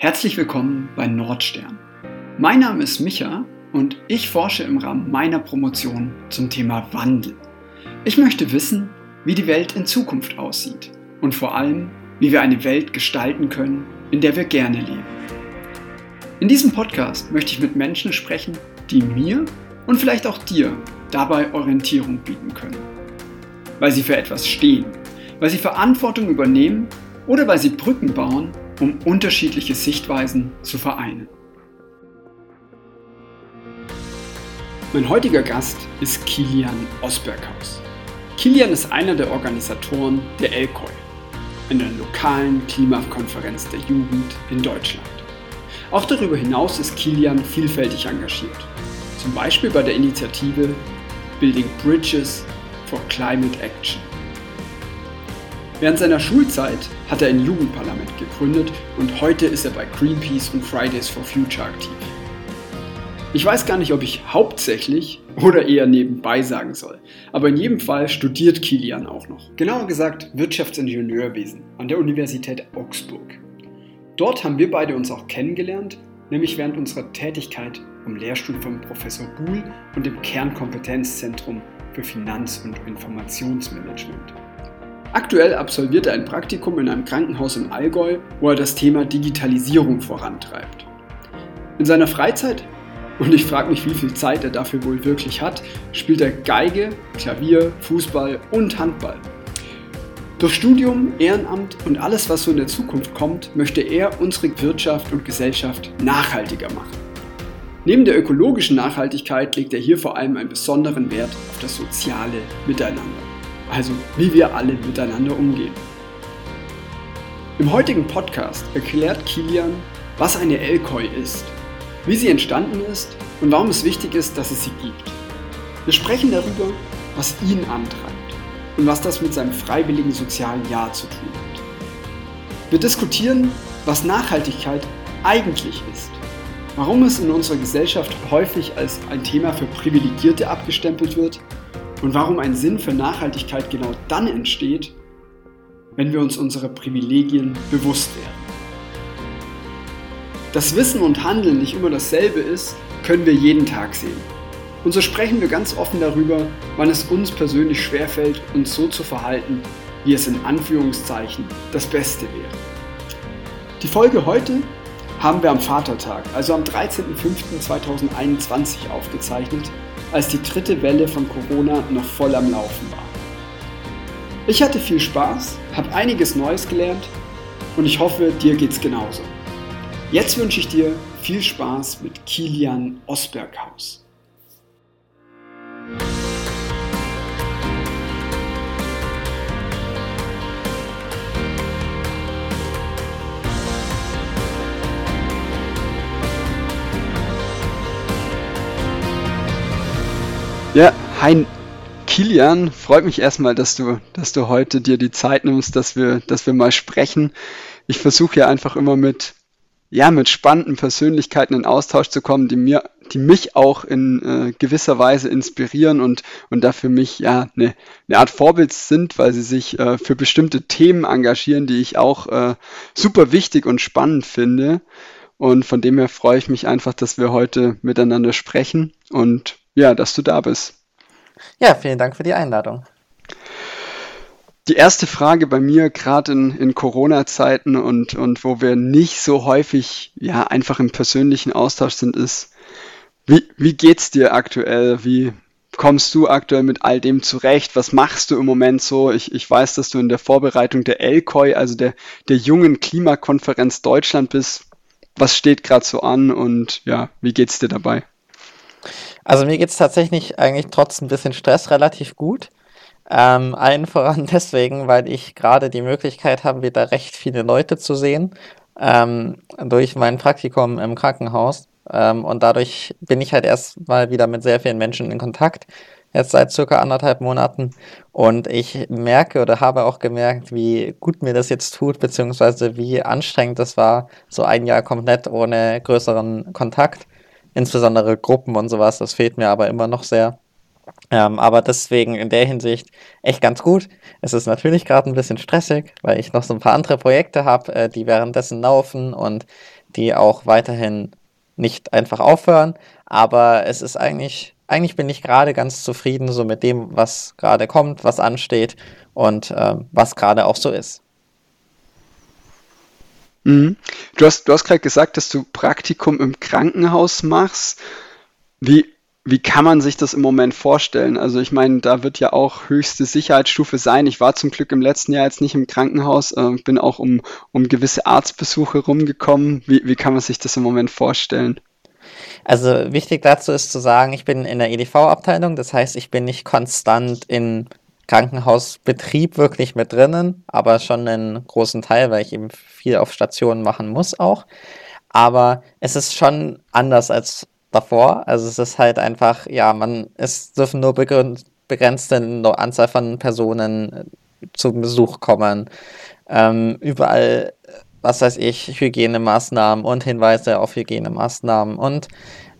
Herzlich willkommen bei Nordstern. Mein Name ist Micha und ich forsche im Rahmen meiner Promotion zum Thema Wandel. Ich möchte wissen, wie die Welt in Zukunft aussieht und vor allem, wie wir eine Welt gestalten können, in der wir gerne leben. In diesem Podcast möchte ich mit Menschen sprechen, die mir und vielleicht auch dir dabei Orientierung bieten können. Weil sie für etwas stehen, weil sie Verantwortung übernehmen oder weil sie Brücken bauen, um unterschiedliche Sichtweisen zu vereinen. Mein heutiger Gast ist Kilian Osberghaus. Kilian ist einer der Organisatoren der ELKOI, einer lokalen Klimakonferenz der Jugend in Deutschland. Auch darüber hinaus ist Kilian vielfältig engagiert, zum Beispiel bei der Initiative Building Bridges for Climate Action. Während seiner Schulzeit hat er ein Jugendparlament gegründet und heute ist er bei Greenpeace und Fridays for Future aktiv. Ich weiß gar nicht, ob ich hauptsächlich oder eher nebenbei sagen soll, aber in jedem Fall studiert Kilian auch noch. Genauer gesagt Wirtschaftsingenieurwesen an der Universität Augsburg. Dort haben wir beide uns auch kennengelernt, nämlich während unserer Tätigkeit am Lehrstuhl von Professor Buhl und im Kernkompetenzzentrum für Finanz- und Informationsmanagement. Aktuell absolviert er ein Praktikum in einem Krankenhaus im Allgäu, wo er das Thema Digitalisierung vorantreibt. In seiner Freizeit, und ich frage mich, wie viel Zeit er dafür wohl wirklich hat, spielt er Geige, Klavier, Fußball und Handball. Durch Studium, Ehrenamt und alles, was so in der Zukunft kommt, möchte er unsere Wirtschaft und Gesellschaft nachhaltiger machen. Neben der ökologischen Nachhaltigkeit legt er hier vor allem einen besonderen Wert auf das soziale Miteinander also wie wir alle miteinander umgehen. Im heutigen Podcast erklärt Kilian, was eine Elkoi ist, wie sie entstanden ist und warum es wichtig ist, dass es sie gibt. Wir sprechen darüber, was ihn antreibt und was das mit seinem freiwilligen sozialen Jahr zu tun hat. Wir diskutieren, was Nachhaltigkeit eigentlich ist, warum es in unserer Gesellschaft häufig als ein Thema für Privilegierte abgestempelt wird und warum ein Sinn für Nachhaltigkeit genau dann entsteht, wenn wir uns unserer Privilegien bewusst werden. Dass Wissen und Handeln nicht immer dasselbe ist, können wir jeden Tag sehen. Und so sprechen wir ganz offen darüber, wann es uns persönlich schwerfällt, uns so zu verhalten, wie es in Anführungszeichen das Beste wäre. Die Folge heute haben wir am Vatertag, also am 13.05.2021 aufgezeichnet als die dritte Welle von Corona noch voll am Laufen war. Ich hatte viel Spaß, habe einiges Neues gelernt und ich hoffe, dir geht's genauso. Jetzt wünsche ich dir viel Spaß mit Kilian Osberghaus. Ja, hi Kilian, freut mich erstmal, dass du, dass du heute dir die Zeit nimmst, dass wir, dass wir mal sprechen. Ich versuche ja einfach immer mit, ja, mit spannenden Persönlichkeiten in Austausch zu kommen, die mir, die mich auch in äh, gewisser Weise inspirieren und, und da für mich ja eine, eine Art Vorbild sind, weil sie sich äh, für bestimmte Themen engagieren, die ich auch äh, super wichtig und spannend finde. Und von dem her freue ich mich einfach, dass wir heute miteinander sprechen und ja, dass du da bist. Ja, vielen Dank für die Einladung. Die erste Frage bei mir, gerade in, in Corona-Zeiten und, und wo wir nicht so häufig ja einfach im persönlichen Austausch sind, ist, wie, wie geht's dir aktuell? Wie kommst du aktuell mit all dem zurecht? Was machst du im Moment so? Ich, ich weiß, dass du in der Vorbereitung der ELKOI, also der, der jungen Klimakonferenz Deutschland bist. Was steht gerade so an und ja, wie geht's dir dabei? Also mir geht es tatsächlich eigentlich trotz ein bisschen Stress relativ gut. Ähm, allen voran deswegen, weil ich gerade die Möglichkeit habe, wieder recht viele Leute zu sehen ähm, durch mein Praktikum im Krankenhaus. Ähm, und dadurch bin ich halt erst mal wieder mit sehr vielen Menschen in Kontakt, jetzt seit circa anderthalb Monaten. Und ich merke oder habe auch gemerkt, wie gut mir das jetzt tut, beziehungsweise wie anstrengend das war, so ein Jahr komplett ohne größeren Kontakt insbesondere Gruppen und sowas, das fehlt mir aber immer noch sehr. Ähm, aber deswegen in der Hinsicht echt ganz gut. Es ist natürlich gerade ein bisschen stressig, weil ich noch so ein paar andere Projekte habe, äh, die währenddessen laufen und die auch weiterhin nicht einfach aufhören. Aber es ist eigentlich, eigentlich bin ich gerade ganz zufrieden so mit dem, was gerade kommt, was ansteht und äh, was gerade auch so ist. Mhm. Du hast, du hast gerade gesagt, dass du Praktikum im Krankenhaus machst. Wie, wie kann man sich das im Moment vorstellen? Also ich meine, da wird ja auch höchste Sicherheitsstufe sein. Ich war zum Glück im letzten Jahr jetzt nicht im Krankenhaus, äh, bin auch um, um gewisse Arztbesuche rumgekommen. Wie, wie kann man sich das im Moment vorstellen? Also wichtig dazu ist zu sagen, ich bin in der EDV-Abteilung, das heißt, ich bin nicht konstant in Krankenhausbetrieb wirklich mit drinnen, aber schon einen großen Teil, weil ich eben viel auf Stationen machen muss auch. Aber es ist schon anders als davor. Also es ist halt einfach, ja, man, es dürfen nur begrenzte Anzahl von Personen äh, zum Besuch kommen. Ähm, überall, was weiß ich, Hygienemaßnahmen und Hinweise auf Hygienemaßnahmen und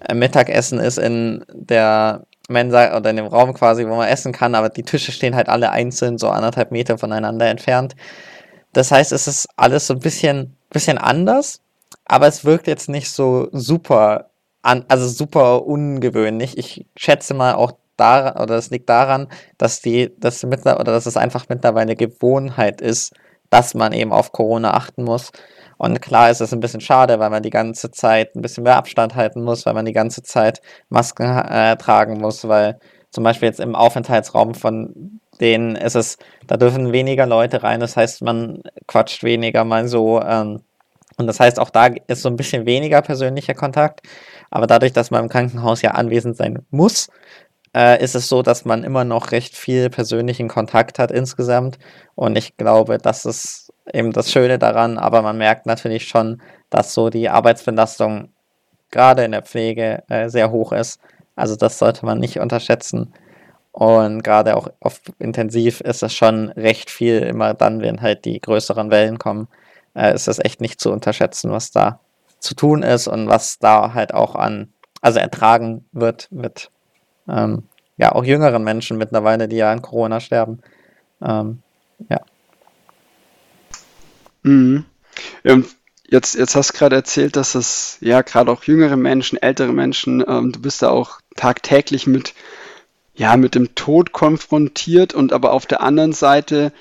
äh, Mittagessen ist in der Mensa oder in dem Raum quasi, wo man essen kann, aber die Tische stehen halt alle einzeln, so anderthalb Meter voneinander entfernt. Das heißt, es ist alles so ein bisschen, bisschen anders, aber es wirkt jetzt nicht so super, an, also super ungewöhnlich. Ich schätze mal auch daran, oder es liegt daran, dass die, dass oder dass es einfach mittlerweile Gewohnheit ist, dass man eben auf Corona achten muss. Und klar ist es ein bisschen schade, weil man die ganze Zeit ein bisschen mehr Abstand halten muss, weil man die ganze Zeit Masken äh, tragen muss, weil zum Beispiel jetzt im Aufenthaltsraum von denen ist es, da dürfen weniger Leute rein, das heißt, man quatscht weniger mal so. Ähm, und das heißt, auch da ist so ein bisschen weniger persönlicher Kontakt. Aber dadurch, dass man im Krankenhaus ja anwesend sein muss, äh, ist es so, dass man immer noch recht viel persönlichen Kontakt hat insgesamt. Und ich glaube, das ist eben das Schöne daran. Aber man merkt natürlich schon, dass so die Arbeitsbelastung gerade in der Pflege äh, sehr hoch ist. Also das sollte man nicht unterschätzen. Und gerade auch auf intensiv ist es schon recht viel, immer dann, wenn halt die größeren Wellen kommen, äh, ist es echt nicht zu unterschätzen, was da zu tun ist und was da halt auch an, also ertragen wird mit ähm, ja, auch jüngeren Menschen mittlerweile, die ja an Corona sterben. Ähm, ja. Mhm. Jetzt, jetzt hast du gerade erzählt, dass es ja gerade auch jüngere Menschen, ältere Menschen, ähm, du bist da auch tagtäglich mit, ja, mit dem Tod konfrontiert und aber auf der anderen Seite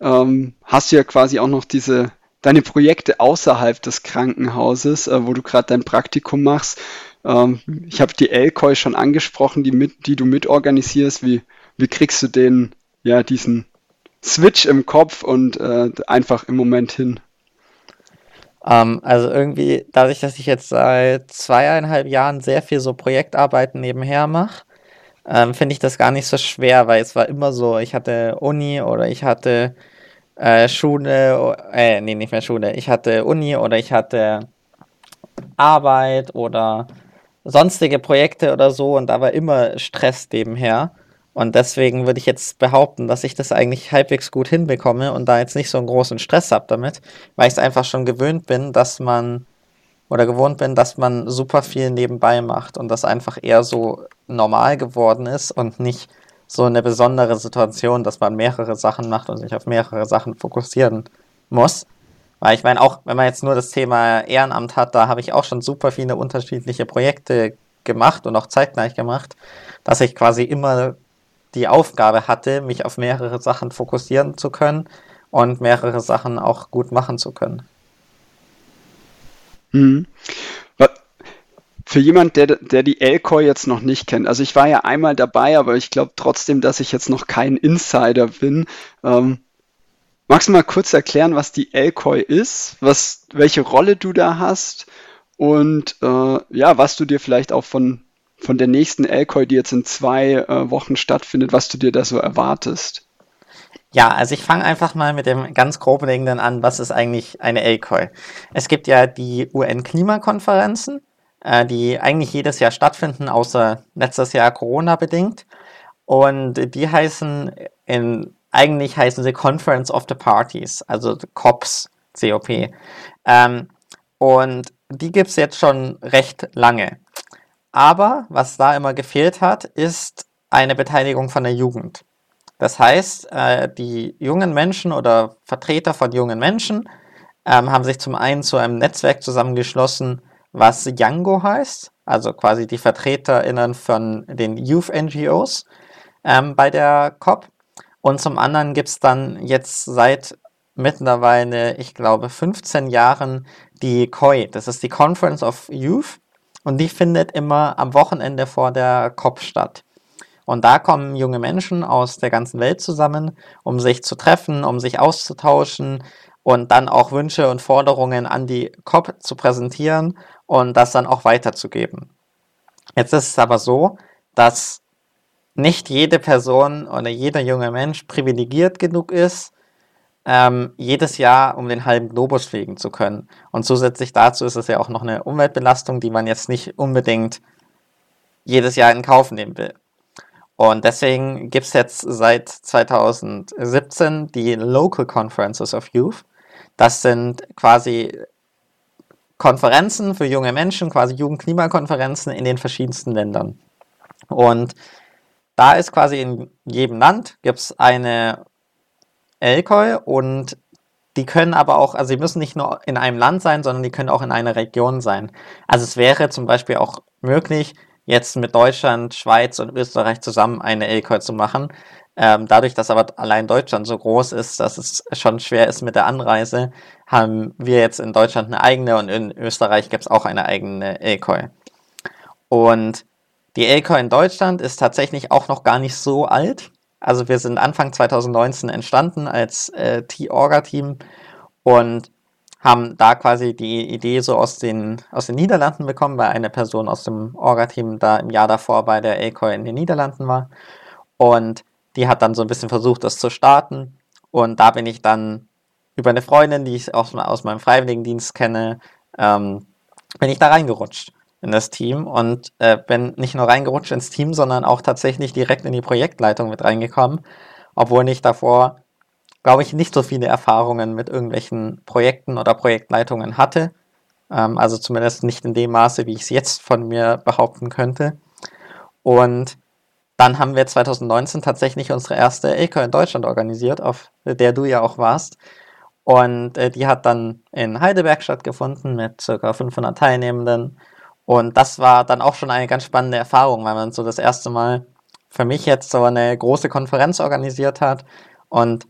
ähm, hast du ja quasi auch noch diese deine Projekte außerhalb des Krankenhauses, äh, wo du gerade dein Praktikum machst. Ähm, ich habe die Elkoi schon angesprochen, die, mit, die du mitorganisierst. Wie, wie kriegst du den, ja, diesen Switch im Kopf und äh, einfach im Moment hin? Um, ähm, also irgendwie, dadurch, dass ich jetzt seit zweieinhalb Jahren sehr viel so Projektarbeiten nebenher mache, ähm, finde ich das gar nicht so schwer, weil es war immer so, ich hatte Uni oder ich hatte äh, Schule, äh, nee, nicht mehr Schule, ich hatte Uni oder ich hatte Arbeit oder sonstige Projekte oder so und da war immer Stress nebenher. Und deswegen würde ich jetzt behaupten, dass ich das eigentlich halbwegs gut hinbekomme und da jetzt nicht so einen großen Stress habe damit, weil ich es einfach schon gewöhnt bin, dass man oder gewohnt bin, dass man super viel nebenbei macht und das einfach eher so normal geworden ist und nicht so eine besondere Situation, dass man mehrere Sachen macht und sich auf mehrere Sachen fokussieren muss. Weil ich meine, auch wenn man jetzt nur das Thema Ehrenamt hat, da habe ich auch schon super viele unterschiedliche Projekte gemacht und auch zeitgleich gemacht, dass ich quasi immer die Aufgabe hatte, mich auf mehrere Sachen fokussieren zu können und mehrere Sachen auch gut machen zu können. Mhm. Für jemand, der, der die Elkoi jetzt noch nicht kennt, also ich war ja einmal dabei, aber ich glaube trotzdem, dass ich jetzt noch kein Insider bin. Ähm, Magst du mal kurz erklären, was die Elkoi ist, was, welche Rolle du da hast und äh, ja, was du dir vielleicht auch von, von der nächsten Elkoi, die jetzt in zwei äh, Wochen stattfindet, was du dir da so erwartest? Ja, also ich fange einfach mal mit dem ganz Grundlegenden an, was ist eigentlich eine Elkoi? Es gibt ja die UN-Klimakonferenzen, äh, die eigentlich jedes Jahr stattfinden, außer letztes Jahr Corona bedingt. Und die heißen in eigentlich heißen sie Conference of the Parties, also COPs, COP. Ähm, und die gibt es jetzt schon recht lange. Aber was da immer gefehlt hat, ist eine Beteiligung von der Jugend. Das heißt, äh, die jungen Menschen oder Vertreter von jungen Menschen ähm, haben sich zum einen zu einem Netzwerk zusammengeschlossen, was Yango heißt, also quasi die VertreterInnen von den Youth NGOs ähm, bei der COP. Und zum anderen gibt es dann jetzt seit mittlerweile, ich glaube, 15 Jahren die COI, das ist die Conference of Youth. Und die findet immer am Wochenende vor der COP statt. Und da kommen junge Menschen aus der ganzen Welt zusammen, um sich zu treffen, um sich auszutauschen und dann auch Wünsche und Forderungen an die COP zu präsentieren und das dann auch weiterzugeben. Jetzt ist es aber so, dass nicht jede Person oder jeder junge Mensch privilegiert genug ist, ähm, jedes Jahr um den halben Globus fliegen zu können. Und zusätzlich dazu ist es ja auch noch eine Umweltbelastung, die man jetzt nicht unbedingt jedes Jahr in Kauf nehmen will. Und deswegen gibt es jetzt seit 2017 die Local Conferences of Youth. Das sind quasi Konferenzen für junge Menschen, quasi Jugendklimakonferenzen in den verschiedensten Ländern. Und da ist quasi in jedem Land gibt es eine Elkoi und die können aber auch, also sie müssen nicht nur in einem Land sein, sondern die können auch in einer Region sein. Also es wäre zum Beispiel auch möglich, jetzt mit Deutschland, Schweiz und Österreich zusammen eine Elkoi zu machen. Ähm, dadurch, dass aber allein Deutschland so groß ist, dass es schon schwer ist mit der Anreise, haben wir jetzt in Deutschland eine eigene und in Österreich gibt es auch eine eigene Elkoi. Und die Elkoi in Deutschland ist tatsächlich auch noch gar nicht so alt. Also wir sind Anfang 2019 entstanden als äh, T-Orga-Team und haben da quasi die Idee so aus den, aus den Niederlanden bekommen, weil eine Person aus dem Orga-Team da im Jahr davor bei der ACOI in den Niederlanden war. Und die hat dann so ein bisschen versucht, das zu starten. Und da bin ich dann über eine Freundin, die ich aus, aus meinem Freiwilligendienst kenne, ähm, bin ich da reingerutscht in das Team und äh, bin nicht nur reingerutscht ins Team, sondern auch tatsächlich direkt in die Projektleitung mit reingekommen, obwohl ich davor, glaube ich, nicht so viele Erfahrungen mit irgendwelchen Projekten oder Projektleitungen hatte. Ähm, also zumindest nicht in dem Maße, wie ich es jetzt von mir behaupten könnte. Und dann haben wir 2019 tatsächlich unsere erste ECO in Deutschland organisiert, auf der du ja auch warst. Und äh, die hat dann in Heidelberg stattgefunden mit ca. 500 Teilnehmenden. Und das war dann auch schon eine ganz spannende Erfahrung, weil man so das erste Mal für mich jetzt so eine große Konferenz organisiert hat und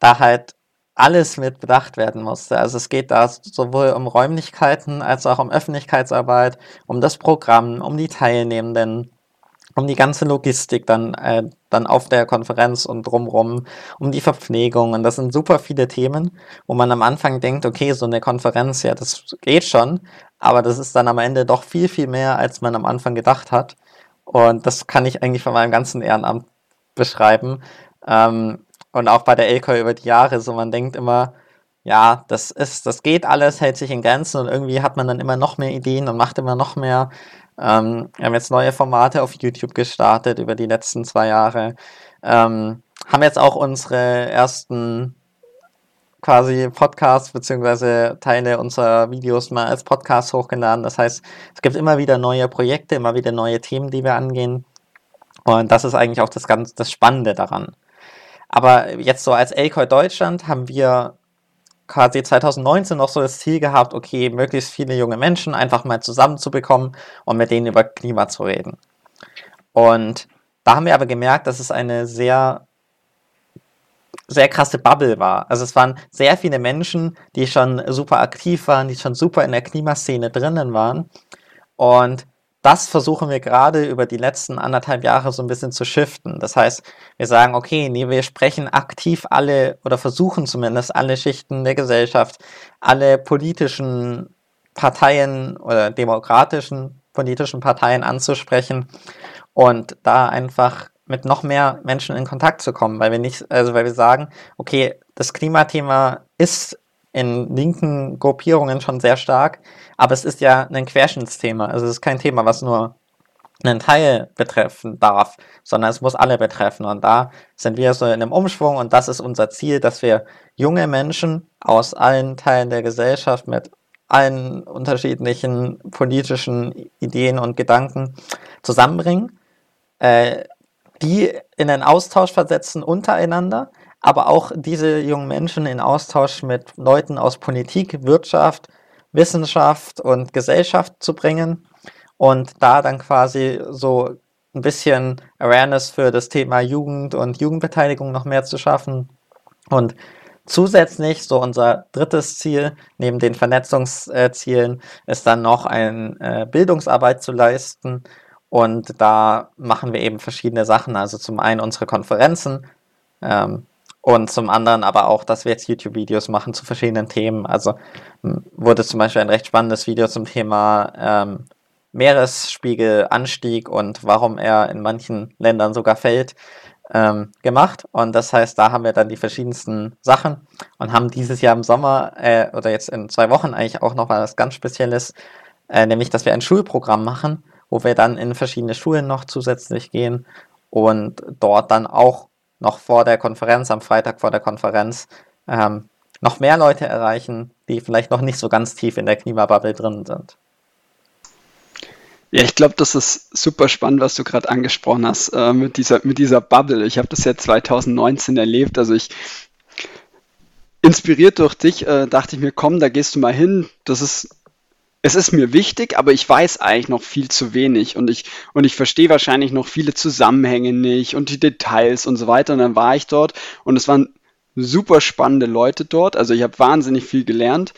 da halt alles mit bedacht werden musste. Also es geht da sowohl um Räumlichkeiten als auch um Öffentlichkeitsarbeit, um das Programm, um die Teilnehmenden, um die ganze Logistik dann, äh, dann auf der Konferenz und drumrum, um die Verpflegung. Und das sind super viele Themen, wo man am Anfang denkt, okay, so eine Konferenz, ja, das geht schon. Aber das ist dann am Ende doch viel, viel mehr, als man am Anfang gedacht hat. Und das kann ich eigentlich von meinem ganzen Ehrenamt beschreiben. Ähm, und auch bei der Elkoi über die Jahre, so man denkt immer, ja, das ist, das geht alles, hält sich in Grenzen und irgendwie hat man dann immer noch mehr Ideen und macht immer noch mehr. Ähm, wir haben jetzt neue Formate auf YouTube gestartet über die letzten zwei Jahre. Ähm, haben jetzt auch unsere ersten quasi Podcasts beziehungsweise Teile unserer Videos mal als Podcast hochgeladen. Das heißt, es gibt immer wieder neue Projekte, immer wieder neue Themen, die wir angehen. Und das ist eigentlich auch das ganz das Spannende daran. Aber jetzt so als Elkoi Deutschland haben wir quasi 2019 noch so das Ziel gehabt, okay, möglichst viele junge Menschen einfach mal zusammenzubekommen und mit denen über Klima zu reden. Und da haben wir aber gemerkt, dass es eine sehr sehr krasse Bubble war. Also es waren sehr viele Menschen, die schon super aktiv waren, die schon super in der Klimaszene drinnen waren. Und das versuchen wir gerade über die letzten anderthalb Jahre so ein bisschen zu shiften. Das heißt, wir sagen, okay, nee, wir sprechen aktiv alle oder versuchen zumindest alle Schichten der Gesellschaft, alle politischen Parteien oder demokratischen politischen Parteien anzusprechen und da einfach mit noch mehr Menschen in Kontakt zu kommen, weil wir nicht, also weil wir sagen, okay, das Klimathema ist in linken Gruppierungen schon sehr stark, aber es ist ja ein Querschnittsthema. Also es ist kein Thema, was nur einen Teil betreffen darf, sondern es muss alle betreffen. Und da sind wir so in einem Umschwung und das ist unser Ziel, dass wir junge Menschen aus allen Teilen der Gesellschaft mit allen unterschiedlichen politischen Ideen und Gedanken zusammenbringen. Äh, die in den Austausch versetzen untereinander, aber auch diese jungen Menschen in Austausch mit Leuten aus Politik, Wirtschaft, Wissenschaft und Gesellschaft zu bringen und da dann quasi so ein bisschen Awareness für das Thema Jugend und Jugendbeteiligung noch mehr zu schaffen. Und zusätzlich, so unser drittes Ziel, neben den Vernetzungszielen, ist dann noch eine äh, Bildungsarbeit zu leisten. Und da machen wir eben verschiedene Sachen. Also zum einen unsere Konferenzen ähm, und zum anderen aber auch, dass wir jetzt YouTube-Videos machen zu verschiedenen Themen. Also wurde zum Beispiel ein recht spannendes Video zum Thema ähm, Meeresspiegelanstieg und warum er in manchen Ländern sogar fällt, ähm, gemacht. Und das heißt, da haben wir dann die verschiedensten Sachen und haben dieses Jahr im Sommer äh, oder jetzt in zwei Wochen eigentlich auch noch was ganz Spezielles, äh, nämlich dass wir ein Schulprogramm machen, wo wir dann in verschiedene Schulen noch zusätzlich gehen und dort dann auch noch vor der Konferenz, am Freitag vor der Konferenz, ähm, noch mehr Leute erreichen, die vielleicht noch nicht so ganz tief in der Klimabubble drin sind. Ja, ich glaube, das ist super spannend, was du gerade angesprochen hast äh, mit, dieser, mit dieser Bubble. Ich habe das ja 2019 erlebt. Also ich inspiriert durch dich äh, dachte ich mir, komm, da gehst du mal hin. Das ist es ist mir wichtig, aber ich weiß eigentlich noch viel zu wenig und ich, und ich verstehe wahrscheinlich noch viele Zusammenhänge nicht und die Details und so weiter. Und dann war ich dort und es waren super spannende Leute dort. Also ich habe wahnsinnig viel gelernt,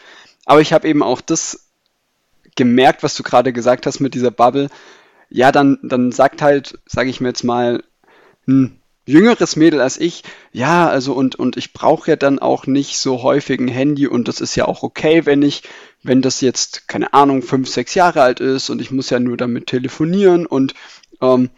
aber ich habe eben auch das gemerkt, was du gerade gesagt hast mit dieser Bubble. Ja, dann, dann sagt halt, sage ich mir jetzt mal, ein jüngeres Mädel als ich, ja, also und, und ich brauche ja dann auch nicht so häufig ein Handy und das ist ja auch okay, wenn ich, wenn das jetzt, keine Ahnung, fünf, sechs Jahre alt ist und ich muss ja nur damit telefonieren und ähm,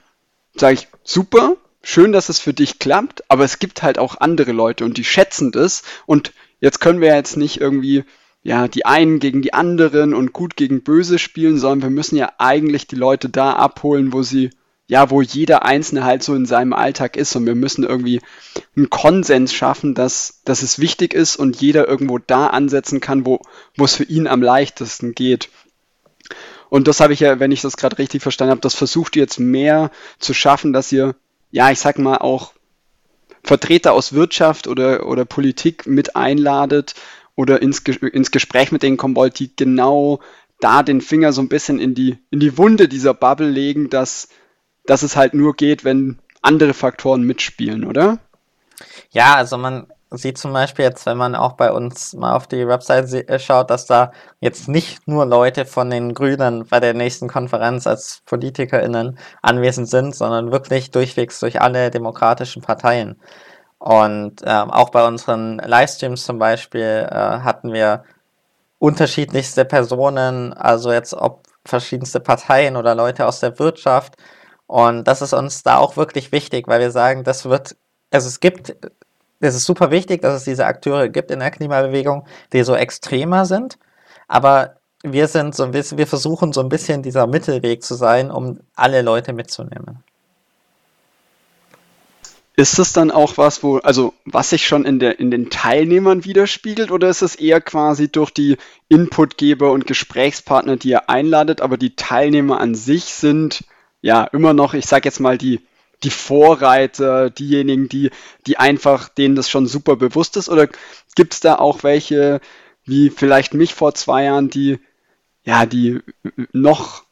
sage ich, super, schön, dass es für dich klappt, aber es gibt halt auch andere Leute und die schätzen das und jetzt können wir jetzt nicht irgendwie ja, die einen gegen die anderen und gut gegen böse spielen, sondern wir müssen ja eigentlich die Leute da abholen, wo sie, ja, wo jeder Einzelne halt so in seinem Alltag ist und wir müssen irgendwie einen Konsens schaffen, dass, dass es wichtig ist und jeder irgendwo da ansetzen kann, wo, wo es für ihn am leichtesten geht. Und das habe ich ja, wenn ich das gerade richtig verstanden habe, das versucht ihr jetzt mehr zu schaffen, dass ihr, ja, ich sag mal auch Vertreter aus Wirtschaft oder, oder Politik mit einladet oder ins, ins Gespräch mit denen kommen wollt, die genau da den Finger so ein bisschen in die, in die Wunde dieser Bubble legen, dass, dass es halt nur geht, wenn andere Faktoren mitspielen, oder? Ja, also man sieht zum Beispiel jetzt, wenn man auch bei uns mal auf die Website äh, schaut, dass da jetzt nicht nur Leute von den Grünen bei der nächsten Konferenz als PolitikerInnen anwesend sind, sondern wirklich durchwegs durch alle demokratischen Parteien. Und ähm, auch bei unseren Livestreams zum Beispiel äh, hatten wir unterschiedlichste Personen, also jetzt ob verschiedenste Parteien oder Leute aus der Wirtschaft. Und das ist uns da auch wirklich wichtig, weil wir sagen, das wird, also es gibt, es ist super wichtig, dass es diese Akteure gibt in der Klimabewegung, die so extremer sind. Aber wir sind so, wir versuchen so ein bisschen dieser Mittelweg zu sein, um alle Leute mitzunehmen. Ist das dann auch was, wo, also was sich schon in, der, in den Teilnehmern widerspiegelt oder ist es eher quasi durch die Inputgeber und Gesprächspartner, die ihr einladet, aber die Teilnehmer an sich sind ja immer noch, ich sag jetzt mal, die, die Vorreiter, diejenigen, die, die einfach, denen das schon super bewusst ist? Oder gibt es da auch welche, wie vielleicht mich vor zwei Jahren, die, ja, die noch,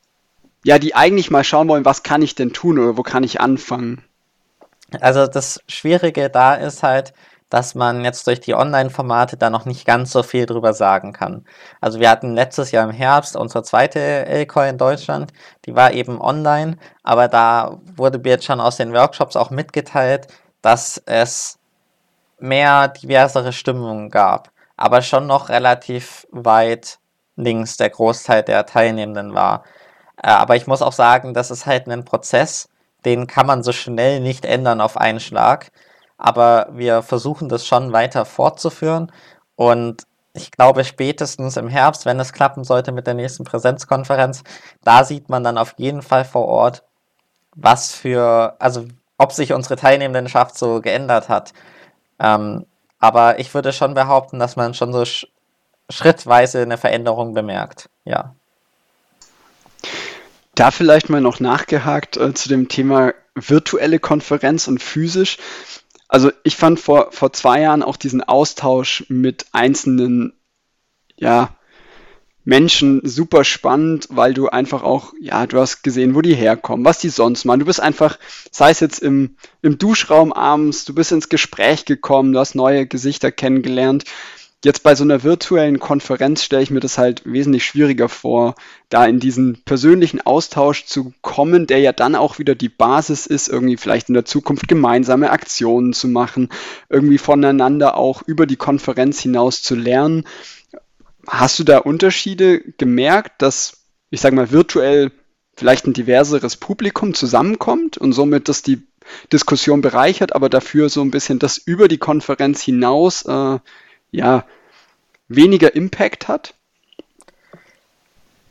ja, die eigentlich mal schauen wollen, was kann ich denn tun oder wo kann ich anfangen? Also das Schwierige da ist halt, dass man jetzt durch die Online-Formate da noch nicht ganz so viel drüber sagen kann. Also wir hatten letztes Jahr im Herbst unsere zweite LCOI in Deutschland, die war eben online, aber da wurde mir jetzt schon aus den Workshops auch mitgeteilt, dass es mehr diversere Stimmungen gab, aber schon noch relativ weit links der Großteil der Teilnehmenden war. Äh, aber ich muss auch sagen, das ist halt ein Prozess, den kann man so schnell nicht ändern auf einen Schlag. Aber wir versuchen das schon weiter fortzuführen. Und ich glaube, spätestens im Herbst, wenn es klappen sollte mit der nächsten Präsenzkonferenz, da sieht man dann auf jeden Fall vor Ort, was für, also ob sich unsere Teilnehmendenschaft so geändert hat. Ähm, aber ich würde schon behaupten, dass man schon so sch schrittweise eine Veränderung bemerkt. Ja. Da vielleicht mal noch nachgehakt äh, zu dem Thema virtuelle Konferenz und physisch. Also ich fand vor, vor zwei Jahren auch diesen Austausch mit einzelnen, ja, Menschen super spannend, weil du einfach auch, ja, du hast gesehen, wo die herkommen, was die sonst machen. Du bist einfach, sei es jetzt im, im Duschraum abends, du bist ins Gespräch gekommen, du hast neue Gesichter kennengelernt. Jetzt bei so einer virtuellen Konferenz stelle ich mir das halt wesentlich schwieriger vor, da in diesen persönlichen Austausch zu kommen, der ja dann auch wieder die Basis ist, irgendwie vielleicht in der Zukunft gemeinsame Aktionen zu machen, irgendwie voneinander auch über die Konferenz hinaus zu lernen. Hast du da Unterschiede gemerkt, dass, ich sage mal, virtuell vielleicht ein diverseres Publikum zusammenkommt und somit das die Diskussion bereichert, aber dafür so ein bisschen das über die Konferenz hinaus äh, ja, weniger Impact hat?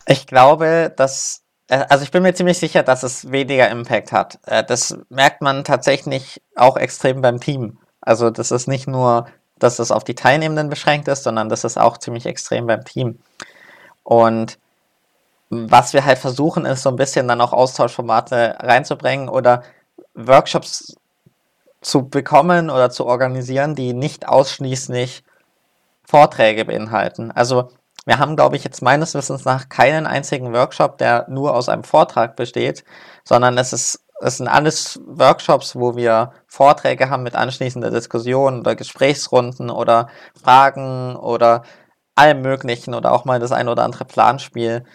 Ich glaube, dass, äh, also ich bin mir ziemlich sicher, dass es weniger Impact hat. Äh, das merkt man tatsächlich auch extrem beim Team. Also das ist nicht nur, dass es auf die Teilnehmenden beschränkt ist, sondern das ist auch ziemlich extrem beim Team. Und was wir halt versuchen, ist so ein bisschen dann auch Austauschformate reinzubringen oder Workshops zu bekommen oder zu organisieren, die nicht ausschließlich Vorträge beinhalten. Also wir haben, glaube ich, jetzt meines Wissens nach keinen einzigen Workshop, der nur aus einem Vortrag besteht, sondern es ist es sind alles Workshops, wo wir Vorträge haben mit anschließender Diskussion oder Gesprächsrunden oder Fragen oder allem Möglichen oder auch mal das ein oder andere Planspiel.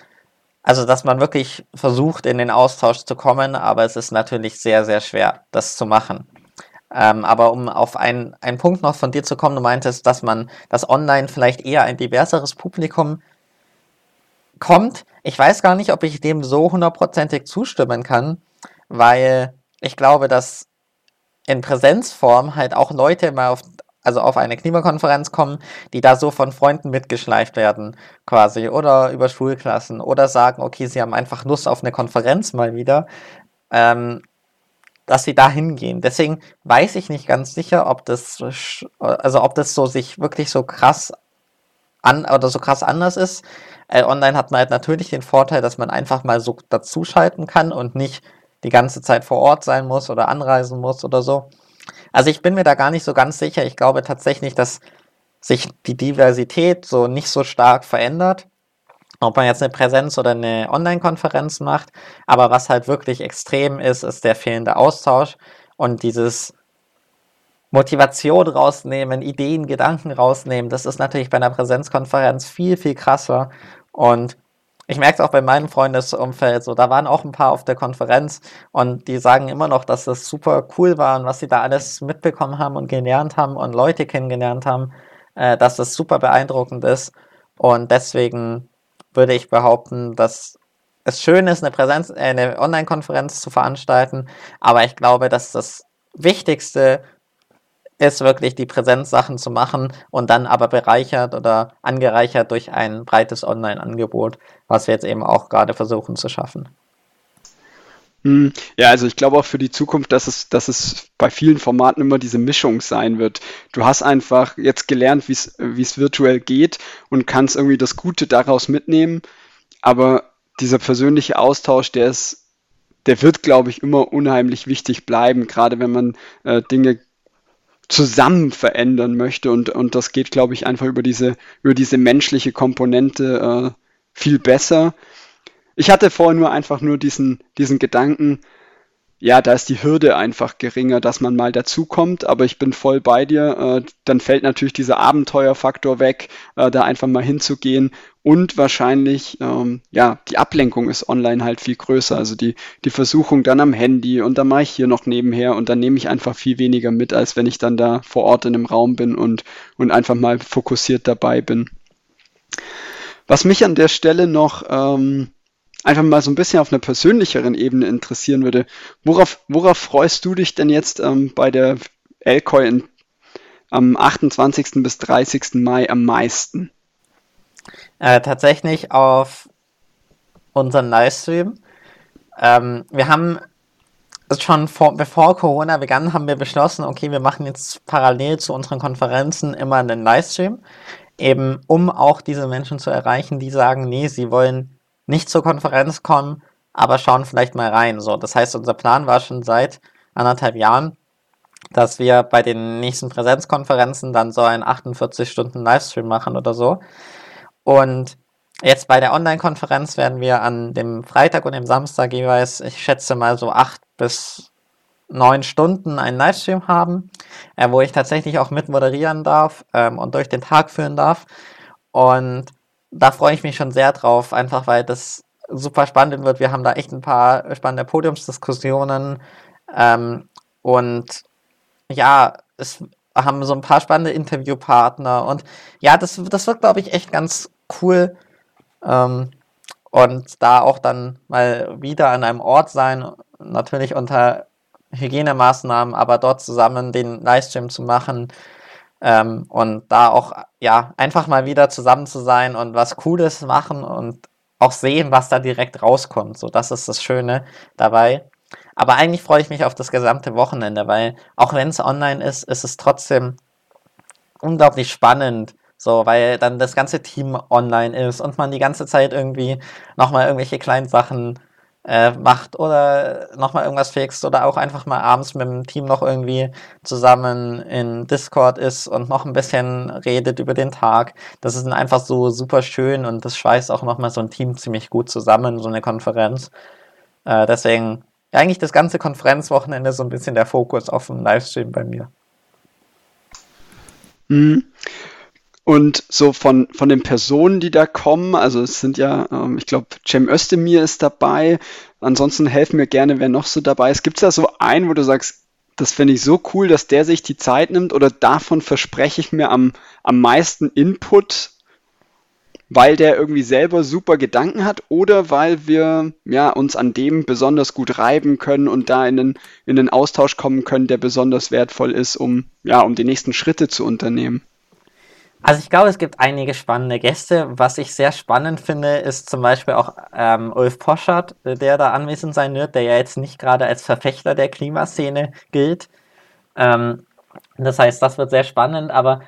Also, dass man wirklich versucht, in den Austausch zu kommen, aber es ist natürlich sehr, sehr schwer, das zu machen. Ähm, aber um auf einen, einen Punkt noch von dir zu kommen, du meintest, dass man, dass online vielleicht eher ein diverseres Publikum kommt. Ich weiß gar nicht, ob ich dem so hundertprozentig zustimmen kann, weil ich glaube, dass in Präsenzform halt auch Leute mal auf, also auf eine Klimakonferenz kommen, die da so von Freunden mitgeschleift werden, quasi, oder über Schulklassen, oder sagen, okay, sie haben einfach Lust auf eine Konferenz mal wieder. Ähm, dass sie da hingehen. Deswegen weiß ich nicht ganz sicher, ob das, also ob das so sich wirklich so krass an oder so krass anders ist. Äh, online hat man halt natürlich den Vorteil, dass man einfach mal so dazuschalten kann und nicht die ganze Zeit vor Ort sein muss oder anreisen muss oder so. Also ich bin mir da gar nicht so ganz sicher. Ich glaube tatsächlich, dass sich die Diversität so nicht so stark verändert ob man jetzt eine Präsenz oder eine Online-Konferenz macht. Aber was halt wirklich extrem ist, ist der fehlende Austausch und dieses Motivation rausnehmen, Ideen, Gedanken rausnehmen. Das ist natürlich bei einer Präsenzkonferenz viel, viel krasser. Und ich merke es auch bei meinem Freundesumfeld so, da waren auch ein paar auf der Konferenz und die sagen immer noch, dass das super cool war und was sie da alles mitbekommen haben und gelernt haben und Leute kennengelernt haben, äh, dass das super beeindruckend ist. Und deswegen würde ich behaupten, dass es schön ist, eine Präsenz, äh, eine Online-Konferenz zu veranstalten, aber ich glaube, dass das Wichtigste ist wirklich die Präsenzsachen zu machen und dann aber bereichert oder angereichert durch ein breites Online-Angebot, was wir jetzt eben auch gerade versuchen zu schaffen. Hm, ja, also ich glaube auch für die Zukunft, dass es, dass es bei vielen Formaten immer diese Mischung sein wird. Du hast einfach jetzt gelernt, wie es virtuell geht und kannst irgendwie das Gute daraus mitnehmen, aber dieser persönliche Austausch, der ist, der wird, glaube ich, immer unheimlich wichtig bleiben, gerade wenn man äh, Dinge zusammen verändern möchte und, und das geht, glaube ich, einfach über diese, über diese menschliche Komponente äh, viel besser. Ich hatte vorher nur einfach nur diesen, diesen Gedanken, ja, da ist die Hürde einfach geringer, dass man mal dazukommt, aber ich bin voll bei dir. Äh, dann fällt natürlich dieser Abenteuerfaktor weg, äh, da einfach mal hinzugehen und wahrscheinlich, ähm, ja, die Ablenkung ist online halt viel größer. Also die, die Versuchung dann am Handy und dann mache ich hier noch nebenher und dann nehme ich einfach viel weniger mit, als wenn ich dann da vor Ort in einem Raum bin und, und einfach mal fokussiert dabei bin. Was mich an der Stelle noch ähm, einfach mal so ein bisschen auf einer persönlicheren Ebene interessieren würde. Worauf, worauf freust du dich denn jetzt ähm, bei der Elkoi in, am 28. bis 30. Mai am meisten? Äh, tatsächlich auf unseren Livestream. Ähm, wir haben schon vor, bevor Corona begann, haben wir beschlossen, okay, wir machen jetzt parallel zu unseren Konferenzen immer einen Livestream, eben um auch diese Menschen zu erreichen, die sagen, nee, sie wollen nicht zur Konferenz kommen, aber schauen vielleicht mal rein. So, das heißt, unser Plan war schon seit anderthalb Jahren, dass wir bei den nächsten Präsenzkonferenzen dann so einen 48 Stunden Livestream machen oder so. Und jetzt bei der Online-Konferenz werden wir an dem Freitag und dem Samstag jeweils, ich schätze mal so acht bis neun Stunden einen Livestream haben, äh, wo ich tatsächlich auch mit moderieren darf ähm, und durch den Tag führen darf. Und da freue ich mich schon sehr drauf, einfach weil das super spannend wird. Wir haben da echt ein paar spannende Podiumsdiskussionen ähm, und ja, es haben so ein paar spannende Interviewpartner und ja, das, das wird, glaube ich, echt ganz cool. Ähm, und da auch dann mal wieder an einem Ort sein, natürlich unter Hygienemaßnahmen, aber dort zusammen den Livestream zu machen ähm, und da auch ja einfach mal wieder zusammen zu sein und was Cooles machen und auch sehen, was da direkt rauskommt. So, das ist das Schöne dabei. Aber eigentlich freue ich mich auf das gesamte Wochenende, weil auch wenn es online ist, ist es trotzdem unglaublich spannend. So, weil dann das ganze Team online ist und man die ganze Zeit irgendwie nochmal irgendwelche kleinen Sachen äh, macht oder nochmal irgendwas fixt oder auch einfach mal abends mit dem Team noch irgendwie zusammen in Discord ist und noch ein bisschen redet über den Tag. Das ist einfach so super schön und das schweißt auch nochmal so ein Team ziemlich gut zusammen, so eine Konferenz. Äh, deswegen eigentlich das ganze Konferenzwochenende so ein bisschen der Fokus auf dem Livestream bei mir. Mhm. Und so von, von den Personen, die da kommen, also es sind ja, ähm, ich glaube, Cem Özdemir ist dabei. Ansonsten helfen mir gerne, wer noch so dabei ist. Gibt es da so einen, wo du sagst, das finde ich so cool, dass der sich die Zeit nimmt oder davon verspreche ich mir am, am meisten Input, weil der irgendwie selber super Gedanken hat oder weil wir ja, uns an dem besonders gut reiben können und da in den, in den Austausch kommen können, der besonders wertvoll ist, um, ja, um die nächsten Schritte zu unternehmen. Also ich glaube, es gibt einige spannende Gäste. Was ich sehr spannend finde, ist zum Beispiel auch ähm, Ulf Poschert, der da anwesend sein wird, der ja jetzt nicht gerade als Verfechter der Klimaszene gilt. Ähm, das heißt, das wird sehr spannend, aber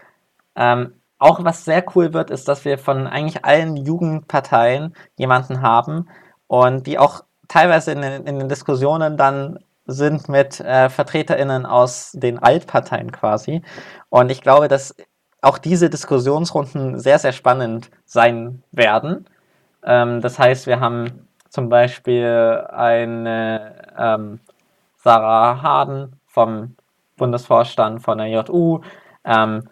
ähm, auch was sehr cool wird, ist, dass wir von eigentlich allen Jugendparteien jemanden haben und die auch teilweise in den, in den Diskussionen dann sind mit äh, VertreterInnen aus den Altparteien quasi. Und ich glaube, dass auch diese Diskussionsrunden sehr, sehr spannend sein werden. Ähm, das heißt, wir haben zum Beispiel eine ähm, Sarah Harden vom Bundesvorstand von der JU. Ähm,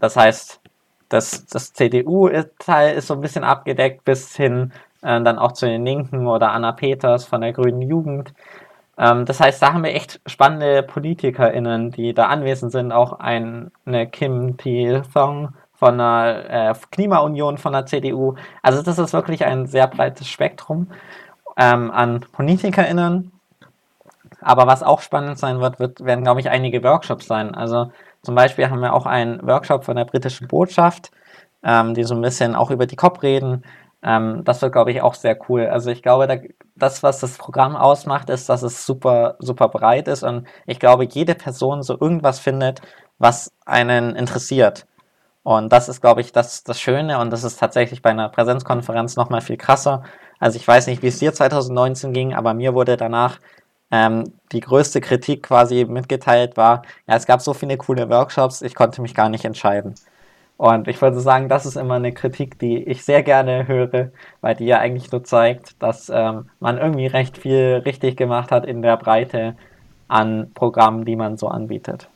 das heißt, das, das CDU-Teil ist so ein bisschen abgedeckt bis hin äh, dann auch zu den Linken oder Anna Peters von der Grünen Jugend. Ähm, das heißt, da haben wir echt spannende PolitikerInnen, die da anwesend sind. Auch ein, eine Kim Pil-Thong von der äh, Klimaunion von der CDU. Also das ist wirklich ein sehr breites Spektrum ähm, an PolitikerInnen. Aber was auch spannend sein wird, wird werden, glaube ich, einige Workshops sein. Also zum Beispiel haben wir auch einen Workshop von der britischen Botschaft, ähm, die so ein bisschen auch über die COP reden. Ähm, das wird, glaube ich, auch sehr cool. Also ich glaube, da, das, was das Programm ausmacht, ist, dass es super, super breit ist und ich glaube, jede Person so irgendwas findet, was einen interessiert. Und das ist, glaube ich, das, das Schöne und das ist tatsächlich bei einer Präsenzkonferenz nochmal viel krasser. Also ich weiß nicht, wie es dir 2019 ging, aber mir wurde danach ähm, die größte Kritik quasi mitgeteilt war, ja, es gab so viele coole Workshops, ich konnte mich gar nicht entscheiden. Und ich würde sagen, das ist immer eine Kritik, die ich sehr gerne höre, weil die ja eigentlich nur zeigt, dass ähm, man irgendwie recht viel richtig gemacht hat in der Breite an Programmen, die man so anbietet.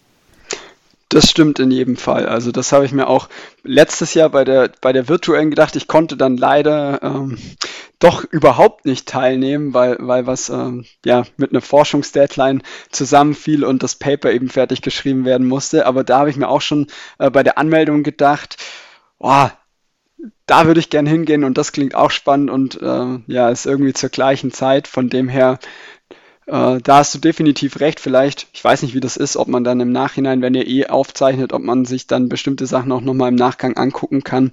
Das stimmt in jedem Fall. Also das habe ich mir auch letztes Jahr bei der, bei der virtuellen gedacht. Ich konnte dann leider ähm, doch überhaupt nicht teilnehmen, weil, weil was ähm, ja mit einer Forschungsdeadline zusammenfiel und das Paper eben fertig geschrieben werden musste. Aber da habe ich mir auch schon äh, bei der Anmeldung gedacht, oh, da würde ich gern hingehen und das klingt auch spannend und äh, ja, ist irgendwie zur gleichen Zeit. Von dem her äh, da hast du definitiv recht. Vielleicht, ich weiß nicht, wie das ist, ob man dann im Nachhinein, wenn ihr eh aufzeichnet, ob man sich dann bestimmte Sachen auch nochmal im Nachgang angucken kann.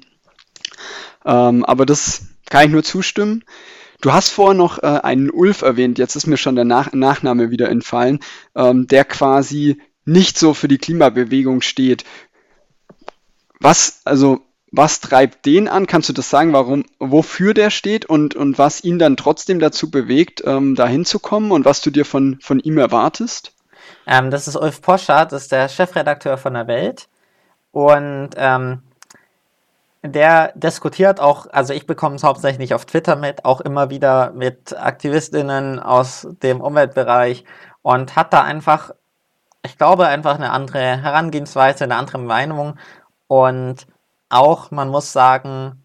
Ähm, aber das kann ich nur zustimmen. Du hast vorher noch äh, einen Ulf erwähnt, jetzt ist mir schon der Nach Nachname wieder entfallen, ähm, der quasi nicht so für die Klimabewegung steht. Was, also was treibt den an? Kannst du das sagen, warum, wofür der steht und, und was ihn dann trotzdem dazu bewegt, ähm, da hinzukommen und was du dir von, von ihm erwartest? Ähm, das ist Ulf Poschardt, das ist der Chefredakteur von der Welt. Und ähm, der diskutiert auch, also ich bekomme es hauptsächlich auf Twitter mit, auch immer wieder mit AktivistInnen aus dem Umweltbereich und hat da einfach, ich glaube, einfach eine andere Herangehensweise, eine andere Meinung und auch, man muss sagen,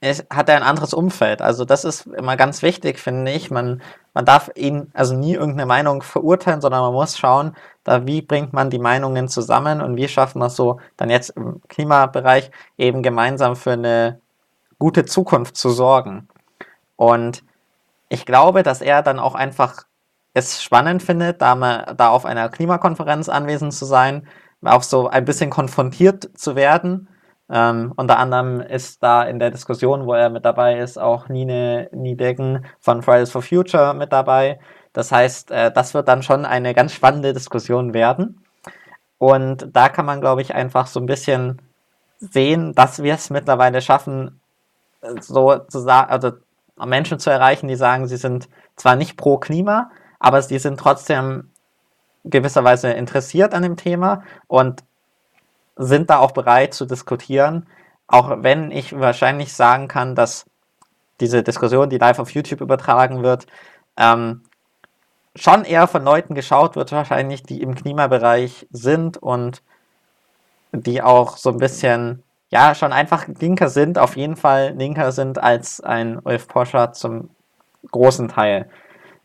es hat er ein anderes Umfeld. Also das ist immer ganz wichtig, finde ich. Man, man darf ihn also nie irgendeine Meinung verurteilen, sondern man muss schauen, da wie bringt man die Meinungen zusammen und wie schaffen wir es so dann jetzt im Klimabereich eben gemeinsam für eine gute Zukunft zu sorgen. Und ich glaube, dass er dann auch einfach es spannend findet, da, man, da auf einer Klimakonferenz anwesend zu sein, auch so ein bisschen konfrontiert zu werden ähm, unter anderem ist da in der Diskussion, wo er mit dabei ist, auch Nine Niedegen von Fridays for Future mit dabei. Das heißt, äh, das wird dann schon eine ganz spannende Diskussion werden. Und da kann man, glaube ich, einfach so ein bisschen sehen, dass wir es mittlerweile schaffen, so zu sagen, also Menschen zu erreichen, die sagen, sie sind zwar nicht pro Klima, aber sie sind trotzdem gewisserweise interessiert an dem Thema und sind da auch bereit zu diskutieren, auch wenn ich wahrscheinlich sagen kann, dass diese Diskussion, die live auf YouTube übertragen wird, ähm, schon eher von Leuten geschaut wird, wahrscheinlich, die im Klimabereich sind und die auch so ein bisschen, ja, schon einfach linker sind, auf jeden Fall linker sind als ein Ulf Porsche zum großen Teil.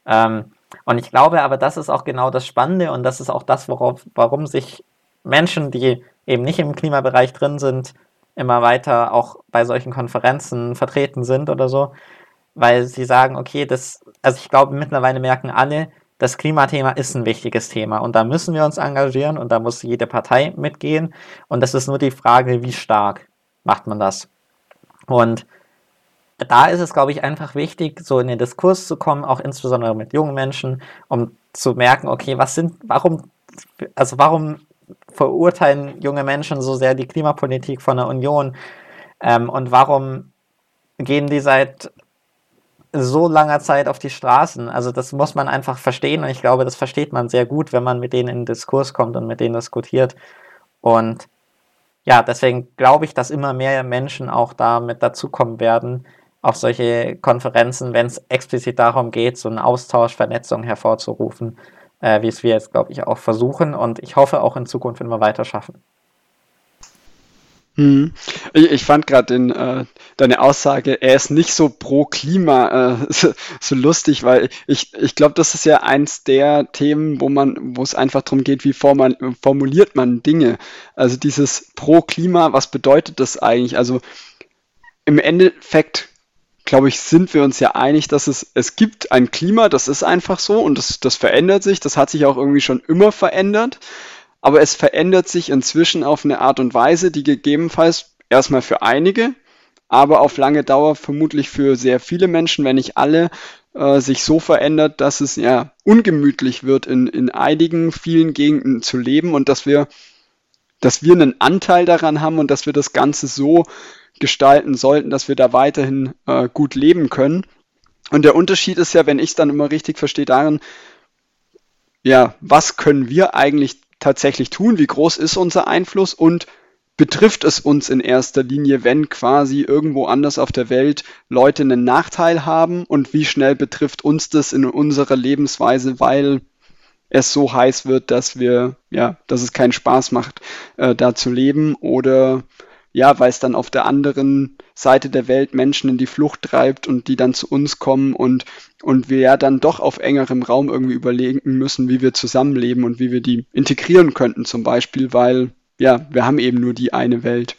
Ähm, und ich glaube aber, das ist auch genau das Spannende und das ist auch das, worauf, warum sich Menschen, die eben nicht im Klimabereich drin sind, immer weiter auch bei solchen Konferenzen vertreten sind oder so, weil sie sagen, okay, das, also ich glaube, mittlerweile merken alle, das Klimathema ist ein wichtiges Thema und da müssen wir uns engagieren und da muss jede Partei mitgehen und das ist nur die Frage, wie stark macht man das. Und da ist es, glaube ich, einfach wichtig, so in den Diskurs zu kommen, auch insbesondere mit jungen Menschen, um zu merken, okay, was sind, warum, also warum verurteilen junge Menschen so sehr die Klimapolitik von der Union? Ähm, und warum gehen die seit so langer Zeit auf die Straßen? Also das muss man einfach verstehen und ich glaube, das versteht man sehr gut, wenn man mit denen in den Diskurs kommt und mit denen diskutiert. Und ja, deswegen glaube ich, dass immer mehr Menschen auch da mit dazukommen werden, auf solche Konferenzen, wenn es explizit darum geht, so einen Austausch, Vernetzung hervorzurufen äh, wie es wir jetzt, glaube ich, auch versuchen. Und ich hoffe auch in Zukunft immer weiter schaffen. Hm. Ich, ich, fand gerade äh, deine Aussage, er ist nicht so pro Klima, äh, so, so, lustig, weil ich, ich glaube, das ist ja eins der Themen, wo man, wo es einfach darum geht, wie formal, formuliert man Dinge. Also dieses pro Klima, was bedeutet das eigentlich? Also im Endeffekt glaube ich, sind wir uns ja einig, dass es, es gibt ein Klima, das ist einfach so und das, das verändert sich, das hat sich auch irgendwie schon immer verändert, aber es verändert sich inzwischen auf eine Art und Weise, die gegebenenfalls erstmal für einige, aber auf lange Dauer vermutlich für sehr viele Menschen, wenn nicht alle, äh, sich so verändert, dass es ja ungemütlich wird, in, in einigen, vielen Gegenden zu leben und dass wir, dass wir einen Anteil daran haben und dass wir das Ganze so gestalten sollten, dass wir da weiterhin äh, gut leben können. Und der Unterschied ist ja, wenn ich es dann immer richtig verstehe, darin, ja, was können wir eigentlich tatsächlich tun? Wie groß ist unser Einfluss? Und betrifft es uns in erster Linie, wenn quasi irgendwo anders auf der Welt Leute einen Nachteil haben? Und wie schnell betrifft uns das in unserer Lebensweise, weil es so heiß wird, dass wir, ja, dass es keinen Spaß macht, äh, da zu leben oder ja, weil es dann auf der anderen Seite der Welt Menschen in die Flucht treibt und die dann zu uns kommen und, und wir ja dann doch auf engerem Raum irgendwie überlegen müssen, wie wir zusammenleben und wie wir die integrieren könnten zum Beispiel, weil ja, wir haben eben nur die eine Welt.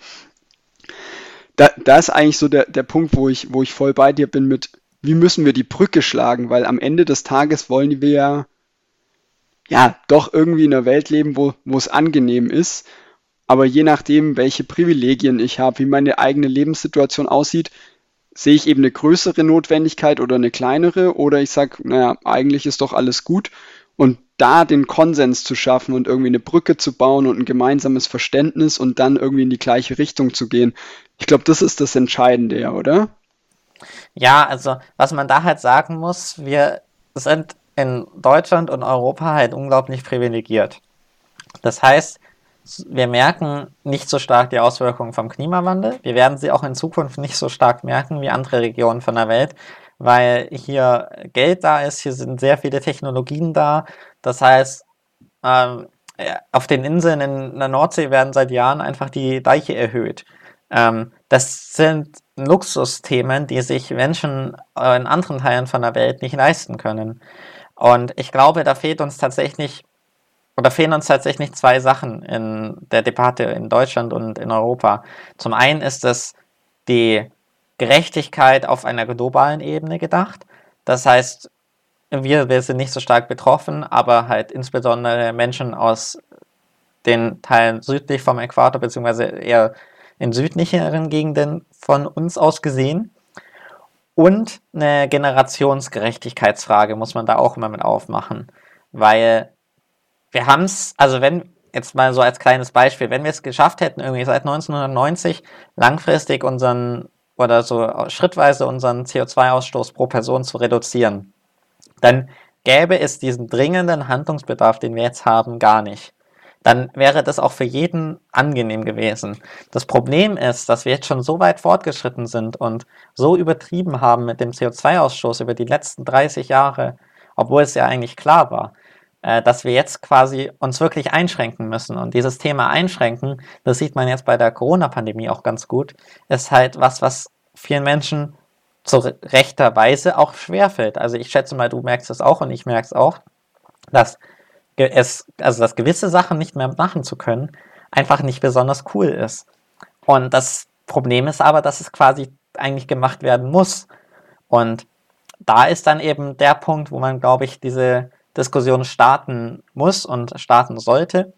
Da, da ist eigentlich so der, der Punkt, wo ich, wo ich voll bei dir bin mit, wie müssen wir die Brücke schlagen, weil am Ende des Tages wollen wir ja, ja doch irgendwie in einer Welt leben, wo, wo es angenehm ist aber je nachdem, welche Privilegien ich habe, wie meine eigene Lebenssituation aussieht, sehe ich eben eine größere Notwendigkeit oder eine kleinere oder ich sage, naja, eigentlich ist doch alles gut. Und da den Konsens zu schaffen und irgendwie eine Brücke zu bauen und ein gemeinsames Verständnis und dann irgendwie in die gleiche Richtung zu gehen. Ich glaube, das ist das Entscheidende, ja, oder? Ja, also was man da halt sagen muss, wir sind in Deutschland und Europa halt unglaublich privilegiert. Das heißt, wir merken nicht so stark die Auswirkungen vom Klimawandel. Wir werden sie auch in Zukunft nicht so stark merken wie andere Regionen von der Welt, weil hier Geld da ist, hier sind sehr viele Technologien da. Das heißt, ähm, auf den Inseln in der Nordsee werden seit Jahren einfach die Deiche erhöht. Ähm, das sind Luxusthemen, die sich Menschen in anderen Teilen von der Welt nicht leisten können. Und ich glaube, da fehlt uns tatsächlich, oder fehlen uns tatsächlich zwei Sachen in der Debatte in Deutschland und in Europa. Zum einen ist es die Gerechtigkeit auf einer globalen Ebene gedacht. Das heißt, wir, wir sind nicht so stark betroffen, aber halt insbesondere Menschen aus den Teilen südlich vom Äquator, beziehungsweise eher in südlicheren Gegenden von uns aus gesehen. Und eine Generationsgerechtigkeitsfrage muss man da auch immer mit aufmachen. Weil wir haben es, also wenn, jetzt mal so als kleines Beispiel, wenn wir es geschafft hätten, irgendwie seit 1990 langfristig unseren oder so schrittweise unseren CO2-Ausstoß pro Person zu reduzieren, dann gäbe es diesen dringenden Handlungsbedarf, den wir jetzt haben, gar nicht. Dann wäre das auch für jeden angenehm gewesen. Das Problem ist, dass wir jetzt schon so weit fortgeschritten sind und so übertrieben haben mit dem CO2-Ausstoß über die letzten 30 Jahre, obwohl es ja eigentlich klar war, dass wir jetzt quasi uns wirklich einschränken müssen. Und dieses Thema Einschränken, das sieht man jetzt bei der Corona-Pandemie auch ganz gut, ist halt was, was vielen Menschen zu rechter Weise auch schwerfällt. Also ich schätze mal, du merkst es auch und ich merke es auch, dass es, also dass gewisse Sachen nicht mehr machen zu können, einfach nicht besonders cool ist. Und das Problem ist aber, dass es quasi eigentlich gemacht werden muss. Und da ist dann eben der Punkt, wo man, glaube ich, diese Diskussion starten muss und starten sollte.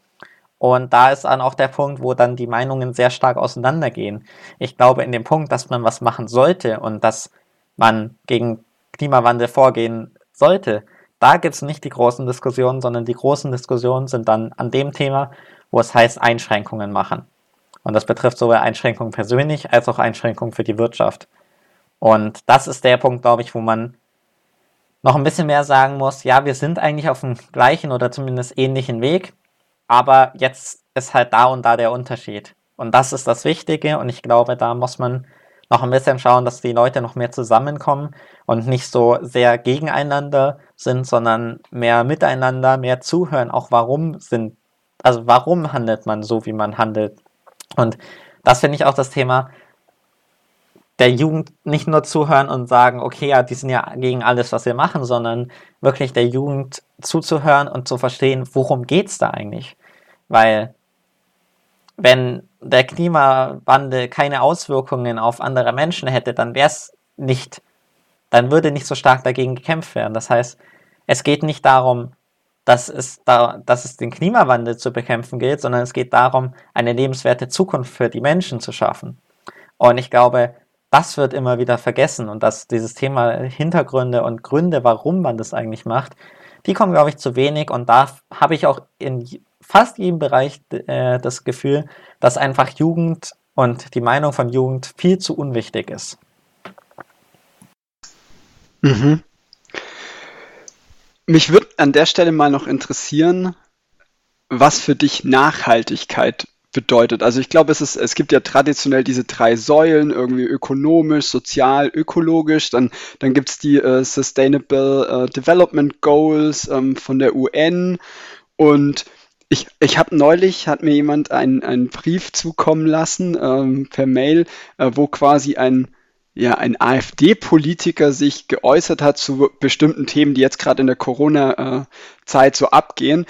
Und da ist dann auch der Punkt, wo dann die Meinungen sehr stark auseinandergehen. Ich glaube, in dem Punkt, dass man was machen sollte und dass man gegen Klimawandel vorgehen sollte, da gibt es nicht die großen Diskussionen, sondern die großen Diskussionen sind dann an dem Thema, wo es heißt Einschränkungen machen. Und das betrifft sowohl Einschränkungen persönlich als auch Einschränkungen für die Wirtschaft. Und das ist der Punkt, glaube ich, wo man noch ein bisschen mehr sagen muss, ja, wir sind eigentlich auf dem gleichen oder zumindest ähnlichen Weg, aber jetzt ist halt da und da der Unterschied. Und das ist das Wichtige und ich glaube, da muss man noch ein bisschen schauen, dass die Leute noch mehr zusammenkommen und nicht so sehr gegeneinander sind, sondern mehr miteinander, mehr zuhören, auch warum sind, also warum handelt man so, wie man handelt. Und das finde ich auch das Thema der Jugend nicht nur zuhören und sagen, okay, ja, die sind ja gegen alles, was wir machen, sondern wirklich der Jugend zuzuhören und zu verstehen, worum geht es da eigentlich? Weil wenn der Klimawandel keine Auswirkungen auf andere Menschen hätte, dann wäre es nicht, dann würde nicht so stark dagegen gekämpft werden. Das heißt, es geht nicht darum, dass es, da, dass es den Klimawandel zu bekämpfen gilt, sondern es geht darum, eine lebenswerte Zukunft für die Menschen zu schaffen. Und ich glaube, das wird immer wieder vergessen und dass dieses Thema Hintergründe und Gründe, warum man das eigentlich macht, die kommen, glaube ich, zu wenig und da habe ich auch in fast jedem Bereich äh, das Gefühl, dass einfach Jugend und die Meinung von Jugend viel zu unwichtig ist. Mhm. Mich würde an der Stelle mal noch interessieren, was für dich Nachhaltigkeit bedeutet. Also ich glaube, es ist, es gibt ja traditionell diese drei Säulen, irgendwie ökonomisch, sozial, ökologisch. Dann, dann gibt es die äh, Sustainable äh, Development Goals ähm, von der UN. Und ich, ich habe neulich, hat mir jemand einen, einen Brief zukommen lassen ähm, per Mail, äh, wo quasi ein, ja, ein AfD-Politiker sich geäußert hat zu bestimmten Themen, die jetzt gerade in der Corona-Zeit so abgehen.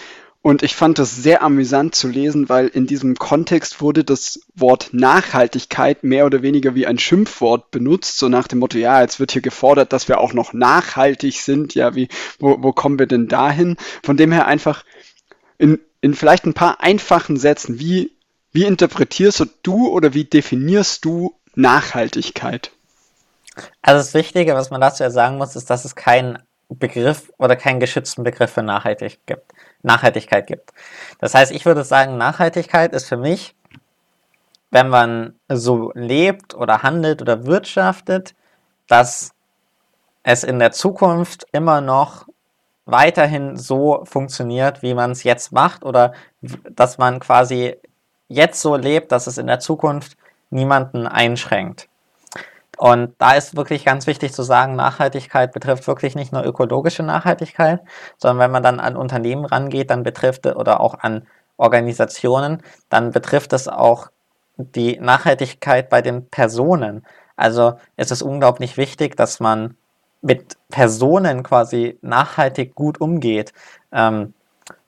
Und ich fand das sehr amüsant zu lesen, weil in diesem Kontext wurde das Wort Nachhaltigkeit mehr oder weniger wie ein Schimpfwort benutzt, so nach dem Motto, ja, jetzt wird hier gefordert, dass wir auch noch nachhaltig sind. Ja, wie, wo, wo kommen wir denn dahin? Von dem her einfach in, in vielleicht ein paar einfachen Sätzen, wie, wie interpretierst du oder wie definierst du Nachhaltigkeit? Also das Wichtige, was man dazu ja sagen muss, ist, dass es kein Begriff oder keinen geschützten Begriff für Nachhaltig gibt, Nachhaltigkeit gibt. Das heißt, ich würde sagen, Nachhaltigkeit ist für mich, wenn man so lebt oder handelt oder wirtschaftet, dass es in der Zukunft immer noch weiterhin so funktioniert, wie man es jetzt macht oder dass man quasi jetzt so lebt, dass es in der Zukunft niemanden einschränkt. Und da ist wirklich ganz wichtig zu sagen, Nachhaltigkeit betrifft wirklich nicht nur ökologische Nachhaltigkeit, sondern wenn man dann an Unternehmen rangeht, dann betrifft oder auch an Organisationen, dann betrifft es auch die Nachhaltigkeit bei den Personen. Also es ist unglaublich wichtig, dass man mit Personen quasi nachhaltig gut umgeht. Ähm,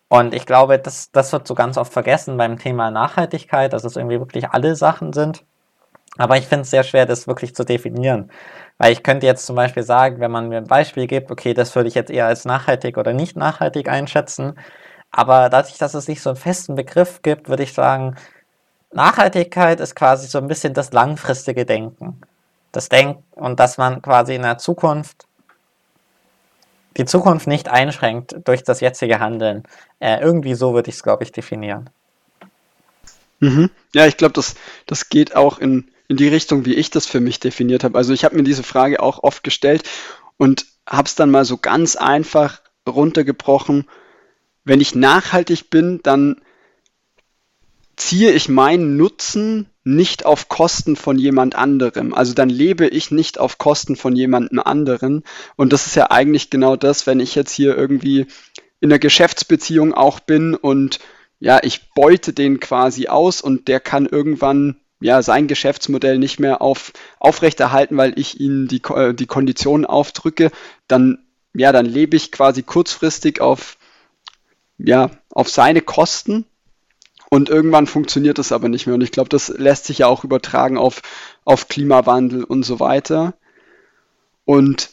und ich glaube, das, das wird so ganz oft vergessen beim Thema Nachhaltigkeit, dass es irgendwie wirklich alle Sachen sind. Aber ich finde es sehr schwer, das wirklich zu definieren. Weil ich könnte jetzt zum Beispiel sagen, wenn man mir ein Beispiel gibt, okay, das würde ich jetzt eher als nachhaltig oder nicht nachhaltig einschätzen. Aber dadurch, dass es nicht so einen festen Begriff gibt, würde ich sagen, Nachhaltigkeit ist quasi so ein bisschen das langfristige Denken. Das Denken und dass man quasi in der Zukunft die Zukunft nicht einschränkt durch das jetzige Handeln. Äh, irgendwie so würde ich es, glaube ich, definieren. Mhm. Ja, ich glaube, das, das geht auch in, in die Richtung, wie ich das für mich definiert habe. Also ich habe mir diese Frage auch oft gestellt und habe es dann mal so ganz einfach runtergebrochen. Wenn ich nachhaltig bin, dann ziehe ich meinen Nutzen nicht auf Kosten von jemand anderem. Also dann lebe ich nicht auf Kosten von jemandem anderen. Und das ist ja eigentlich genau das, wenn ich jetzt hier irgendwie in einer Geschäftsbeziehung auch bin und ja, ich beute den quasi aus und der kann irgendwann ja, sein Geschäftsmodell nicht mehr auf, aufrechterhalten, weil ich ihnen die, äh, die Konditionen aufdrücke, dann, ja, dann lebe ich quasi kurzfristig auf, ja, auf seine Kosten und irgendwann funktioniert das aber nicht mehr. Und ich glaube, das lässt sich ja auch übertragen auf, auf Klimawandel und so weiter. Und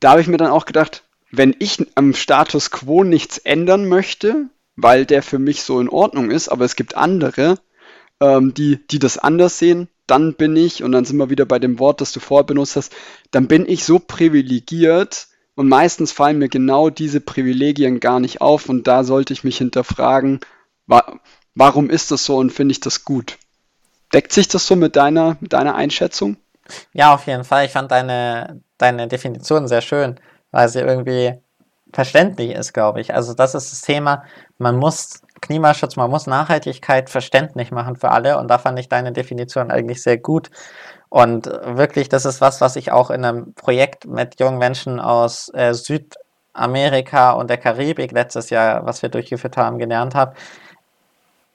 da habe ich mir dann auch gedacht, wenn ich am Status quo nichts ändern möchte, weil der für mich so in Ordnung ist, aber es gibt andere, ähm, die, die das anders sehen, dann bin ich, und dann sind wir wieder bei dem Wort, das du vorher benutzt hast, dann bin ich so privilegiert und meistens fallen mir genau diese Privilegien gar nicht auf und da sollte ich mich hinterfragen, wa warum ist das so und finde ich das gut? Deckt sich das so mit deiner, mit deiner Einschätzung? Ja, auf jeden Fall. Ich fand deine, deine Definition sehr schön, weil sie irgendwie verständlich ist, glaube ich. Also das ist das Thema, man muss Klimaschutz, man muss Nachhaltigkeit verständlich machen für alle und da fand ich deine Definition eigentlich sehr gut. Und wirklich, das ist was, was ich auch in einem Projekt mit jungen Menschen aus äh, Südamerika und der Karibik letztes Jahr, was wir durchgeführt haben, gelernt habe.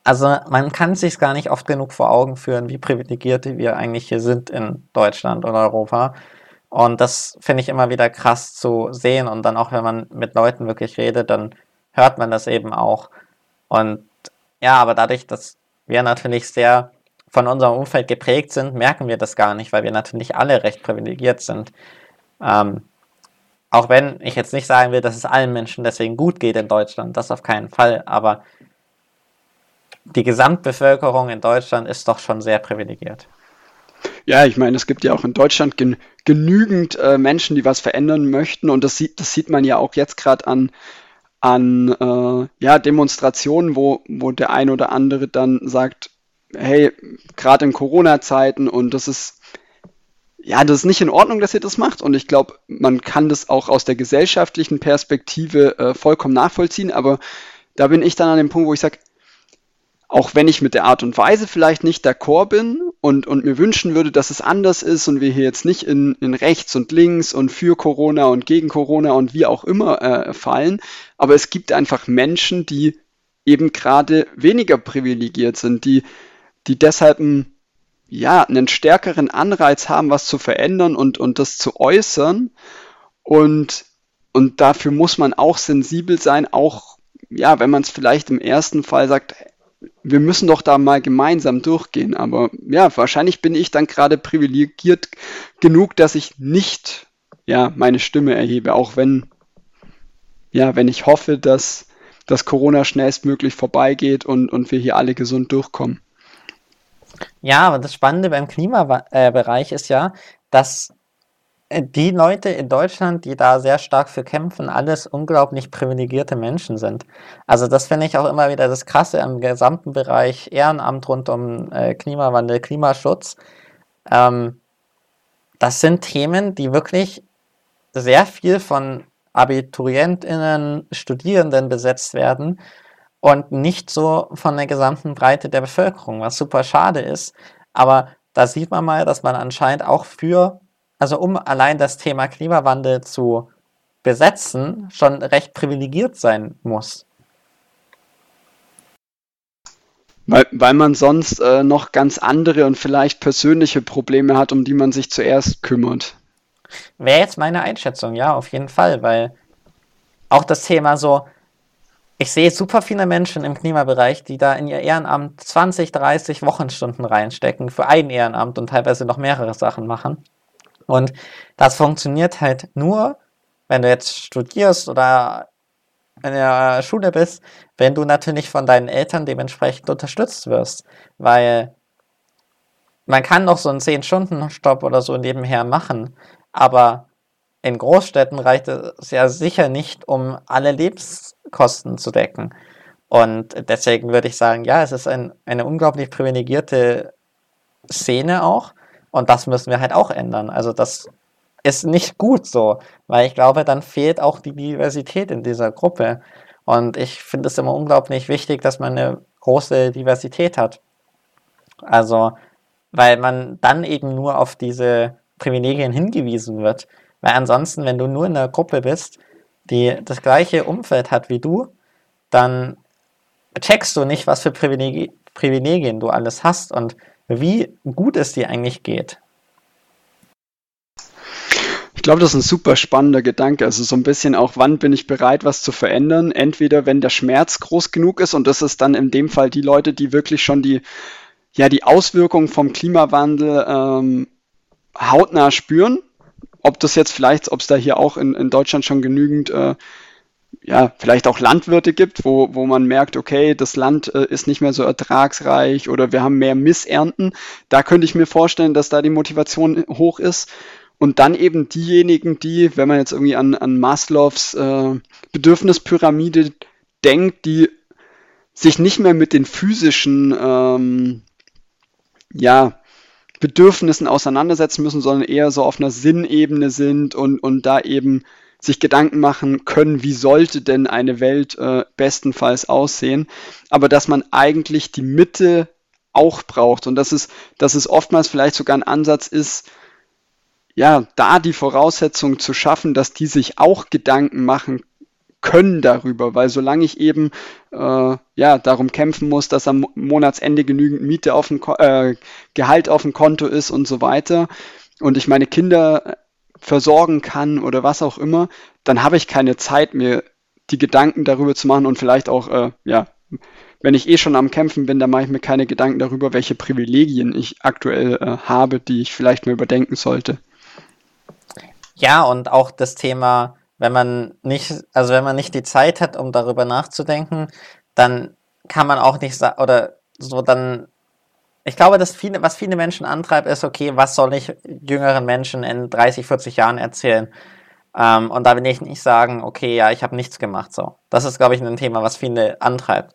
Also man kann sich gar nicht oft genug vor Augen führen, wie privilegiert wir eigentlich hier sind in Deutschland und Europa. Und das finde ich immer wieder krass zu sehen. Und dann auch, wenn man mit Leuten wirklich redet, dann hört man das eben auch. Und ja, aber dadurch, dass wir natürlich sehr von unserem Umfeld geprägt sind, merken wir das gar nicht, weil wir natürlich alle recht privilegiert sind. Ähm, auch wenn ich jetzt nicht sagen will, dass es allen Menschen deswegen gut geht in Deutschland, das auf keinen Fall, aber die Gesamtbevölkerung in Deutschland ist doch schon sehr privilegiert. Ja, ich meine, es gibt ja auch in Deutschland gen genügend äh, Menschen, die was verändern möchten und das sieht, das sieht man ja auch jetzt gerade an an äh, ja, Demonstrationen, wo, wo der ein oder andere dann sagt, hey, gerade in Corona-Zeiten und das ist ja, das ist nicht in Ordnung, dass ihr das macht. Und ich glaube, man kann das auch aus der gesellschaftlichen Perspektive äh, vollkommen nachvollziehen. Aber da bin ich dann an dem Punkt, wo ich sage, auch wenn ich mit der Art und Weise vielleicht nicht d'accord bin und, und mir wünschen würde, dass es anders ist und wir hier jetzt nicht in, in rechts und links und für Corona und gegen Corona und wie auch immer äh, fallen, aber es gibt einfach Menschen, die eben gerade weniger privilegiert sind, die, die deshalb einen, ja, einen stärkeren Anreiz haben, was zu verändern und, und das zu äußern. Und, und dafür muss man auch sensibel sein, auch ja, wenn man es vielleicht im ersten Fall sagt, wir müssen doch da mal gemeinsam durchgehen. Aber ja, wahrscheinlich bin ich dann gerade privilegiert genug, dass ich nicht ja, meine Stimme erhebe, auch wenn, ja, wenn ich hoffe, dass, dass Corona schnellstmöglich vorbeigeht und, und wir hier alle gesund durchkommen. Ja, aber das Spannende beim Klimabereich ist ja, dass äh, die Leute in Deutschland, die da sehr stark für kämpfen, alles unglaublich privilegierte Menschen sind. Also das finde ich auch immer wieder das Krasse am gesamten Bereich Ehrenamt rund um äh, Klimawandel, Klimaschutz. Ähm, das sind Themen, die wirklich sehr viel von AbiturientInnen, Studierenden besetzt werden und nicht so von der gesamten Breite der Bevölkerung, was super schade ist. Aber da sieht man mal, dass man anscheinend auch für also um allein das Thema Klimawandel zu besetzen, schon recht privilegiert sein muss. Weil, weil man sonst äh, noch ganz andere und vielleicht persönliche Probleme hat, um die man sich zuerst kümmert. Wäre jetzt meine Einschätzung, ja, auf jeden Fall, weil auch das Thema so, ich sehe super viele Menschen im Klimabereich, die da in ihr Ehrenamt 20, 30 Wochenstunden reinstecken für ein Ehrenamt und teilweise noch mehrere Sachen machen. Und das funktioniert halt nur, wenn du jetzt studierst oder in der Schule bist, wenn du natürlich von deinen Eltern dementsprechend unterstützt wirst. Weil man kann noch so einen 10-Stunden-Stopp oder so nebenher machen, aber in Großstädten reicht es ja sicher nicht, um alle Lebenskosten zu decken. Und deswegen würde ich sagen, ja, es ist ein, eine unglaublich privilegierte Szene auch. Und das müssen wir halt auch ändern. Also das ist nicht gut so, weil ich glaube, dann fehlt auch die Diversität in dieser Gruppe. Und ich finde es immer unglaublich wichtig, dass man eine große Diversität hat. Also, weil man dann eben nur auf diese Privilegien hingewiesen wird. Weil ansonsten, wenn du nur in einer Gruppe bist, die das gleiche Umfeld hat wie du, dann checkst du nicht, was für Privilegien du alles hast. Und wie gut es dir eigentlich geht. Ich glaube, das ist ein super spannender Gedanke. Also so ein bisschen auch, wann bin ich bereit, was zu verändern? Entweder wenn der Schmerz groß genug ist und das ist dann in dem Fall die Leute, die wirklich schon die, ja, die Auswirkungen vom Klimawandel ähm, hautnah spüren. Ob das jetzt vielleicht, ob es da hier auch in, in Deutschland schon genügend äh, ja, vielleicht auch Landwirte gibt, wo, wo man merkt, okay, das Land äh, ist nicht mehr so ertragsreich oder wir haben mehr Missernten. Da könnte ich mir vorstellen, dass da die Motivation hoch ist. Und dann eben diejenigen, die, wenn man jetzt irgendwie an, an Maslows äh, Bedürfnispyramide denkt, die sich nicht mehr mit den physischen ähm, ja, Bedürfnissen auseinandersetzen müssen, sondern eher so auf einer Sinnebene sind und, und da eben sich Gedanken machen können, wie sollte denn eine Welt äh, bestenfalls aussehen, aber dass man eigentlich die Mitte auch braucht und dass es, dass es oftmals vielleicht sogar ein Ansatz ist, ja, da die Voraussetzung zu schaffen, dass die sich auch Gedanken machen können darüber, weil solange ich eben äh, ja darum kämpfen muss, dass am Monatsende genügend Miete auf dem äh, Gehalt auf dem Konto ist und so weiter und ich meine Kinder versorgen kann oder was auch immer, dann habe ich keine Zeit mir die Gedanken darüber zu machen und vielleicht auch, äh, ja, wenn ich eh schon am Kämpfen bin, dann mache ich mir keine Gedanken darüber, welche Privilegien ich aktuell äh, habe, die ich vielleicht mal überdenken sollte. Ja, und auch das Thema, wenn man nicht, also wenn man nicht die Zeit hat, um darüber nachzudenken, dann kann man auch nicht sagen, oder so, dann ich glaube, dass viele, was viele Menschen antreibt, ist, okay, was soll ich jüngeren Menschen in 30, 40 Jahren erzählen? Ähm, und da will ich nicht sagen, okay, ja, ich habe nichts gemacht. So, das ist, glaube ich, ein Thema, was viele antreibt.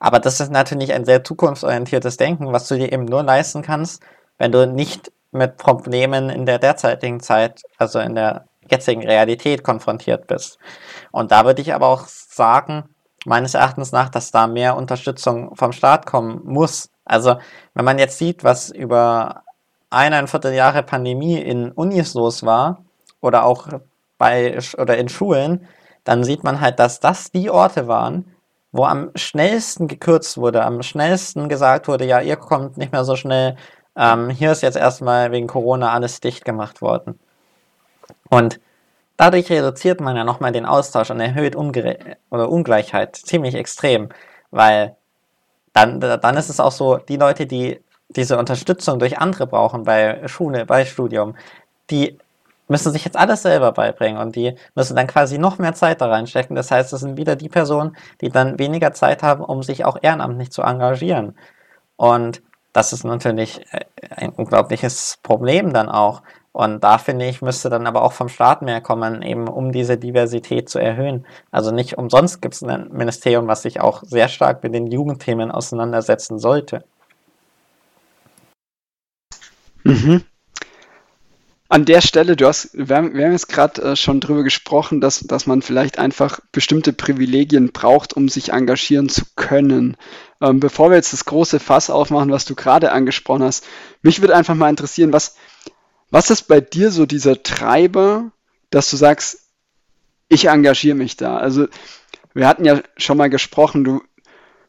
Aber das ist natürlich ein sehr zukunftsorientiertes Denken, was du dir eben nur leisten kannst, wenn du nicht mit Problemen in der derzeitigen Zeit, also in der jetzigen Realität konfrontiert bist. Und da würde ich aber auch sagen, meines Erachtens nach, dass da mehr Unterstützung vom Staat kommen muss, also, wenn man jetzt sieht, was über eineinviertel Jahre Pandemie in Unis los war oder auch bei oder in Schulen, dann sieht man halt, dass das die Orte waren, wo am schnellsten gekürzt wurde, am schnellsten gesagt wurde, ja, ihr kommt nicht mehr so schnell, ähm, hier ist jetzt erstmal wegen Corona alles dicht gemacht worden. Und dadurch reduziert man ja nochmal den Austausch und erhöht Ungere oder Ungleichheit ziemlich extrem, weil dann, dann ist es auch so, die Leute, die diese Unterstützung durch andere brauchen bei Schule, bei Studium, die müssen sich jetzt alles selber beibringen und die müssen dann quasi noch mehr Zeit da reinstecken. Das heißt, es sind wieder die Personen, die dann weniger Zeit haben, um sich auch ehrenamtlich zu engagieren. Und das ist natürlich äh, ein unglaubliches Problem dann auch. Und da finde ich, müsste dann aber auch vom Staat mehr kommen, eben um diese Diversität zu erhöhen. Also nicht umsonst gibt es ein Ministerium, was sich auch sehr stark mit den Jugendthemen auseinandersetzen sollte. Mhm. An der Stelle, du hast, wir haben, wir haben jetzt gerade äh, schon drüber gesprochen, dass, dass man vielleicht einfach bestimmte Privilegien braucht, um sich engagieren zu können. Ähm, bevor wir jetzt das große Fass aufmachen, was du gerade angesprochen hast, mich würde einfach mal interessieren, was, was ist bei dir so dieser Treiber, dass du sagst, ich engagiere mich da? Also, wir hatten ja schon mal gesprochen, du,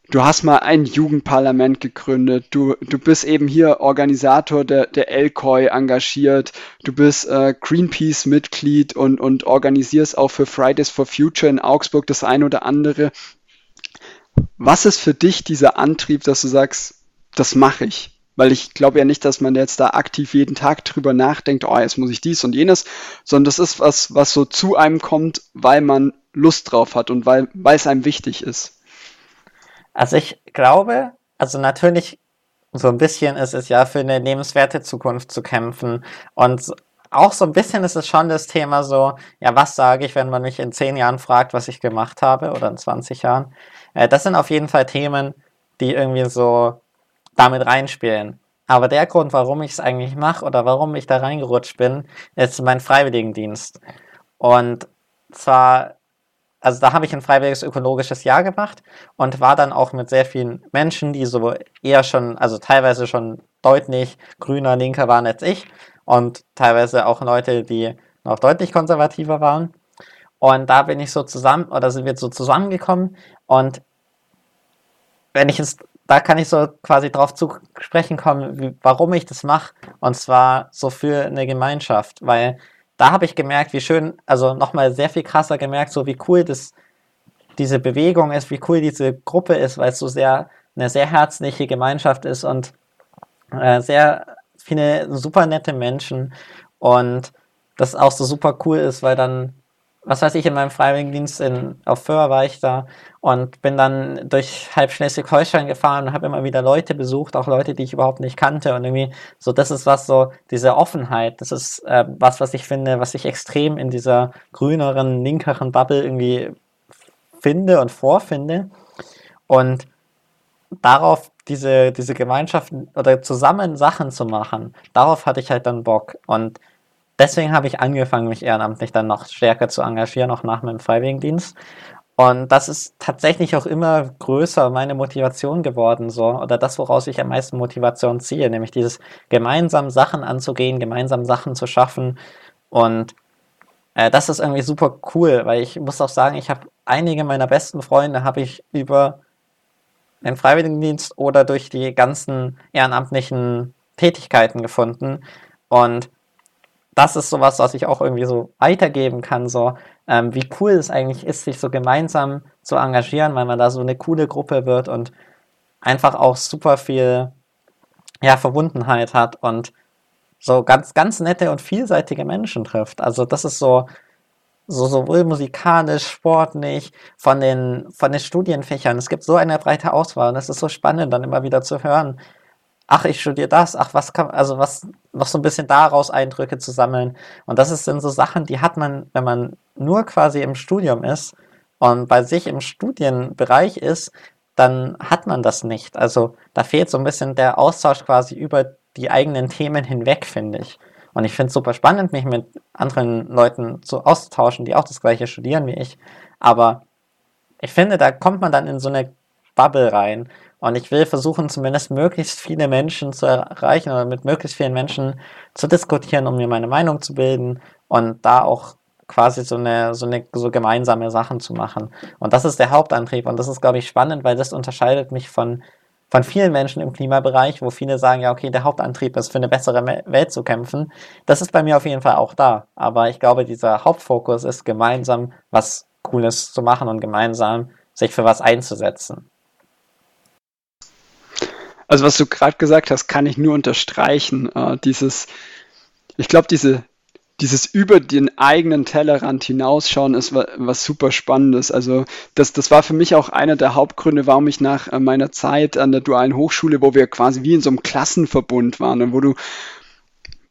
du hast mal ein Jugendparlament gegründet, du, du bist eben hier Organisator der, der LCOI engagiert, du bist äh, Greenpeace-Mitglied und, und organisierst auch für Fridays for Future in Augsburg das ein oder andere. Was ist für dich dieser Antrieb, dass du sagst, das mache ich? Weil ich glaube ja nicht, dass man jetzt da aktiv jeden Tag drüber nachdenkt, oh, jetzt muss ich dies und jenes, sondern das ist was, was so zu einem kommt, weil man Lust drauf hat und weil, weil es einem wichtig ist. Also ich glaube, also natürlich so ein bisschen ist es ja für eine lebenswerte Zukunft zu kämpfen und auch so ein bisschen ist es schon das Thema so, ja, was sage ich, wenn man mich in zehn Jahren fragt, was ich gemacht habe oder in 20 Jahren. Äh, das sind auf jeden Fall Themen, die irgendwie so damit reinspielen. Aber der Grund, warum ich es eigentlich mache oder warum ich da reingerutscht bin, ist mein Freiwilligendienst. Und zwar also da habe ich ein freiwilliges ökologisches Jahr gemacht und war dann auch mit sehr vielen Menschen, die so eher schon, also teilweise schon deutlich grüner, linker waren als ich und teilweise auch Leute, die noch deutlich konservativer waren. Und da bin ich so zusammen, oder sind wir so zusammengekommen und wenn ich jetzt, da kann ich so quasi drauf zu sprechen kommen, wie, warum ich das mache und zwar so für eine Gemeinschaft, weil da habe ich gemerkt, wie schön, also nochmal sehr viel krasser gemerkt, so wie cool das, diese Bewegung ist, wie cool diese Gruppe ist, weil es so sehr eine sehr herzliche Gemeinschaft ist und äh, sehr viele super nette Menschen und das auch so super cool ist, weil dann was weiß ich, in meinem Freiwilligendienst in, auf Föhr war ich da und bin dann durch halb Schleswig-Holstein gefahren und habe immer wieder Leute besucht, auch Leute, die ich überhaupt nicht kannte und irgendwie so, das ist was so, diese Offenheit, das ist äh, was, was ich finde, was ich extrem in dieser grüneren, linkeren Bubble irgendwie finde und vorfinde und darauf diese, diese Gemeinschaften oder zusammen Sachen zu machen, darauf hatte ich halt dann Bock und deswegen habe ich angefangen, mich ehrenamtlich dann noch stärker zu engagieren, auch nach meinem Freiwilligendienst. Und das ist tatsächlich auch immer größer meine Motivation geworden, so, oder das, woraus ich am meisten Motivation ziehe, nämlich dieses gemeinsam Sachen anzugehen, gemeinsam Sachen zu schaffen. Und äh, das ist irgendwie super cool, weil ich muss auch sagen, ich habe einige meiner besten Freunde habe ich über den Freiwilligendienst oder durch die ganzen ehrenamtlichen Tätigkeiten gefunden. Und das ist sowas, was ich auch irgendwie so weitergeben kann, so ähm, wie cool es eigentlich ist, sich so gemeinsam zu engagieren, weil man da so eine coole Gruppe wird und einfach auch super viel ja, Verbundenheit hat und so ganz, ganz nette und vielseitige Menschen trifft. Also das ist so, so sowohl musikalisch, sportlich, von den, von den Studienfächern. Es gibt so eine breite Auswahl und es ist so spannend, dann immer wieder zu hören, ach, ich studiere das, ach, was kann, also was, noch so ein bisschen daraus Eindrücke zu sammeln. Und das sind so Sachen, die hat man, wenn man nur quasi im Studium ist und bei sich im Studienbereich ist, dann hat man das nicht. Also da fehlt so ein bisschen der Austausch quasi über die eigenen Themen hinweg, finde ich. Und ich finde es super spannend, mich mit anderen Leuten zu auszutauschen, die auch das gleiche studieren wie ich. Aber ich finde, da kommt man dann in so eine Bubble rein. Und ich will versuchen, zumindest möglichst viele Menschen zu erreichen oder mit möglichst vielen Menschen zu diskutieren, um mir meine Meinung zu bilden und da auch quasi so eine, so eine so gemeinsame Sachen zu machen. Und das ist der Hauptantrieb. Und das ist, glaube ich, spannend, weil das unterscheidet mich von, von vielen Menschen im Klimabereich, wo viele sagen, ja, okay, der Hauptantrieb ist, für eine bessere Welt zu kämpfen. Das ist bei mir auf jeden Fall auch da. Aber ich glaube, dieser Hauptfokus ist, gemeinsam was Cooles zu machen und gemeinsam sich für was einzusetzen. Also was du gerade gesagt hast, kann ich nur unterstreichen. Äh, dieses, ich glaube, diese, dieses über den eigenen Tellerrand hinausschauen ist was, was, super Spannendes. Also das, das war für mich auch einer der Hauptgründe, warum ich nach äh, meiner Zeit an der dualen Hochschule, wo wir quasi wie in so einem Klassenverbund waren und wo du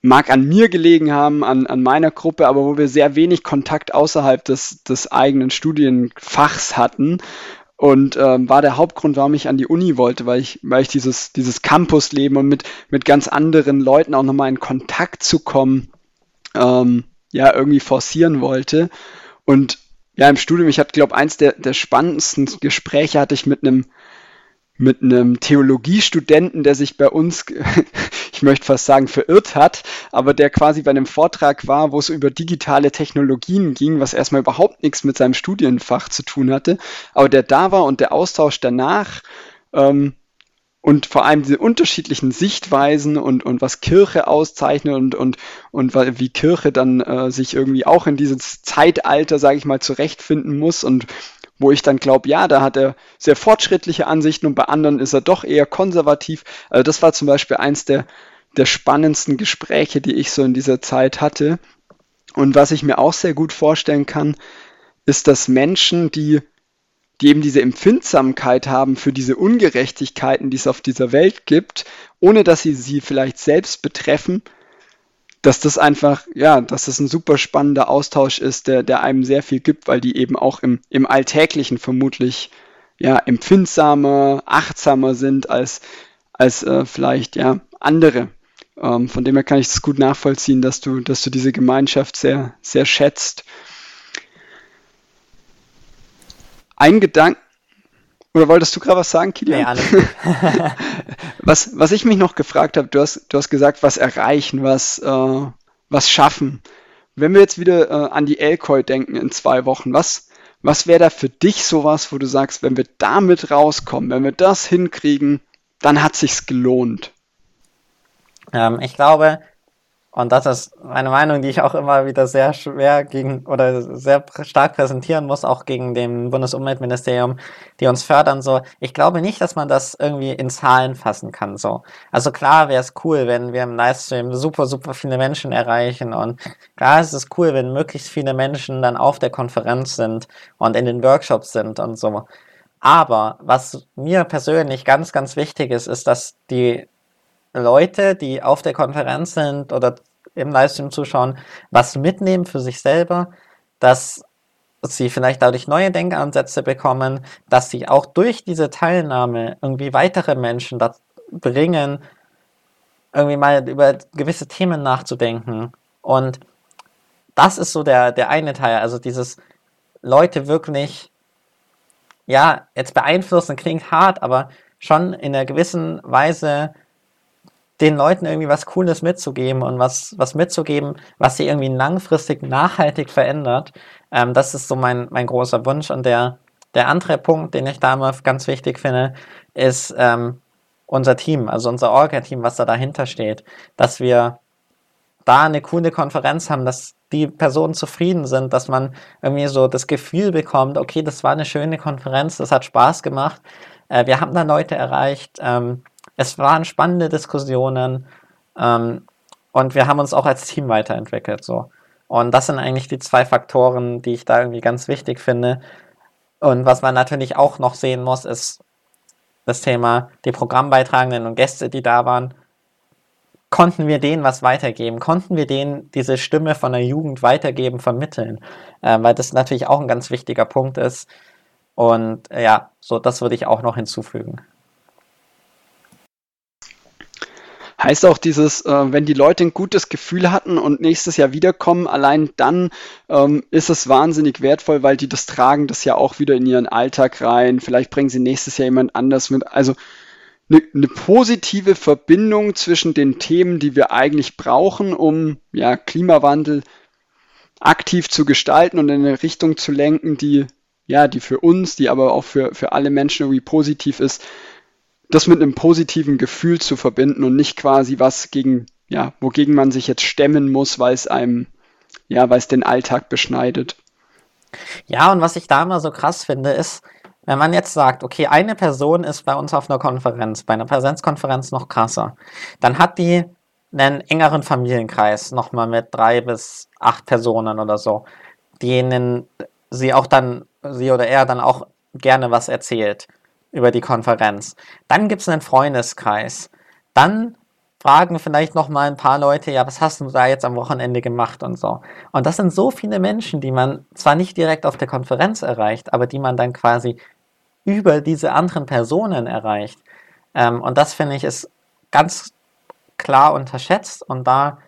mag an mir gelegen haben, an, an meiner Gruppe, aber wo wir sehr wenig Kontakt außerhalb des, des eigenen Studienfachs hatten. Und ähm, war der Hauptgrund, warum ich an die Uni wollte, weil ich, weil ich dieses, dieses Campusleben und mit, mit ganz anderen Leuten auch nochmal in Kontakt zu kommen, ähm, ja, irgendwie forcieren wollte. Und ja, im Studium, ich hatte, glaube eins der, der spannendsten Gespräche hatte ich mit einem mit einem Theologiestudenten, der sich bei uns, ich möchte fast sagen, verirrt hat, aber der quasi bei einem Vortrag war, wo es über digitale Technologien ging, was erstmal überhaupt nichts mit seinem Studienfach zu tun hatte, aber der da war und der Austausch danach ähm, und vor allem diese unterschiedlichen Sichtweisen und, und was Kirche auszeichnet und, und, und wie Kirche dann äh, sich irgendwie auch in dieses Zeitalter, sage ich mal, zurechtfinden muss und wo ich dann glaube, ja, da hat er sehr fortschrittliche Ansichten und bei anderen ist er doch eher konservativ. Also das war zum Beispiel eins der, der spannendsten Gespräche, die ich so in dieser Zeit hatte. Und was ich mir auch sehr gut vorstellen kann, ist, dass Menschen, die, die eben diese Empfindsamkeit haben für diese Ungerechtigkeiten, die es auf dieser Welt gibt, ohne dass sie sie vielleicht selbst betreffen, dass das einfach, ja, dass das ein super spannender Austausch ist, der, der einem sehr viel gibt, weil die eben auch im, im Alltäglichen vermutlich ja, empfindsamer, achtsamer sind als, als äh, vielleicht ja, andere. Ähm, von dem her kann ich es gut nachvollziehen, dass du, dass du diese Gemeinschaft sehr, sehr schätzt. Ein Gedanke, oder wolltest du gerade was sagen, Kilian? Nee, was, was ich mich noch gefragt habe, du hast, du hast gesagt, was erreichen, was, äh, was schaffen. Wenn wir jetzt wieder äh, an die Elkoi denken in zwei Wochen, was, was wäre da für dich sowas, wo du sagst, wenn wir damit rauskommen, wenn wir das hinkriegen, dann hat sich's gelohnt? Ähm, ich glaube, und das ist eine Meinung, die ich auch immer wieder sehr schwer gegen oder sehr stark präsentieren muss, auch gegen dem Bundesumweltministerium, die uns fördern. So, ich glaube nicht, dass man das irgendwie in Zahlen fassen kann. So, also klar wäre es cool, wenn wir im Livestream super, super viele Menschen erreichen und klar ist es cool, wenn möglichst viele Menschen dann auf der Konferenz sind und in den Workshops sind und so. Aber was mir persönlich ganz, ganz wichtig ist, ist, dass die Leute, die auf der Konferenz sind oder im Livestream zuschauen, was mitnehmen für sich selber, dass sie vielleicht dadurch neue Denkansätze bekommen, dass sie auch durch diese Teilnahme irgendwie weitere Menschen dazu bringen, irgendwie mal über gewisse Themen nachzudenken. Und das ist so der, der eine Teil, also dieses Leute wirklich, ja, jetzt beeinflussen klingt hart, aber schon in einer gewissen Weise den Leuten irgendwie was Cooles mitzugeben und was, was mitzugeben, was sie irgendwie langfristig nachhaltig verändert. Ähm, das ist so mein, mein großer Wunsch. Und der, der andere Punkt, den ich da immer ganz wichtig finde, ist ähm, unser Team, also unser Orga-Team, was da dahinter steht, dass wir da eine coole Konferenz haben, dass die Personen zufrieden sind, dass man irgendwie so das Gefühl bekommt, okay, das war eine schöne Konferenz, das hat Spaß gemacht, äh, wir haben da Leute erreicht, ähm, es waren spannende Diskussionen ähm, und wir haben uns auch als Team weiterentwickelt. So. Und das sind eigentlich die zwei Faktoren, die ich da irgendwie ganz wichtig finde. Und was man natürlich auch noch sehen muss, ist das Thema, die Programmbeitragenden und Gäste, die da waren, konnten wir denen was weitergeben? Konnten wir denen diese Stimme von der Jugend weitergeben, vermitteln? Äh, weil das natürlich auch ein ganz wichtiger Punkt ist. Und äh, ja, so das würde ich auch noch hinzufügen. Heißt auch dieses, äh, wenn die Leute ein gutes Gefühl hatten und nächstes Jahr wiederkommen, allein dann ähm, ist es wahnsinnig wertvoll, weil die das tragen das ja auch wieder in ihren Alltag rein. Vielleicht bringen sie nächstes Jahr jemand anders mit. Also eine, eine positive Verbindung zwischen den Themen, die wir eigentlich brauchen, um ja, Klimawandel aktiv zu gestalten und in eine Richtung zu lenken, die ja, die für uns, die aber auch für, für alle Menschen irgendwie positiv ist, das mit einem positiven Gefühl zu verbinden und nicht quasi was gegen, ja, wogegen man sich jetzt stemmen muss, weil es einem, ja, weil es den Alltag beschneidet. Ja, und was ich da immer so krass finde, ist, wenn man jetzt sagt, okay, eine Person ist bei uns auf einer Konferenz, bei einer Präsenzkonferenz noch krasser, dann hat die einen engeren Familienkreis, nochmal mit drei bis acht Personen oder so, denen sie auch dann, sie oder er dann auch gerne was erzählt über die Konferenz. Dann gibt es einen Freundeskreis. Dann fragen vielleicht noch mal ein paar Leute, ja, was hast du da jetzt am Wochenende gemacht und so. Und das sind so viele Menschen, die man zwar nicht direkt auf der Konferenz erreicht, aber die man dann quasi über diese anderen Personen erreicht. Ähm, und das finde ich ist ganz klar unterschätzt und da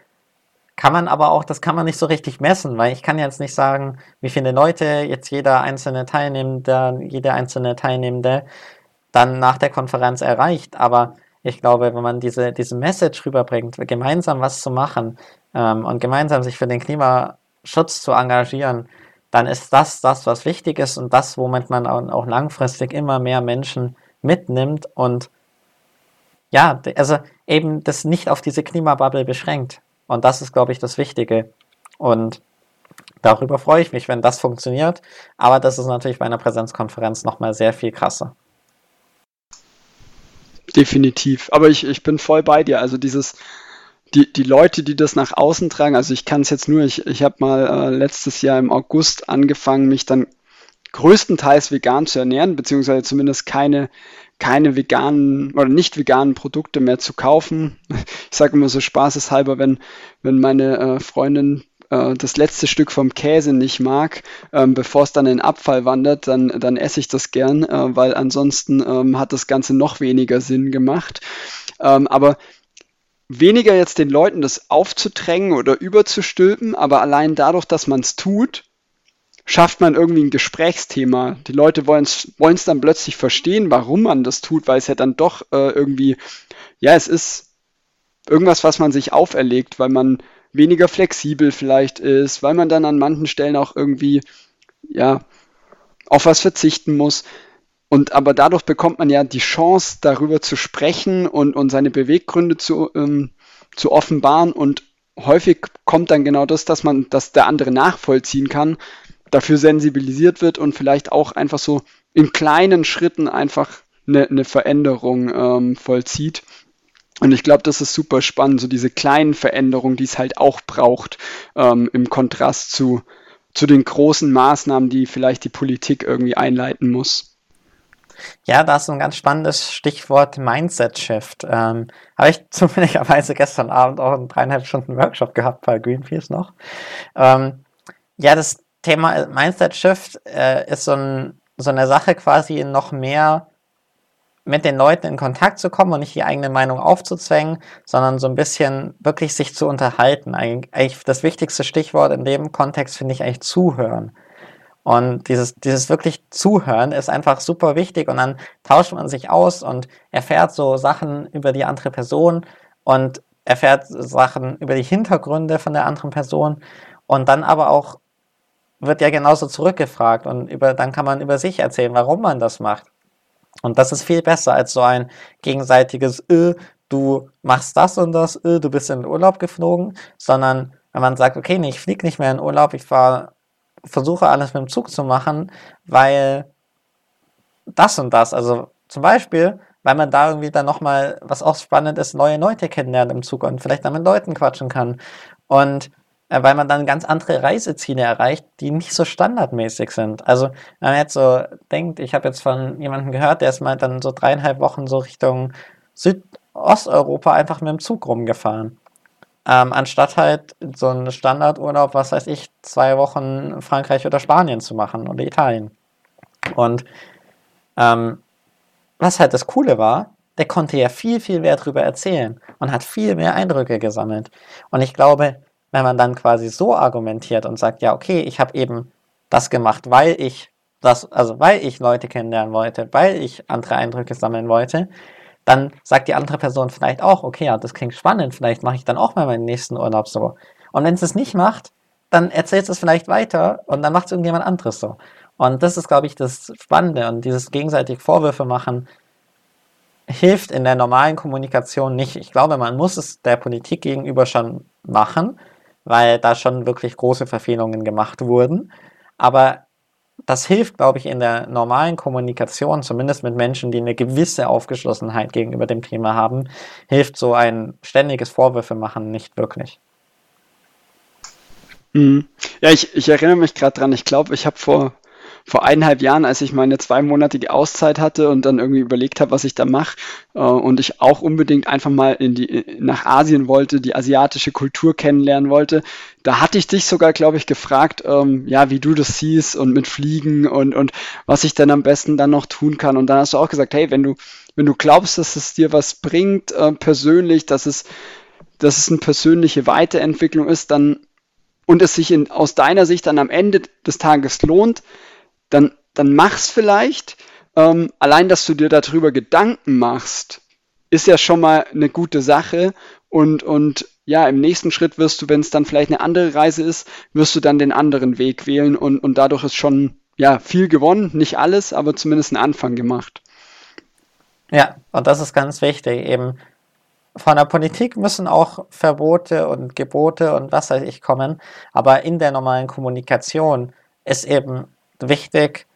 kann man aber auch, das kann man nicht so richtig messen, weil ich kann jetzt nicht sagen, wie viele Leute jetzt jeder einzelne Teilnehmende, jede einzelne Teilnehmende dann nach der Konferenz erreicht. Aber ich glaube, wenn man diese, diese Message rüberbringt, gemeinsam was zu machen ähm, und gemeinsam sich für den Klimaschutz zu engagieren, dann ist das das, was wichtig ist und das, womit man auch langfristig immer mehr Menschen mitnimmt und ja, also eben das nicht auf diese Klimabubble beschränkt. Und das ist, glaube ich, das Wichtige. Und darüber freue ich mich, wenn das funktioniert. Aber das ist natürlich bei einer Präsenzkonferenz nochmal sehr viel krasser. Definitiv. Aber ich, ich bin voll bei dir. Also dieses, die, die Leute, die das nach außen tragen, also ich kann es jetzt nur, ich, ich habe mal äh, letztes Jahr im August angefangen, mich dann größtenteils vegan zu ernähren, beziehungsweise zumindest keine, keine veganen oder nicht veganen Produkte mehr zu kaufen. Ich sage immer so spaßeshalber, wenn, wenn meine äh, Freundin äh, das letzte Stück vom Käse nicht mag, ähm, bevor es dann in Abfall wandert, dann, dann esse ich das gern, äh, weil ansonsten ähm, hat das Ganze noch weniger Sinn gemacht. Ähm, aber weniger jetzt den Leuten das aufzudrängen oder überzustülpen, aber allein dadurch, dass man es tut, schafft man irgendwie ein Gesprächsthema. Die Leute wollen es dann plötzlich verstehen, warum man das tut, weil es ja dann doch äh, irgendwie, ja, es ist irgendwas, was man sich auferlegt, weil man weniger flexibel vielleicht ist, weil man dann an manchen Stellen auch irgendwie, ja, auf was verzichten muss. Und aber dadurch bekommt man ja die Chance, darüber zu sprechen und, und seine Beweggründe zu, ähm, zu offenbaren. Und häufig kommt dann genau das, dass man, dass der andere nachvollziehen kann, dafür sensibilisiert wird und vielleicht auch einfach so in kleinen Schritten einfach eine, eine Veränderung ähm, vollzieht. Und ich glaube, das ist super spannend, so diese kleinen Veränderungen, die es halt auch braucht, ähm, im Kontrast zu, zu den großen Maßnahmen, die vielleicht die Politik irgendwie einleiten muss. Ja, da ist ein ganz spannendes Stichwort Mindset-Shift. Ähm, Habe ich zufälligerweise gestern Abend auch einen dreieinhalb Stunden Workshop gehabt bei Greenpeace noch. Ähm, ja, das Thema Mindset-Shift äh, ist so, ein, so eine Sache quasi noch mehr mit den Leuten in Kontakt zu kommen und nicht die eigene Meinung aufzuzwängen, sondern so ein bisschen wirklich sich zu unterhalten. Eigentlich das wichtigste Stichwort in dem Kontext finde ich eigentlich zuhören. Und dieses, dieses wirklich Zuhören ist einfach super wichtig und dann tauscht man sich aus und erfährt so Sachen über die andere Person und erfährt Sachen über die Hintergründe von der anderen Person und dann aber auch wird ja genauso zurückgefragt und über, dann kann man über sich erzählen, warum man das macht. Und das ist viel besser als so ein gegenseitiges, äh, du machst das und das, äh, du bist in den Urlaub geflogen, sondern wenn man sagt, okay, nee, ich fliege nicht mehr in Urlaub, ich fahre versuche alles mit dem Zug zu machen, weil das und das, also zum Beispiel, weil man da irgendwie dann nochmal, was auch spannend ist, neue Leute kennenlernt im Zug und vielleicht dann mit Leuten quatschen kann. Und weil man dann ganz andere Reiseziele erreicht, die nicht so standardmäßig sind. Also wenn man jetzt so denkt, ich habe jetzt von jemandem gehört, der ist mal dann so dreieinhalb Wochen so Richtung Südosteuropa einfach mit dem Zug rumgefahren. Ähm, anstatt halt so einen Standardurlaub, was weiß ich, zwei Wochen Frankreich oder Spanien zu machen oder Italien. Und ähm, was halt das Coole war, der konnte ja viel, viel mehr darüber erzählen und hat viel mehr Eindrücke gesammelt. Und ich glaube, wenn man dann quasi so argumentiert und sagt, ja, okay, ich habe eben das gemacht, weil ich das, also weil ich Leute kennenlernen wollte, weil ich andere Eindrücke sammeln wollte, dann sagt die andere Person vielleicht auch, okay, ja, das klingt spannend, vielleicht mache ich dann auch mal meinen nächsten Urlaub so. Und wenn es es nicht macht, dann erzählt es vielleicht weiter und dann macht es irgendjemand anderes so. Und das ist, glaube ich, das Spannende. Und dieses gegenseitig Vorwürfe machen hilft in der normalen Kommunikation nicht. Ich glaube, man muss es der Politik gegenüber schon machen, weil da schon wirklich große Verfehlungen gemacht wurden. Aber das hilft, glaube ich, in der normalen Kommunikation, zumindest mit Menschen, die eine gewisse Aufgeschlossenheit gegenüber dem Thema haben, hilft so ein ständiges Vorwürfe machen nicht wirklich. Mhm. Ja, ich, ich erinnere mich gerade dran, ich glaube, ich habe vor, vor eineinhalb Jahren, als ich meine zweimonatige Auszeit hatte und dann irgendwie überlegt habe, was ich da mache äh, und ich auch unbedingt einfach mal in die, nach Asien wollte, die asiatische Kultur kennenlernen wollte, da hatte ich dich sogar, glaube ich, gefragt, ähm, ja, wie du das siehst und mit Fliegen und, und was ich dann am besten dann noch tun kann. Und dann hast du auch gesagt, hey, wenn du, wenn du glaubst, dass es dir was bringt, äh, persönlich, dass es, dass es eine persönliche Weiterentwicklung ist, dann und es sich in, aus deiner Sicht dann am Ende des Tages lohnt, dann, dann mach's vielleicht. Ähm, allein, dass du dir darüber Gedanken machst, ist ja schon mal eine gute Sache. Und, und ja, im nächsten Schritt wirst du, wenn es dann vielleicht eine andere Reise ist, wirst du dann den anderen Weg wählen und, und dadurch ist schon ja viel gewonnen, nicht alles, aber zumindest einen Anfang gemacht. Ja, und das ist ganz wichtig, eben von der Politik müssen auch Verbote und Gebote und was weiß ich kommen, aber in der normalen Kommunikation ist eben wichtig,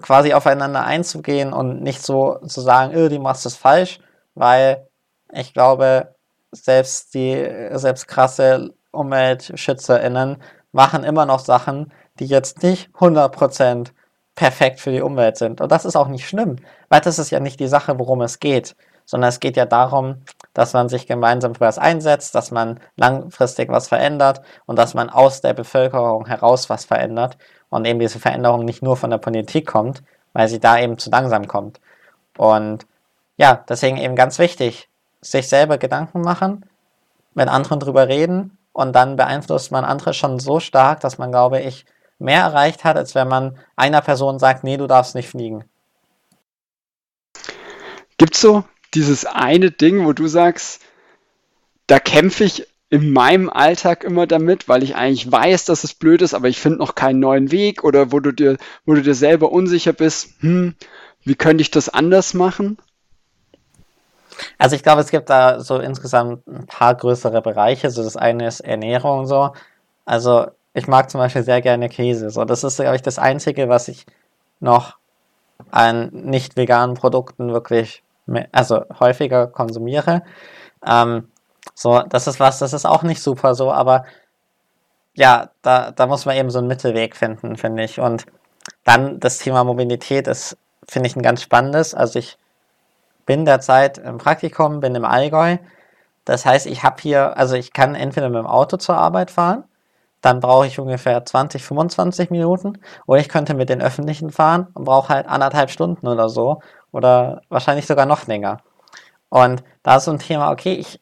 quasi aufeinander einzugehen und nicht so zu sagen, oh, die machst es falsch, weil ich glaube, selbst die, selbst krasse UmweltschützerInnen machen immer noch Sachen, die jetzt nicht 100% perfekt für die Umwelt sind. Und das ist auch nicht schlimm, weil das ist ja nicht die Sache, worum es geht, sondern es geht ja darum, dass man sich gemeinsam für was einsetzt, dass man langfristig was verändert und dass man aus der Bevölkerung heraus was verändert und eben diese Veränderung nicht nur von der Politik kommt, weil sie da eben zu langsam kommt. Und ja, deswegen eben ganz wichtig, sich selber Gedanken machen, mit anderen drüber reden und dann beeinflusst man andere schon so stark, dass man, glaube ich, mehr erreicht hat, als wenn man einer Person sagt, nee, du darfst nicht fliegen. Gibt es so dieses eine Ding, wo du sagst, da kämpfe ich in meinem Alltag immer damit, weil ich eigentlich weiß, dass es blöd ist, aber ich finde noch keinen neuen Weg oder wo du dir, wo du dir selber unsicher bist, hm, wie könnte ich das anders machen? Also ich glaube, es gibt da so insgesamt ein paar größere Bereiche. So das eine ist Ernährung so. Also ich mag zum Beispiel sehr gerne Käse. So, das ist, glaube ich, das Einzige, was ich noch an nicht veganen Produkten wirklich, also häufiger konsumiere. Ähm, so, das ist was, das ist auch nicht super so, aber ja, da, da muss man eben so einen Mittelweg finden, finde ich. Und dann das Thema Mobilität ist, finde ich, ein ganz spannendes. Also ich bin derzeit im Praktikum, bin im Allgäu. Das heißt, ich habe hier, also ich kann entweder mit dem Auto zur Arbeit fahren, dann brauche ich ungefähr 20, 25 Minuten, oder ich könnte mit den Öffentlichen fahren und brauche halt anderthalb Stunden oder so, oder wahrscheinlich sogar noch länger. Und da ist so ein Thema, okay, ich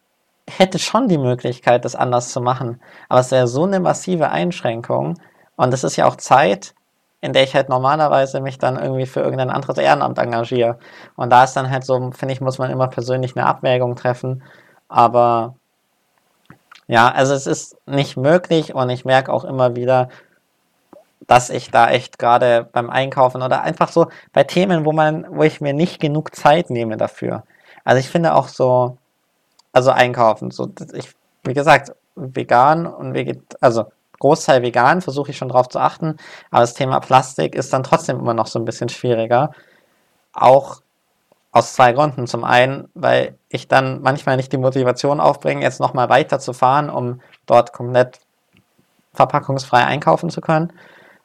hätte schon die Möglichkeit, das anders zu machen, aber es wäre so eine massive Einschränkung und es ist ja auch Zeit, in der ich halt normalerweise mich dann irgendwie für irgendein anderes Ehrenamt engagiere. Und da ist dann halt so, finde ich, muss man immer persönlich eine Abwägung treffen. Aber ja, also es ist nicht möglich und ich merke auch immer wieder, dass ich da echt gerade beim Einkaufen oder einfach so bei Themen, wo man, wo ich mir nicht genug Zeit nehme dafür. Also ich finde auch so, also einkaufen, so ich, wie gesagt, vegan und veget, also Großteil vegan, versuche ich schon drauf zu achten, aber das Thema Plastik ist dann trotzdem immer noch so ein bisschen schwieriger. Auch aus zwei Gründen. Zum einen, weil ich dann manchmal nicht die Motivation aufbringe, jetzt nochmal weiter zu fahren, um dort komplett verpackungsfrei einkaufen zu können.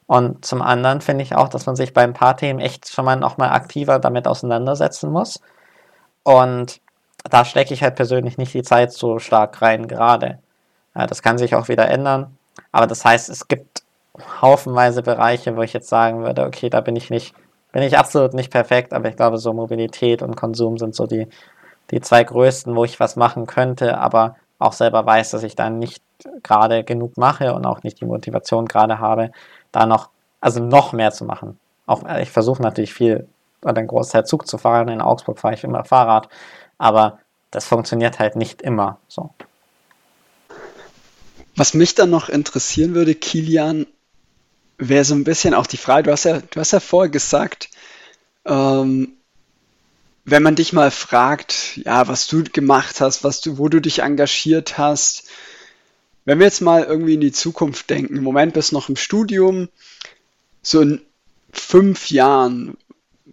Und zum anderen finde ich auch, dass man sich bei ein paar Themen echt schon mal nochmal aktiver damit auseinandersetzen muss. Und da stecke ich halt persönlich nicht die Zeit so stark rein gerade. Ja, das kann sich auch wieder ändern. Aber das heißt, es gibt haufenweise Bereiche, wo ich jetzt sagen würde, okay, da bin ich nicht, bin ich absolut nicht perfekt, aber ich glaube, so Mobilität und Konsum sind so die, die zwei größten, wo ich was machen könnte, aber auch selber weiß, dass ich da nicht gerade genug mache und auch nicht die Motivation gerade habe, da noch, also noch mehr zu machen. Auch ich versuche natürlich viel einen Großteil Zug zu fahren. In Augsburg fahre ich immer Fahrrad, aber das funktioniert halt nicht immer so. Was mich dann noch interessieren würde, Kilian, wäre so ein bisschen auch die Frage, du hast ja, du hast ja vorher gesagt, ähm, wenn man dich mal fragt, ja, was du gemacht hast, was du, wo du dich engagiert hast, wenn wir jetzt mal irgendwie in die Zukunft denken, im Moment bist du noch im Studium, so in fünf Jahren,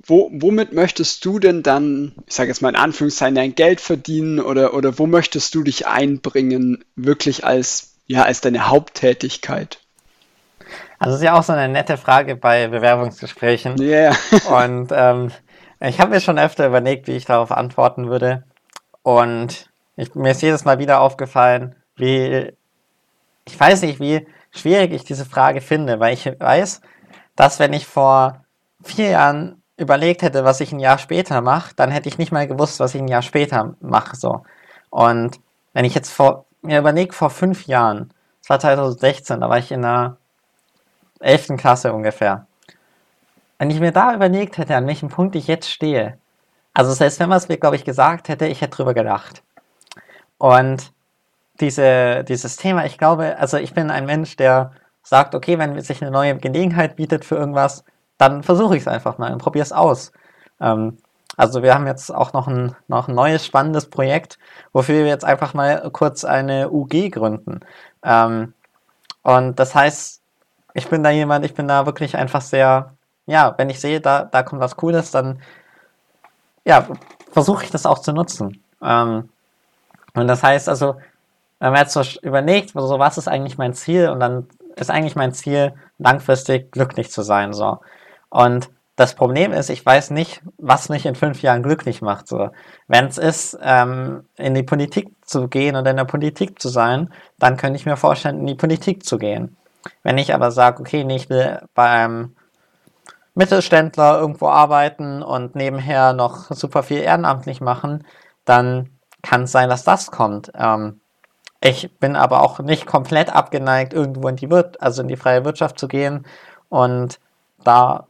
wo, womit möchtest du denn dann, ich sage jetzt mal in Anführungszeichen, dein Geld verdienen oder, oder wo möchtest du dich einbringen, wirklich als ja, als deine Haupttätigkeit? Also das ist ja auch so eine nette Frage bei Bewerbungsgesprächen. Ja. Yeah. Und ähm, ich habe mir schon öfter überlegt, wie ich darauf antworten würde. Und ich, mir ist jedes Mal wieder aufgefallen, wie, ich weiß nicht, wie schwierig ich diese Frage finde, weil ich weiß, dass wenn ich vor vier Jahren überlegt hätte, was ich ein Jahr später mache, dann hätte ich nicht mal gewusst, was ich ein Jahr später mache. So. Und wenn ich jetzt vor, mir überlege, vor fünf Jahren, das war 2016, da war ich in der 11. Klasse ungefähr. Wenn ich mir da überlegt hätte, an welchem Punkt ich jetzt stehe, also selbst wenn man es mir, glaube ich, gesagt hätte, ich hätte drüber gedacht. Und diese, dieses Thema, ich glaube, also ich bin ein Mensch, der sagt, okay, wenn sich eine neue Gelegenheit bietet für irgendwas, dann versuche ich es einfach mal und probiere es aus. Ähm, also wir haben jetzt auch noch ein, noch ein neues spannendes Projekt, wofür wir jetzt einfach mal kurz eine UG gründen. Ähm, und das heißt, ich bin da jemand, ich bin da wirklich einfach sehr, ja, wenn ich sehe, da, da kommt was Cooles, dann ja, versuche ich das auch zu nutzen. Ähm, und das heißt also, wenn man jetzt so überlegt, so was ist eigentlich mein Ziel und dann ist eigentlich mein Ziel, langfristig glücklich zu sein. So. Und das Problem ist, ich weiß nicht, was mich in fünf Jahren glücklich macht. So. Wenn es ist, ähm, in die Politik zu gehen und in der Politik zu sein, dann könnte ich mir vorstellen, in die Politik zu gehen. Wenn ich aber sage, okay, nee, ich will beim Mittelständler irgendwo arbeiten und nebenher noch super viel ehrenamtlich machen, dann kann es sein, dass das kommt. Ähm, ich bin aber auch nicht komplett abgeneigt, irgendwo in die, Wir also in die freie Wirtschaft zu gehen und da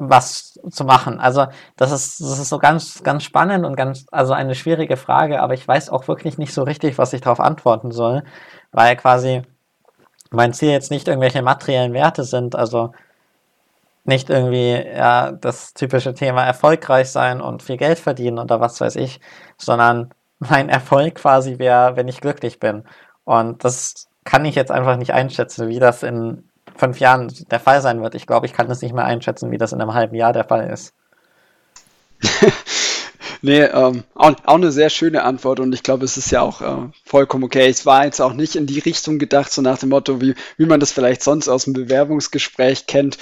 was zu machen. Also das ist, das ist so ganz, ganz spannend und ganz, also eine schwierige Frage, aber ich weiß auch wirklich nicht so richtig, was ich darauf antworten soll, weil quasi mein Ziel jetzt nicht irgendwelche materiellen Werte sind, also nicht irgendwie ja, das typische Thema erfolgreich sein und viel Geld verdienen oder was weiß ich, sondern mein Erfolg quasi wäre, wenn ich glücklich bin. Und das kann ich jetzt einfach nicht einschätzen, wie das in fünf Jahren der Fall sein wird. Ich glaube, ich kann das nicht mehr einschätzen, wie das in einem halben Jahr der Fall ist. nee, ähm, auch, auch, eine sehr schöne Antwort und ich glaube, es ist ja auch äh, vollkommen okay. Es war jetzt auch nicht in die Richtung gedacht, so nach dem Motto, wie, wie man das vielleicht sonst aus dem Bewerbungsgespräch kennt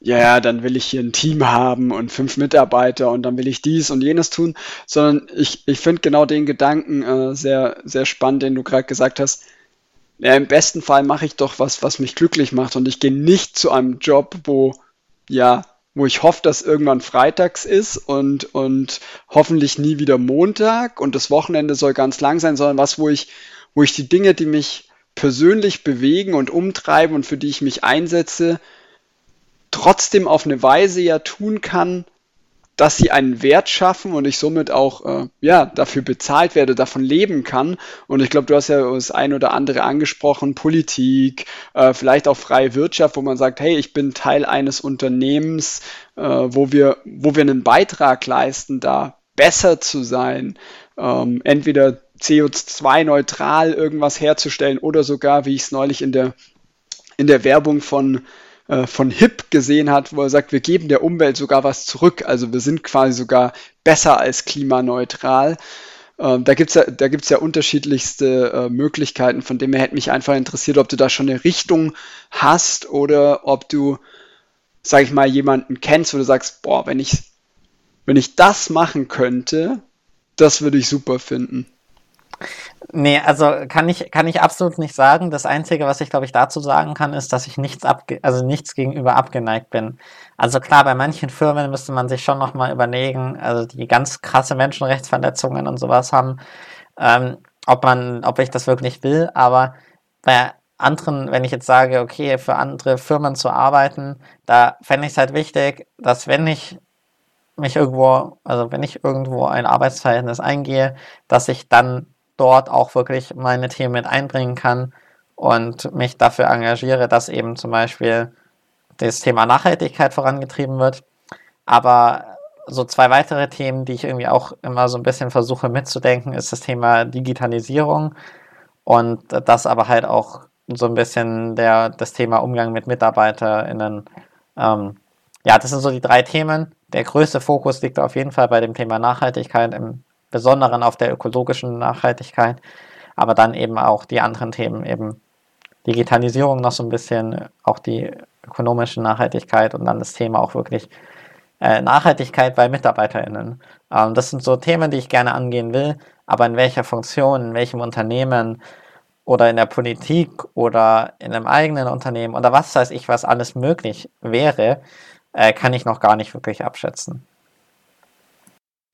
ja, dann will ich hier ein Team haben und fünf Mitarbeiter und dann will ich dies und jenes tun, sondern ich, ich finde genau den Gedanken äh, sehr, sehr spannend, den du gerade gesagt hast. Ja, im besten Fall mache ich doch was, was mich glücklich macht und ich gehe nicht zu einem Job, wo, ja, wo ich hoffe, dass irgendwann freitags ist und, und hoffentlich nie wieder Montag und das Wochenende soll ganz lang sein, sondern was, wo ich, wo ich die Dinge, die mich persönlich bewegen und umtreiben und für die ich mich einsetze, trotzdem auf eine Weise ja tun kann, dass sie einen Wert schaffen und ich somit auch äh, ja dafür bezahlt werde, davon leben kann. Und ich glaube, du hast ja das ein oder andere angesprochen, Politik, äh, vielleicht auch freie Wirtschaft, wo man sagt, hey, ich bin Teil eines Unternehmens, äh, wo wir, wo wir einen Beitrag leisten, da besser zu sein, ähm, entweder CO2-neutral irgendwas herzustellen oder sogar, wie ich es neulich in der in der Werbung von äh, von HIP gesehen hat, wo er sagt, wir geben der Umwelt sogar was zurück. Also wir sind quasi sogar besser als klimaneutral. Ähm, da gibt es ja, da gibt's ja unterschiedlichste äh, Möglichkeiten. Von dem her hätte mich einfach interessiert, ob du da schon eine Richtung hast oder ob du, sag ich mal, jemanden kennst, wo du sagst, boah, wenn ich, wenn ich das machen könnte, das würde ich super finden. Nee, also kann ich, kann ich absolut nicht sagen. Das Einzige, was ich glaube ich dazu sagen kann, ist, dass ich nichts abge also nichts gegenüber abgeneigt bin. Also klar, bei manchen Firmen müsste man sich schon nochmal überlegen, also die ganz krasse Menschenrechtsverletzungen und sowas haben, ähm, ob man, ob ich das wirklich will, aber bei anderen, wenn ich jetzt sage, okay, für andere Firmen zu arbeiten, da fände ich es halt wichtig, dass wenn ich mich irgendwo, also wenn ich irgendwo ein Arbeitsverhältnis eingehe, dass ich dann dort auch wirklich meine Themen mit einbringen kann und mich dafür engagiere, dass eben zum Beispiel das Thema Nachhaltigkeit vorangetrieben wird. Aber so zwei weitere Themen, die ich irgendwie auch immer so ein bisschen versuche mitzudenken, ist das Thema Digitalisierung und das aber halt auch so ein bisschen der, das Thema Umgang mit MitarbeiterInnen. Ähm, ja, das sind so die drei Themen. Der größte Fokus liegt auf jeden Fall bei dem Thema Nachhaltigkeit im Besonderen auf der ökologischen Nachhaltigkeit, aber dann eben auch die anderen Themen, eben Digitalisierung noch so ein bisschen, auch die ökonomische Nachhaltigkeit und dann das Thema auch wirklich äh, Nachhaltigkeit bei MitarbeiterInnen. Ähm, das sind so Themen, die ich gerne angehen will, aber in welcher Funktion, in welchem Unternehmen oder in der Politik oder in einem eigenen Unternehmen oder was weiß ich, was alles möglich wäre, äh, kann ich noch gar nicht wirklich abschätzen.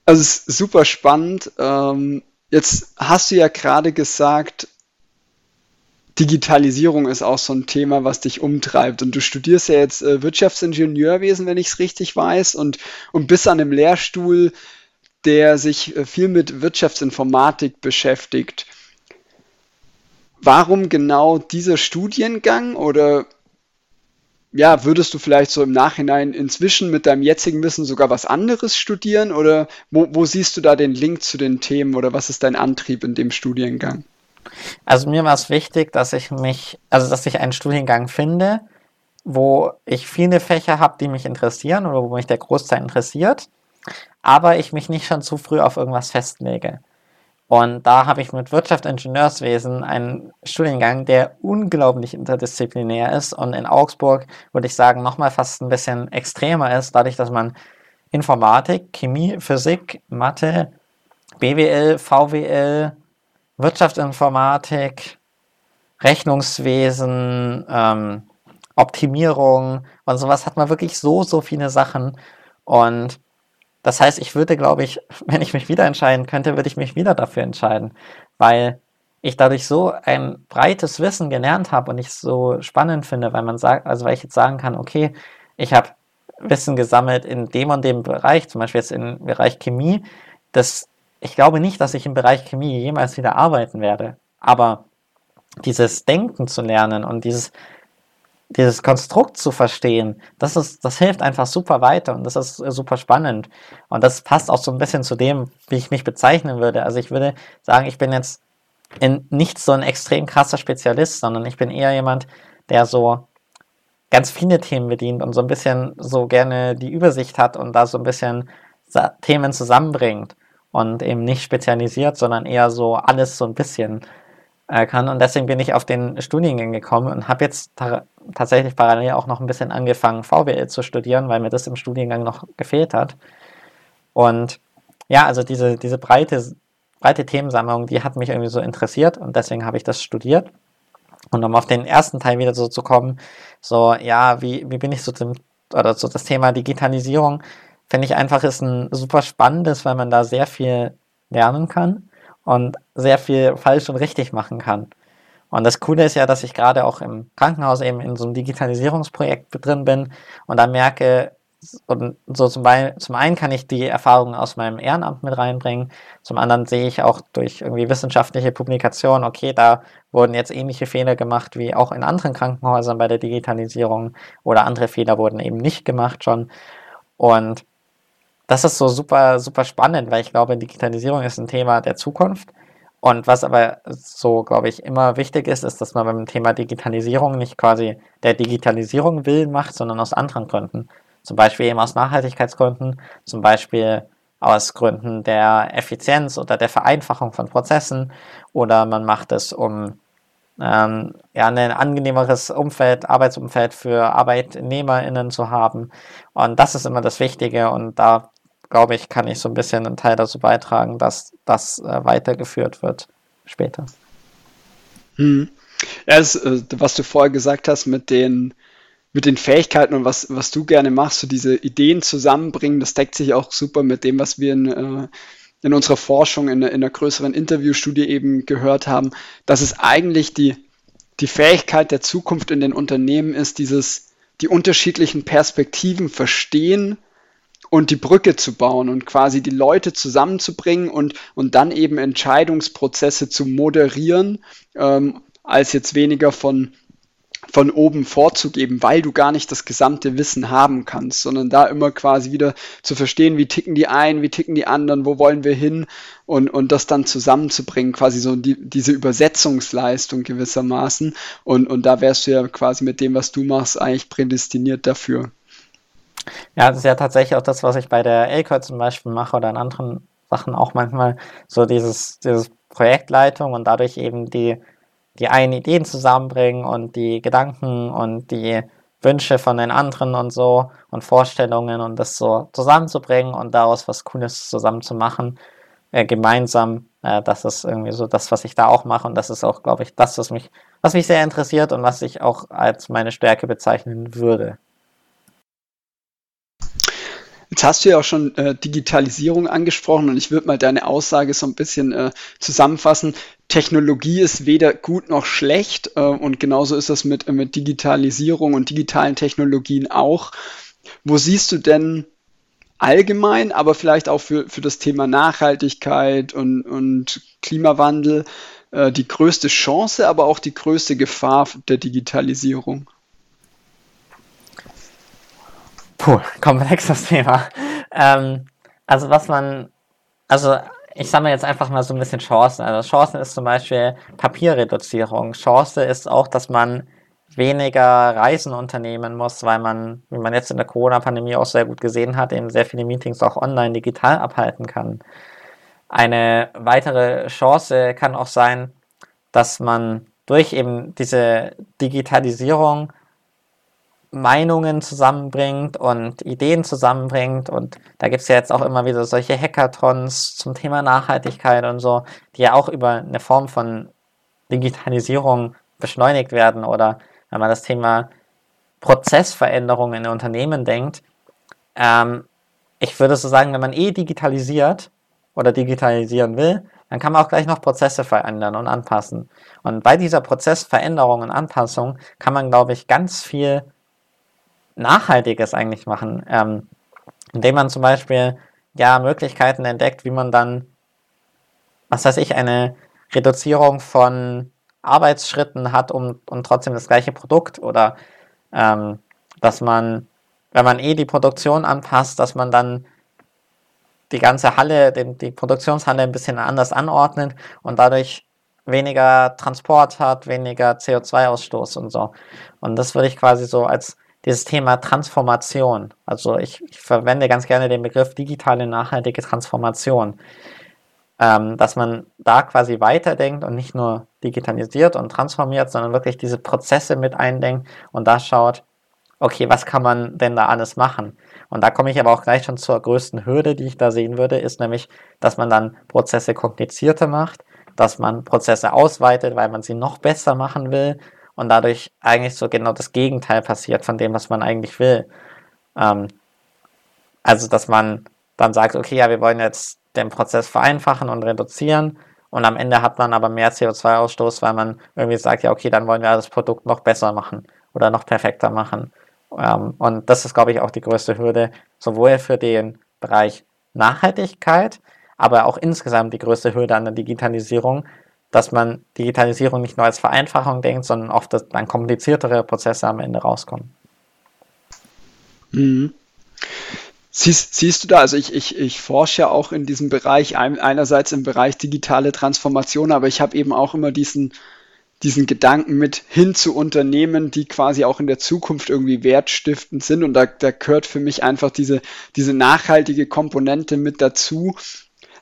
Also es ist super spannend. Ähm, jetzt hast du ja gerade gesagt, Digitalisierung ist auch so ein Thema, was dich umtreibt. Und du studierst ja jetzt äh, Wirtschaftsingenieurwesen, wenn ich es richtig weiß, und, und bist an einem Lehrstuhl, der sich äh, viel mit Wirtschaftsinformatik beschäftigt. Warum genau dieser Studiengang oder ja, würdest du vielleicht so im Nachhinein inzwischen mit deinem jetzigen Wissen sogar was anderes studieren oder wo, wo siehst du da den Link zu den Themen oder was ist dein Antrieb in dem Studiengang? Also mir war es wichtig, dass ich mich, also dass ich einen Studiengang finde, wo ich viele Fächer habe, die mich interessieren oder wo mich der Großteil interessiert, aber ich mich nicht schon zu früh auf irgendwas festlege. Und da habe ich mit Wirtschaftsingenieurswesen einen Studiengang, der unglaublich interdisziplinär ist und in Augsburg, würde ich sagen, nochmal fast ein bisschen extremer ist, dadurch, dass man Informatik, Chemie, Physik, Mathe, BWL, VWL, Wirtschaftsinformatik, Rechnungswesen, ähm, Optimierung und sowas hat man wirklich so, so viele Sachen. Und das heißt, ich würde, glaube ich, wenn ich mich wieder entscheiden könnte, würde ich mich wieder dafür entscheiden, weil ich dadurch so ein breites Wissen gelernt habe und ich es so spannend finde, weil man sagt, also weil ich jetzt sagen kann, okay, ich habe Wissen gesammelt in dem und dem Bereich, zum Beispiel jetzt im Bereich Chemie, das ich glaube nicht, dass ich im Bereich Chemie jemals wieder arbeiten werde. Aber dieses Denken zu lernen und dieses, dieses Konstrukt zu verstehen, das, ist, das hilft einfach super weiter und das ist super spannend. Und das passt auch so ein bisschen zu dem, wie ich mich bezeichnen würde. Also ich würde sagen, ich bin jetzt in nicht so ein extrem krasser Spezialist, sondern ich bin eher jemand, der so ganz viele Themen bedient und so ein bisschen so gerne die Übersicht hat und da so ein bisschen Themen zusammenbringt und eben nicht spezialisiert, sondern eher so alles so ein bisschen äh, kann. Und deswegen bin ich auf den Studiengang gekommen und habe jetzt tatsächlich parallel auch noch ein bisschen angefangen, VWL zu studieren, weil mir das im Studiengang noch gefehlt hat. Und ja, also diese, diese breite, breite Themensammlung, die hat mich irgendwie so interessiert und deswegen habe ich das studiert. Und um auf den ersten Teil wieder so zu kommen, so, ja, wie, wie bin ich so zum, oder so das Thema Digitalisierung, finde ich einfach ist ein super spannendes, weil man da sehr viel lernen kann und sehr viel falsch und richtig machen kann. Und das Coole ist ja, dass ich gerade auch im Krankenhaus eben in so einem Digitalisierungsprojekt drin bin und da merke, und so zum, zum einen kann ich die Erfahrungen aus meinem Ehrenamt mit reinbringen, zum anderen sehe ich auch durch irgendwie wissenschaftliche Publikationen, okay, da wurden jetzt ähnliche Fehler gemacht wie auch in anderen Krankenhäusern bei der Digitalisierung oder andere Fehler wurden eben nicht gemacht schon. Und das ist so super, super spannend, weil ich glaube, Digitalisierung ist ein Thema der Zukunft. Und was aber so, glaube ich, immer wichtig ist, ist, dass man beim Thema Digitalisierung nicht quasi der Digitalisierung willen macht, sondern aus anderen Gründen. Zum Beispiel eben aus Nachhaltigkeitsgründen, zum Beispiel aus Gründen der Effizienz oder der Vereinfachung von Prozessen oder man macht es, um ähm, ja, ein angenehmeres Umfeld, Arbeitsumfeld für ArbeitnehmerInnen zu haben. Und das ist immer das Wichtige und da glaube ich, kann ich so ein bisschen einen Teil dazu beitragen, dass das äh, weitergeführt wird später. Hm. Ja, das, äh, was du vorher gesagt hast mit den, mit den Fähigkeiten und was, was du gerne machst, so diese Ideen zusammenbringen, das deckt sich auch super mit dem, was wir in, äh, in unserer Forschung, in, in einer größeren Interviewstudie eben gehört haben, dass es eigentlich die, die Fähigkeit der Zukunft in den Unternehmen ist, dieses, die unterschiedlichen Perspektiven verstehen und die Brücke zu bauen und quasi die Leute zusammenzubringen und, und dann eben Entscheidungsprozesse zu moderieren, ähm, als jetzt weniger von, von oben vorzugeben, weil du gar nicht das gesamte Wissen haben kannst, sondern da immer quasi wieder zu verstehen, wie ticken die einen, wie ticken die anderen, wo wollen wir hin und, und das dann zusammenzubringen, quasi so die, diese Übersetzungsleistung gewissermaßen. Und, und da wärst du ja quasi mit dem, was du machst, eigentlich prädestiniert dafür. Ja, das ist ja tatsächlich auch das, was ich bei der Elcor zum Beispiel mache oder in anderen Sachen auch manchmal, so dieses, dieses Projektleitung und dadurch eben die die einen Ideen zusammenbringen und die Gedanken und die Wünsche von den anderen und so und Vorstellungen und das so zusammenzubringen und daraus was Cooles zusammen zu machen, äh, gemeinsam. Äh, das ist irgendwie so das, was ich da auch mache und das ist auch, glaube ich, das, was mich, was mich sehr interessiert und was ich auch als meine Stärke bezeichnen würde. Jetzt hast du ja auch schon äh, Digitalisierung angesprochen und ich würde mal deine Aussage so ein bisschen äh, zusammenfassen. Technologie ist weder gut noch schlecht äh, und genauso ist das mit, mit Digitalisierung und digitalen Technologien auch. Wo siehst du denn allgemein, aber vielleicht auch für, für das Thema Nachhaltigkeit und, und Klimawandel äh, die größte Chance, aber auch die größte Gefahr der Digitalisierung? Puh, komplexes Thema. Ähm, also was man, also ich sammle jetzt einfach mal so ein bisschen Chancen. Also Chancen ist zum Beispiel Papierreduzierung. Chance ist auch, dass man weniger Reisen unternehmen muss, weil man, wie man jetzt in der Corona-Pandemie auch sehr gut gesehen hat, eben sehr viele Meetings auch online digital abhalten kann. Eine weitere Chance kann auch sein, dass man durch eben diese Digitalisierung Meinungen zusammenbringt und Ideen zusammenbringt. Und da gibt es ja jetzt auch immer wieder solche Hackathons zum Thema Nachhaltigkeit und so, die ja auch über eine Form von Digitalisierung beschleunigt werden. Oder wenn man das Thema Prozessveränderungen in Unternehmen denkt, ähm, ich würde so sagen, wenn man eh digitalisiert oder digitalisieren will, dann kann man auch gleich noch Prozesse verändern und anpassen. Und bei dieser Prozessveränderung und Anpassung kann man, glaube ich, ganz viel Nachhaltiges eigentlich machen, ähm, indem man zum Beispiel ja Möglichkeiten entdeckt, wie man dann, was weiß ich, eine Reduzierung von Arbeitsschritten hat, um, um trotzdem das gleiche Produkt oder ähm, dass man, wenn man eh die Produktion anpasst, dass man dann die ganze Halle, den, die Produktionshalle ein bisschen anders anordnet und dadurch weniger Transport hat, weniger CO2-Ausstoß und so. Und das würde ich quasi so als dieses Thema Transformation. Also ich, ich verwende ganz gerne den Begriff digitale nachhaltige Transformation. Ähm, dass man da quasi weiterdenkt und nicht nur digitalisiert und transformiert, sondern wirklich diese Prozesse mit eindenkt und da schaut, okay, was kann man denn da alles machen? Und da komme ich aber auch gleich schon zur größten Hürde, die ich da sehen würde, ist nämlich, dass man dann Prozesse komplizierter macht, dass man Prozesse ausweitet, weil man sie noch besser machen will und dadurch eigentlich so genau das Gegenteil passiert von dem, was man eigentlich will. Ähm, also, dass man dann sagt, okay, ja, wir wollen jetzt den Prozess vereinfachen und reduzieren und am Ende hat man aber mehr CO2-Ausstoß, weil man irgendwie sagt, ja, okay, dann wollen wir das Produkt noch besser machen oder noch perfekter machen. Ähm, und das ist, glaube ich, auch die größte Hürde, sowohl für den Bereich Nachhaltigkeit, aber auch insgesamt die größte Hürde an der Digitalisierung, dass man Digitalisierung nicht nur als Vereinfachung denkt, sondern oft, dass dann kompliziertere Prozesse am Ende rauskommen. Mhm. Siehst, siehst, du da, also ich, ich, ich forsche ja auch in diesem Bereich, einerseits im Bereich digitale Transformation, aber ich habe eben auch immer diesen, diesen Gedanken mit hin zu Unternehmen, die quasi auch in der Zukunft irgendwie wertstiftend sind. Und da, da gehört für mich einfach diese, diese nachhaltige Komponente mit dazu,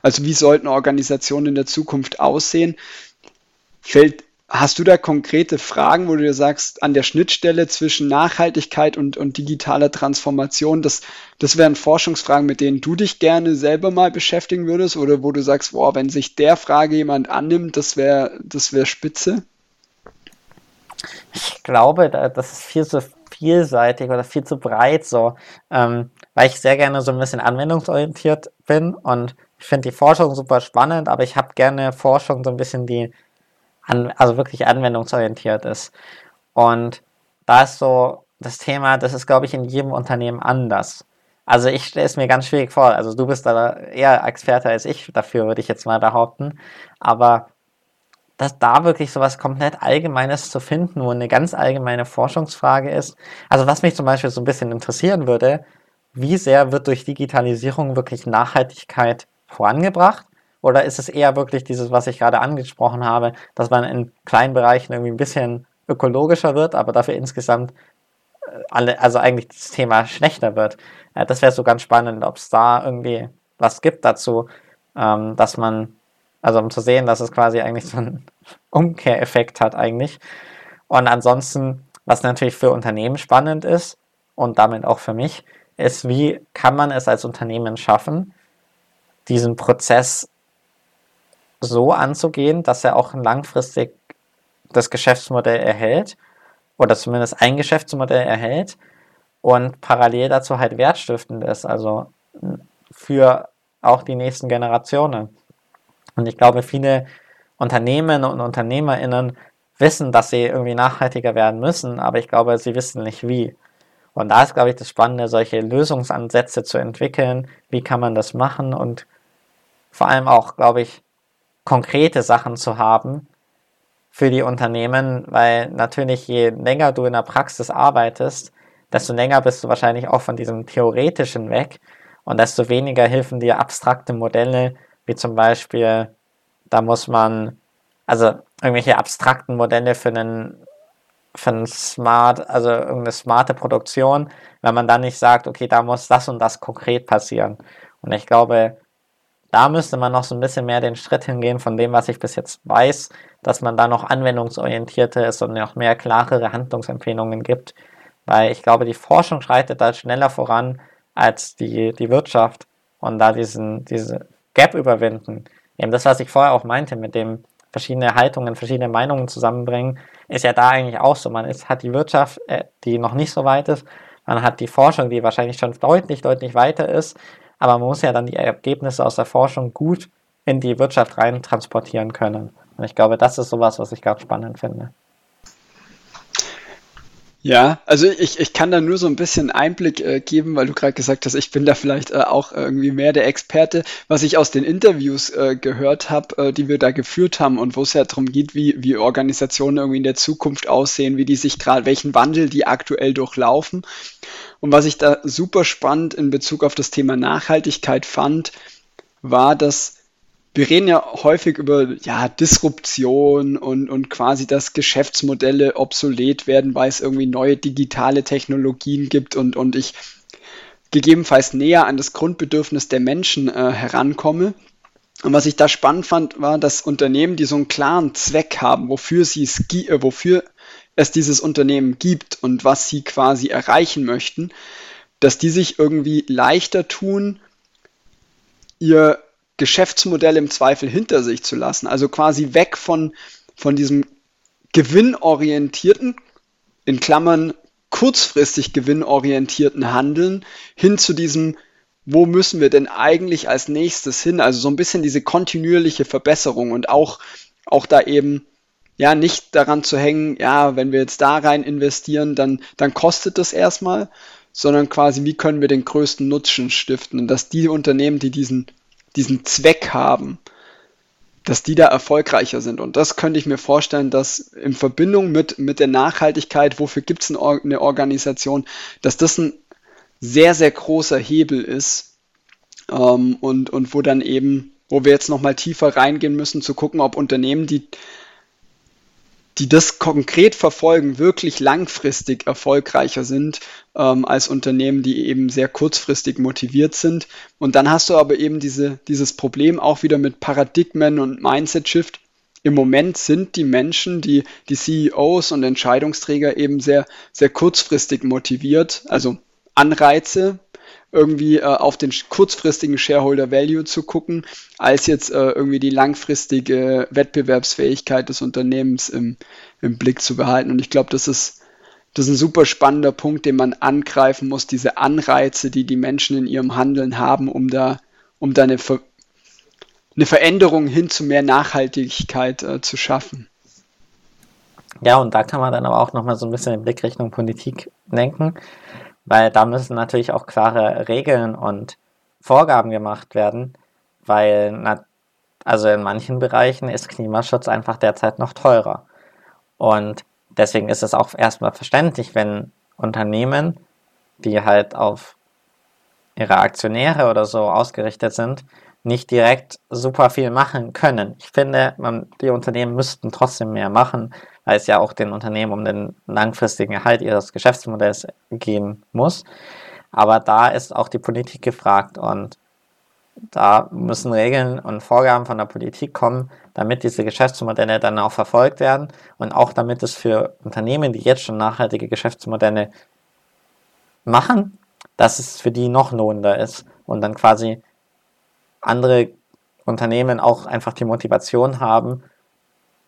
also wie sollten Organisationen in der Zukunft aussehen? Fällt, hast du da konkrete Fragen, wo du dir sagst, an der Schnittstelle zwischen Nachhaltigkeit und, und digitaler Transformation, das, das wären Forschungsfragen, mit denen du dich gerne selber mal beschäftigen würdest oder wo du sagst, boah, wenn sich der Frage jemand annimmt, das wäre das wär spitze? Ich glaube, das ist viel zu vielseitig oder viel zu breit so, ähm, weil ich sehr gerne so ein bisschen anwendungsorientiert bin und ich finde die Forschung super spannend, aber ich habe gerne Forschung so ein bisschen, die an, also wirklich anwendungsorientiert ist. Und da ist so das Thema, das ist, glaube ich, in jedem Unternehmen anders. Also ich stelle es mir ganz schwierig vor. Also du bist da eher Experte als ich dafür, würde ich jetzt mal behaupten. Aber dass da wirklich so was komplett Allgemeines zu finden, wo eine ganz allgemeine Forschungsfrage ist. Also was mich zum Beispiel so ein bisschen interessieren würde, wie sehr wird durch Digitalisierung wirklich Nachhaltigkeit vorangebracht? Oder ist es eher wirklich dieses, was ich gerade angesprochen habe, dass man in kleinen Bereichen irgendwie ein bisschen ökologischer wird, aber dafür insgesamt äh, alle, also eigentlich das Thema schlechter wird? Das wäre so ganz spannend, ob es da irgendwie was gibt dazu, ähm, dass man Also um zu sehen, dass es quasi eigentlich so einen Umkehreffekt hat eigentlich. Und ansonsten, was natürlich für Unternehmen spannend ist und damit auch für mich, ist, wie kann man es als Unternehmen schaffen, diesen Prozess so anzugehen, dass er auch langfristig das Geschäftsmodell erhält oder zumindest ein Geschäftsmodell erhält und parallel dazu halt wertstiftend ist, also für auch die nächsten Generationen. Und ich glaube, viele Unternehmen und UnternehmerInnen wissen, dass sie irgendwie nachhaltiger werden müssen, aber ich glaube, sie wissen nicht wie. Und da ist, glaube ich, das Spannende, solche Lösungsansätze zu entwickeln. Wie kann man das machen und vor allem auch, glaube ich, konkrete Sachen zu haben für die Unternehmen, weil natürlich je länger du in der Praxis arbeitest, desto länger bist du wahrscheinlich auch von diesem Theoretischen weg und desto weniger helfen dir abstrakte Modelle, wie zum Beispiel, da muss man, also irgendwelche abstrakten Modelle für einen für ein Smart, also irgendeine smarte Produktion, wenn man dann nicht sagt, okay, da muss das und das konkret passieren. Und ich glaube, da müsste man noch so ein bisschen mehr den Schritt hingehen von dem, was ich bis jetzt weiß, dass man da noch anwendungsorientierter ist und noch mehr klarere Handlungsempfehlungen gibt. Weil ich glaube, die Forschung schreitet da schneller voran als die, die Wirtschaft und da diesen, diese Gap überwinden. Eben das, was ich vorher auch meinte, mit dem verschiedene Haltungen, verschiedene Meinungen zusammenbringen, ist ja da eigentlich auch so. Man ist, hat die Wirtschaft, äh, die noch nicht so weit ist, man hat die Forschung, die wahrscheinlich schon deutlich, deutlich weiter ist, aber man muss ja dann die Ergebnisse aus der Forschung gut in die Wirtschaft rein transportieren können. Und ich glaube, das ist sowas, was ich ganz spannend finde. Ja, also ich, ich kann da nur so ein bisschen Einblick äh, geben, weil du gerade gesagt hast, ich bin da vielleicht äh, auch irgendwie mehr der Experte. Was ich aus den Interviews äh, gehört habe, äh, die wir da geführt haben und wo es ja darum geht, wie, wie Organisationen irgendwie in der Zukunft aussehen, wie die sich gerade, welchen Wandel die aktuell durchlaufen. Und was ich da super spannend in Bezug auf das Thema Nachhaltigkeit fand, war, dass wir reden ja häufig über ja, Disruption und, und quasi, dass Geschäftsmodelle obsolet werden, weil es irgendwie neue digitale Technologien gibt und, und ich gegebenenfalls näher an das Grundbedürfnis der Menschen äh, herankomme. Und was ich da spannend fand, war, dass Unternehmen, die so einen klaren Zweck haben, wofür, sie es, äh, wofür es dieses Unternehmen gibt und was sie quasi erreichen möchten, dass die sich irgendwie leichter tun, ihr Geschäftsmodell im Zweifel hinter sich zu lassen. Also quasi weg von, von diesem gewinnorientierten, in Klammern kurzfristig gewinnorientierten Handeln hin zu diesem, wo müssen wir denn eigentlich als nächstes hin? Also so ein bisschen diese kontinuierliche Verbesserung und auch, auch da eben ja nicht daran zu hängen, ja, wenn wir jetzt da rein investieren, dann, dann kostet das erstmal, sondern quasi, wie können wir den größten Nutzen stiften? Und dass die Unternehmen, die diesen diesen Zweck haben, dass die da erfolgreicher sind. Und das könnte ich mir vorstellen, dass in Verbindung mit, mit der Nachhaltigkeit, wofür gibt es eine Organisation, dass das ein sehr, sehr großer Hebel ist ähm, und, und wo dann eben, wo wir jetzt nochmal tiefer reingehen müssen, zu gucken, ob Unternehmen, die die das konkret verfolgen, wirklich langfristig erfolgreicher sind ähm, als Unternehmen, die eben sehr kurzfristig motiviert sind. Und dann hast du aber eben diese, dieses Problem auch wieder mit Paradigmen und Mindset-Shift. Im Moment sind die Menschen, die, die CEOs und Entscheidungsträger eben sehr, sehr kurzfristig motiviert. Also Anreize, irgendwie äh, auf den kurzfristigen Shareholder Value zu gucken, als jetzt äh, irgendwie die langfristige Wettbewerbsfähigkeit des Unternehmens im, im Blick zu behalten. Und ich glaube, das ist, das ist ein super spannender Punkt, den man angreifen muss, diese Anreize, die die Menschen in ihrem Handeln haben, um da, um da eine, Ver eine Veränderung hin zu mehr Nachhaltigkeit äh, zu schaffen. Ja, und da kann man dann aber auch nochmal so ein bisschen den Blick Richtung Politik lenken weil da müssen natürlich auch klare Regeln und Vorgaben gemacht werden, weil na, also in manchen Bereichen ist Klimaschutz einfach derzeit noch teurer. Und deswegen ist es auch erstmal verständlich, wenn Unternehmen, die halt auf ihre Aktionäre oder so ausgerichtet sind, nicht direkt super viel machen können. Ich finde, man, die Unternehmen müssten trotzdem mehr machen, weil es ja auch den Unternehmen um den langfristigen Erhalt ihres Geschäftsmodells gehen muss. Aber da ist auch die Politik gefragt und da müssen Regeln und Vorgaben von der Politik kommen, damit diese Geschäftsmodelle dann auch verfolgt werden und auch damit es für Unternehmen, die jetzt schon nachhaltige Geschäftsmodelle machen, dass es für die noch lohnender ist und dann quasi andere Unternehmen auch einfach die Motivation haben,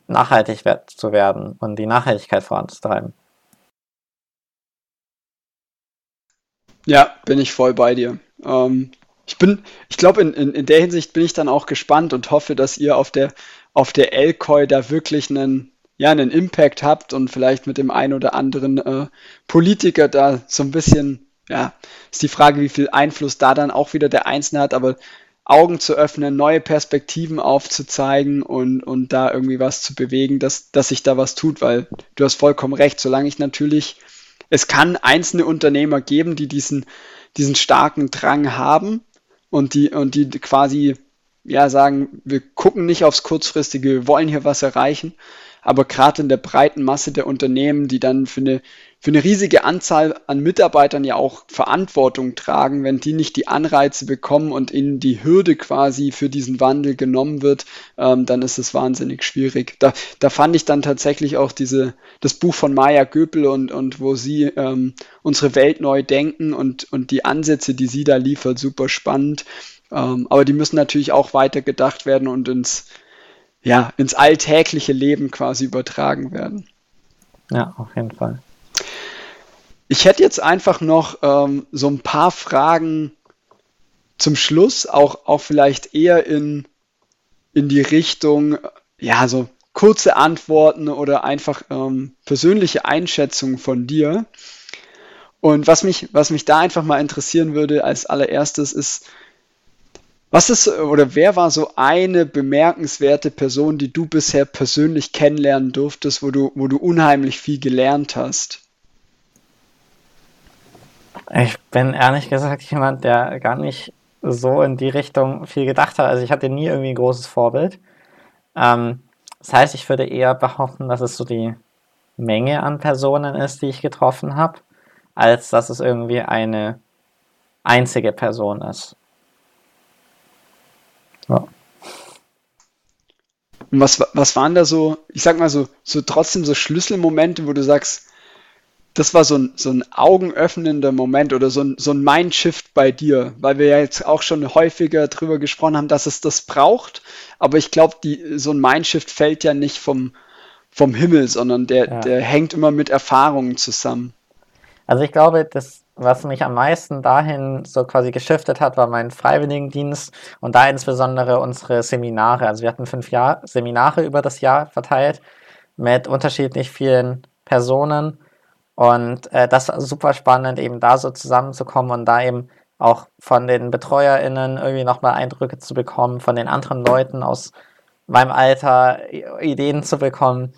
nachhaltig zu werden und die Nachhaltigkeit voranzutreiben. Ja, bin ich voll bei dir. Ähm, ich bin, ich glaube, in, in, in der Hinsicht bin ich dann auch gespannt und hoffe, dass ihr auf der, auf der Elkoi da wirklich einen, ja, einen Impact habt und vielleicht mit dem einen oder anderen äh, Politiker da so ein bisschen, ja, ist die Frage, wie viel Einfluss da dann auch wieder der Einzelne hat, aber Augen zu öffnen, neue Perspektiven aufzuzeigen und, und da irgendwie was zu bewegen, dass, dass sich da was tut, weil du hast vollkommen recht, solange ich natürlich, es kann einzelne Unternehmer geben, die diesen, diesen starken Drang haben und die, und die quasi ja sagen, wir gucken nicht aufs Kurzfristige, wir wollen hier was erreichen, aber gerade in der breiten Masse der Unternehmen, die dann für eine, für eine riesige Anzahl an Mitarbeitern ja auch Verantwortung tragen, wenn die nicht die Anreize bekommen und ihnen die Hürde quasi für diesen Wandel genommen wird, ähm, dann ist es wahnsinnig schwierig. Da, da fand ich dann tatsächlich auch diese, das Buch von Maya Göpel und, und wo sie ähm, unsere Welt neu denken und, und die Ansätze, die sie da liefert, super spannend. Ähm, aber die müssen natürlich auch weiter gedacht werden und ins ja, ins alltägliche Leben quasi übertragen werden. Ja, auf jeden Fall. Ich hätte jetzt einfach noch ähm, so ein paar Fragen zum Schluss, auch, auch vielleicht eher in, in die Richtung, ja, so kurze Antworten oder einfach ähm, persönliche Einschätzungen von dir. Und was mich, was mich da einfach mal interessieren würde als allererstes ist, was ist oder wer war so eine bemerkenswerte Person, die du bisher persönlich kennenlernen durftest, wo du, wo du unheimlich viel gelernt hast? Ich bin ehrlich gesagt jemand, der gar nicht so in die Richtung viel gedacht hat. Also ich hatte nie irgendwie ein großes Vorbild. Ähm, das heißt, ich würde eher behaupten, dass es so die Menge an Personen ist, die ich getroffen habe, als dass es irgendwie eine einzige Person ist. Ja. Und was, was waren da so, ich sag mal so, so trotzdem so Schlüsselmomente, wo du sagst, das war so ein, so ein augenöffnender Moment oder so ein, so ein Mindshift bei dir, weil wir ja jetzt auch schon häufiger drüber gesprochen haben, dass es das braucht, aber ich glaube, so ein Mindshift fällt ja nicht vom, vom Himmel, sondern der, ja. der hängt immer mit Erfahrungen zusammen. Also ich glaube, das was mich am meisten dahin so quasi geschiftet hat, war mein Freiwilligendienst und da insbesondere unsere Seminare. Also wir hatten fünf Jahr Seminare über das Jahr verteilt mit unterschiedlich vielen Personen und äh, das war super spannend, eben da so zusammenzukommen und da eben auch von den BetreuerInnen irgendwie nochmal Eindrücke zu bekommen, von den anderen Leuten aus meinem Alter Ideen zu bekommen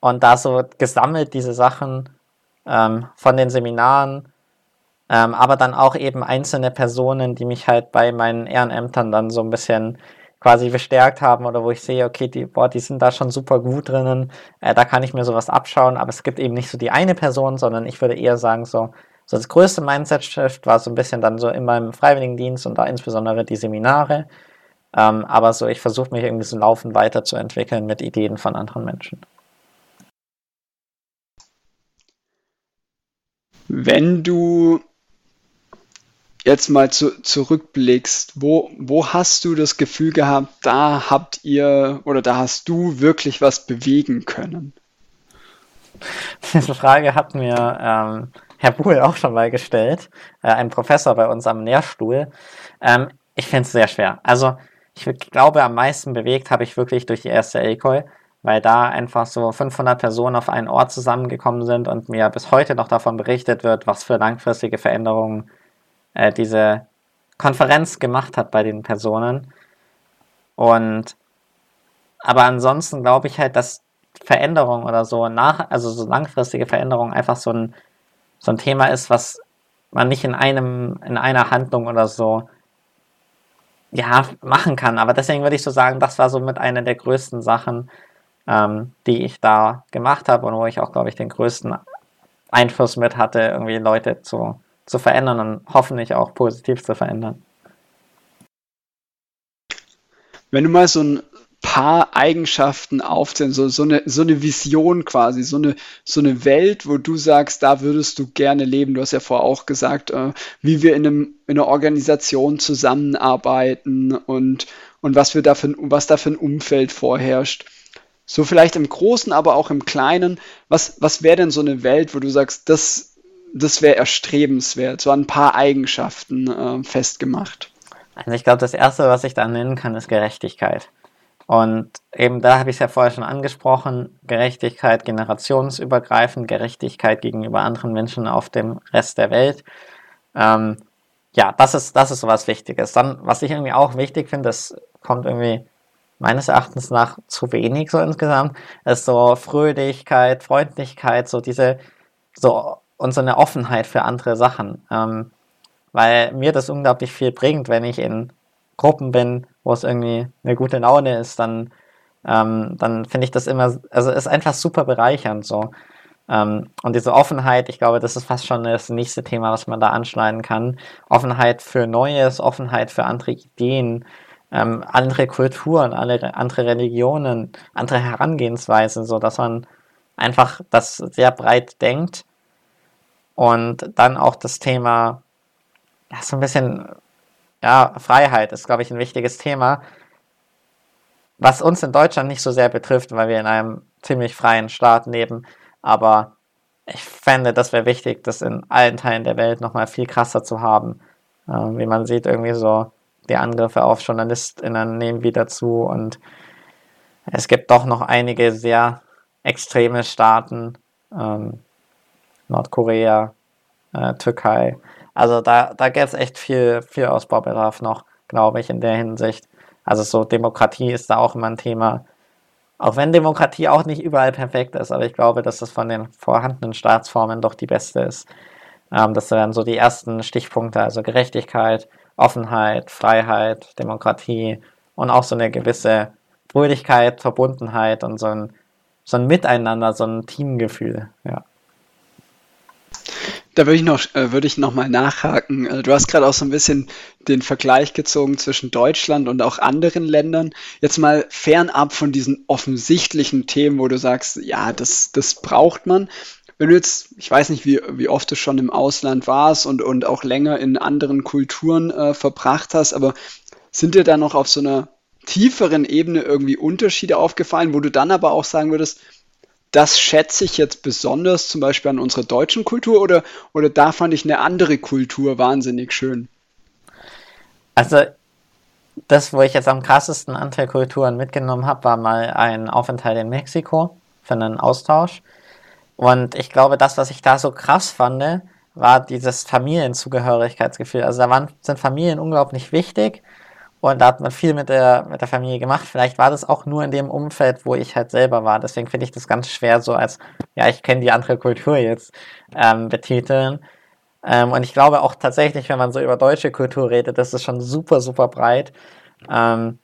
und da so gesammelt diese Sachen ähm, von den Seminaren ähm, aber dann auch eben einzelne Personen, die mich halt bei meinen Ehrenämtern dann so ein bisschen quasi bestärkt haben oder wo ich sehe, okay, die, boah, die sind da schon super gut drinnen, äh, da kann ich mir sowas abschauen, aber es gibt eben nicht so die eine Person, sondern ich würde eher sagen, so, so das größte Mindset-Shift war so ein bisschen dann so in meinem Freiwilligendienst und da insbesondere die Seminare. Ähm, aber so, ich versuche mich irgendwie so laufend weiterzuentwickeln mit Ideen von anderen Menschen. Wenn du jetzt mal zu, zurückblickst, wo, wo hast du das Gefühl gehabt, da habt ihr oder da hast du wirklich was bewegen können? Diese Frage hat mir ähm, Herr Buhl auch schon mal gestellt, äh, ein Professor bei uns am Lehrstuhl. Ähm, ich finde es sehr schwer. Also ich glaube, am meisten bewegt habe ich wirklich durch die erste ECOI, weil da einfach so 500 Personen auf einen Ort zusammengekommen sind und mir bis heute noch davon berichtet wird, was für langfristige Veränderungen äh, diese Konferenz gemacht hat bei den Personen. Und aber ansonsten glaube ich halt, dass Veränderung oder so nach, also so langfristige Veränderung einfach so ein, so ein Thema ist, was man nicht in einem, in einer Handlung oder so ja, machen kann. Aber deswegen würde ich so sagen, das war so mit einer der größten Sachen, ähm, die ich da gemacht habe und wo ich auch, glaube ich, den größten Einfluss mit hatte, irgendwie Leute zu zu verändern und hoffentlich auch positiv zu verändern. Wenn du mal so ein paar Eigenschaften aufzählen, so, so, eine, so eine Vision quasi, so eine, so eine Welt, wo du sagst, da würdest du gerne leben. Du hast ja vorher auch gesagt, äh, wie wir in, einem, in einer Organisation zusammenarbeiten und, und was, wir da für, was da für ein Umfeld vorherrscht. So vielleicht im Großen, aber auch im Kleinen. Was, was wäre denn so eine Welt, wo du sagst, das, das wäre erstrebenswert, so ein paar Eigenschaften äh, festgemacht? Also ich glaube, das Erste, was ich da nennen kann, ist Gerechtigkeit. Und eben da habe ich es ja vorher schon angesprochen, Gerechtigkeit generationsübergreifend, Gerechtigkeit gegenüber anderen Menschen auf dem Rest der Welt. Ähm, ja, das ist, das ist sowas Wichtiges. Dann, was ich irgendwie auch wichtig finde, das kommt irgendwie meines Erachtens nach zu wenig so insgesamt, ist so Fröhlichkeit, Freundlichkeit, so diese, so und so eine Offenheit für andere Sachen. Ähm, weil mir das unglaublich viel bringt, wenn ich in Gruppen bin, wo es irgendwie eine gute Laune ist, dann, ähm, dann finde ich das immer, also ist einfach super bereichernd so. Ähm, und diese Offenheit, ich glaube, das ist fast schon das nächste Thema, was man da anschneiden kann. Offenheit für Neues, Offenheit für andere Ideen, ähm, andere Kulturen, alle, andere Religionen, andere Herangehensweisen, so dass man einfach das sehr breit denkt und dann auch das Thema, ja, so ein bisschen ja, Freiheit ist, glaube ich, ein wichtiges Thema, was uns in Deutschland nicht so sehr betrifft, weil wir in einem ziemlich freien Staat leben. Aber ich fände, das wäre wichtig, das in allen Teilen der Welt nochmal viel krasser zu haben. Äh, wie man sieht, irgendwie so die Angriffe auf JournalistInnen nehmen wieder zu und es gibt doch noch einige sehr extreme Staaten, ähm, Nordkorea, äh, Türkei, also da, da gibt es echt viel, viel Ausbaubedarf noch, glaube ich, in der Hinsicht. Also so Demokratie ist da auch immer ein Thema. Auch wenn Demokratie auch nicht überall perfekt ist, aber ich glaube, dass das von den vorhandenen Staatsformen doch die beste ist. Ähm, das wären so die ersten Stichpunkte, also Gerechtigkeit, Offenheit, Freiheit, Demokratie und auch so eine gewisse Fröhlichkeit, Verbundenheit und so ein, so ein Miteinander, so ein Teamgefühl, ja. Da würde ich noch, äh, würde ich noch mal nachhaken. Äh, du hast gerade auch so ein bisschen den Vergleich gezogen zwischen Deutschland und auch anderen Ländern. Jetzt mal fernab von diesen offensichtlichen Themen, wo du sagst, ja, das, das braucht man. Wenn du jetzt, ich weiß nicht, wie, wie oft du schon im Ausland warst und, und auch länger in anderen Kulturen äh, verbracht hast, aber sind dir da noch auf so einer tieferen Ebene irgendwie Unterschiede aufgefallen, wo du dann aber auch sagen würdest, das schätze ich jetzt besonders zum Beispiel an unserer deutschen Kultur oder, oder da fand ich eine andere Kultur wahnsinnig schön? Also das, wo ich jetzt am krassesten Anteil Kulturen mitgenommen habe, war mal ein Aufenthalt in Mexiko für einen Austausch. Und ich glaube, das, was ich da so krass fand, war dieses Familienzugehörigkeitsgefühl. Also da waren, sind Familien unglaublich wichtig und da hat man viel mit der, mit der Familie gemacht. Vielleicht war das auch nur in dem Umfeld, wo ich halt selber war. Deswegen finde ich das ganz schwer, so als, ja, ich kenne die andere Kultur jetzt ähm, betiteln. Ähm, und ich glaube auch tatsächlich, wenn man so über deutsche Kultur redet, das ist schon super, super breit. Ähm,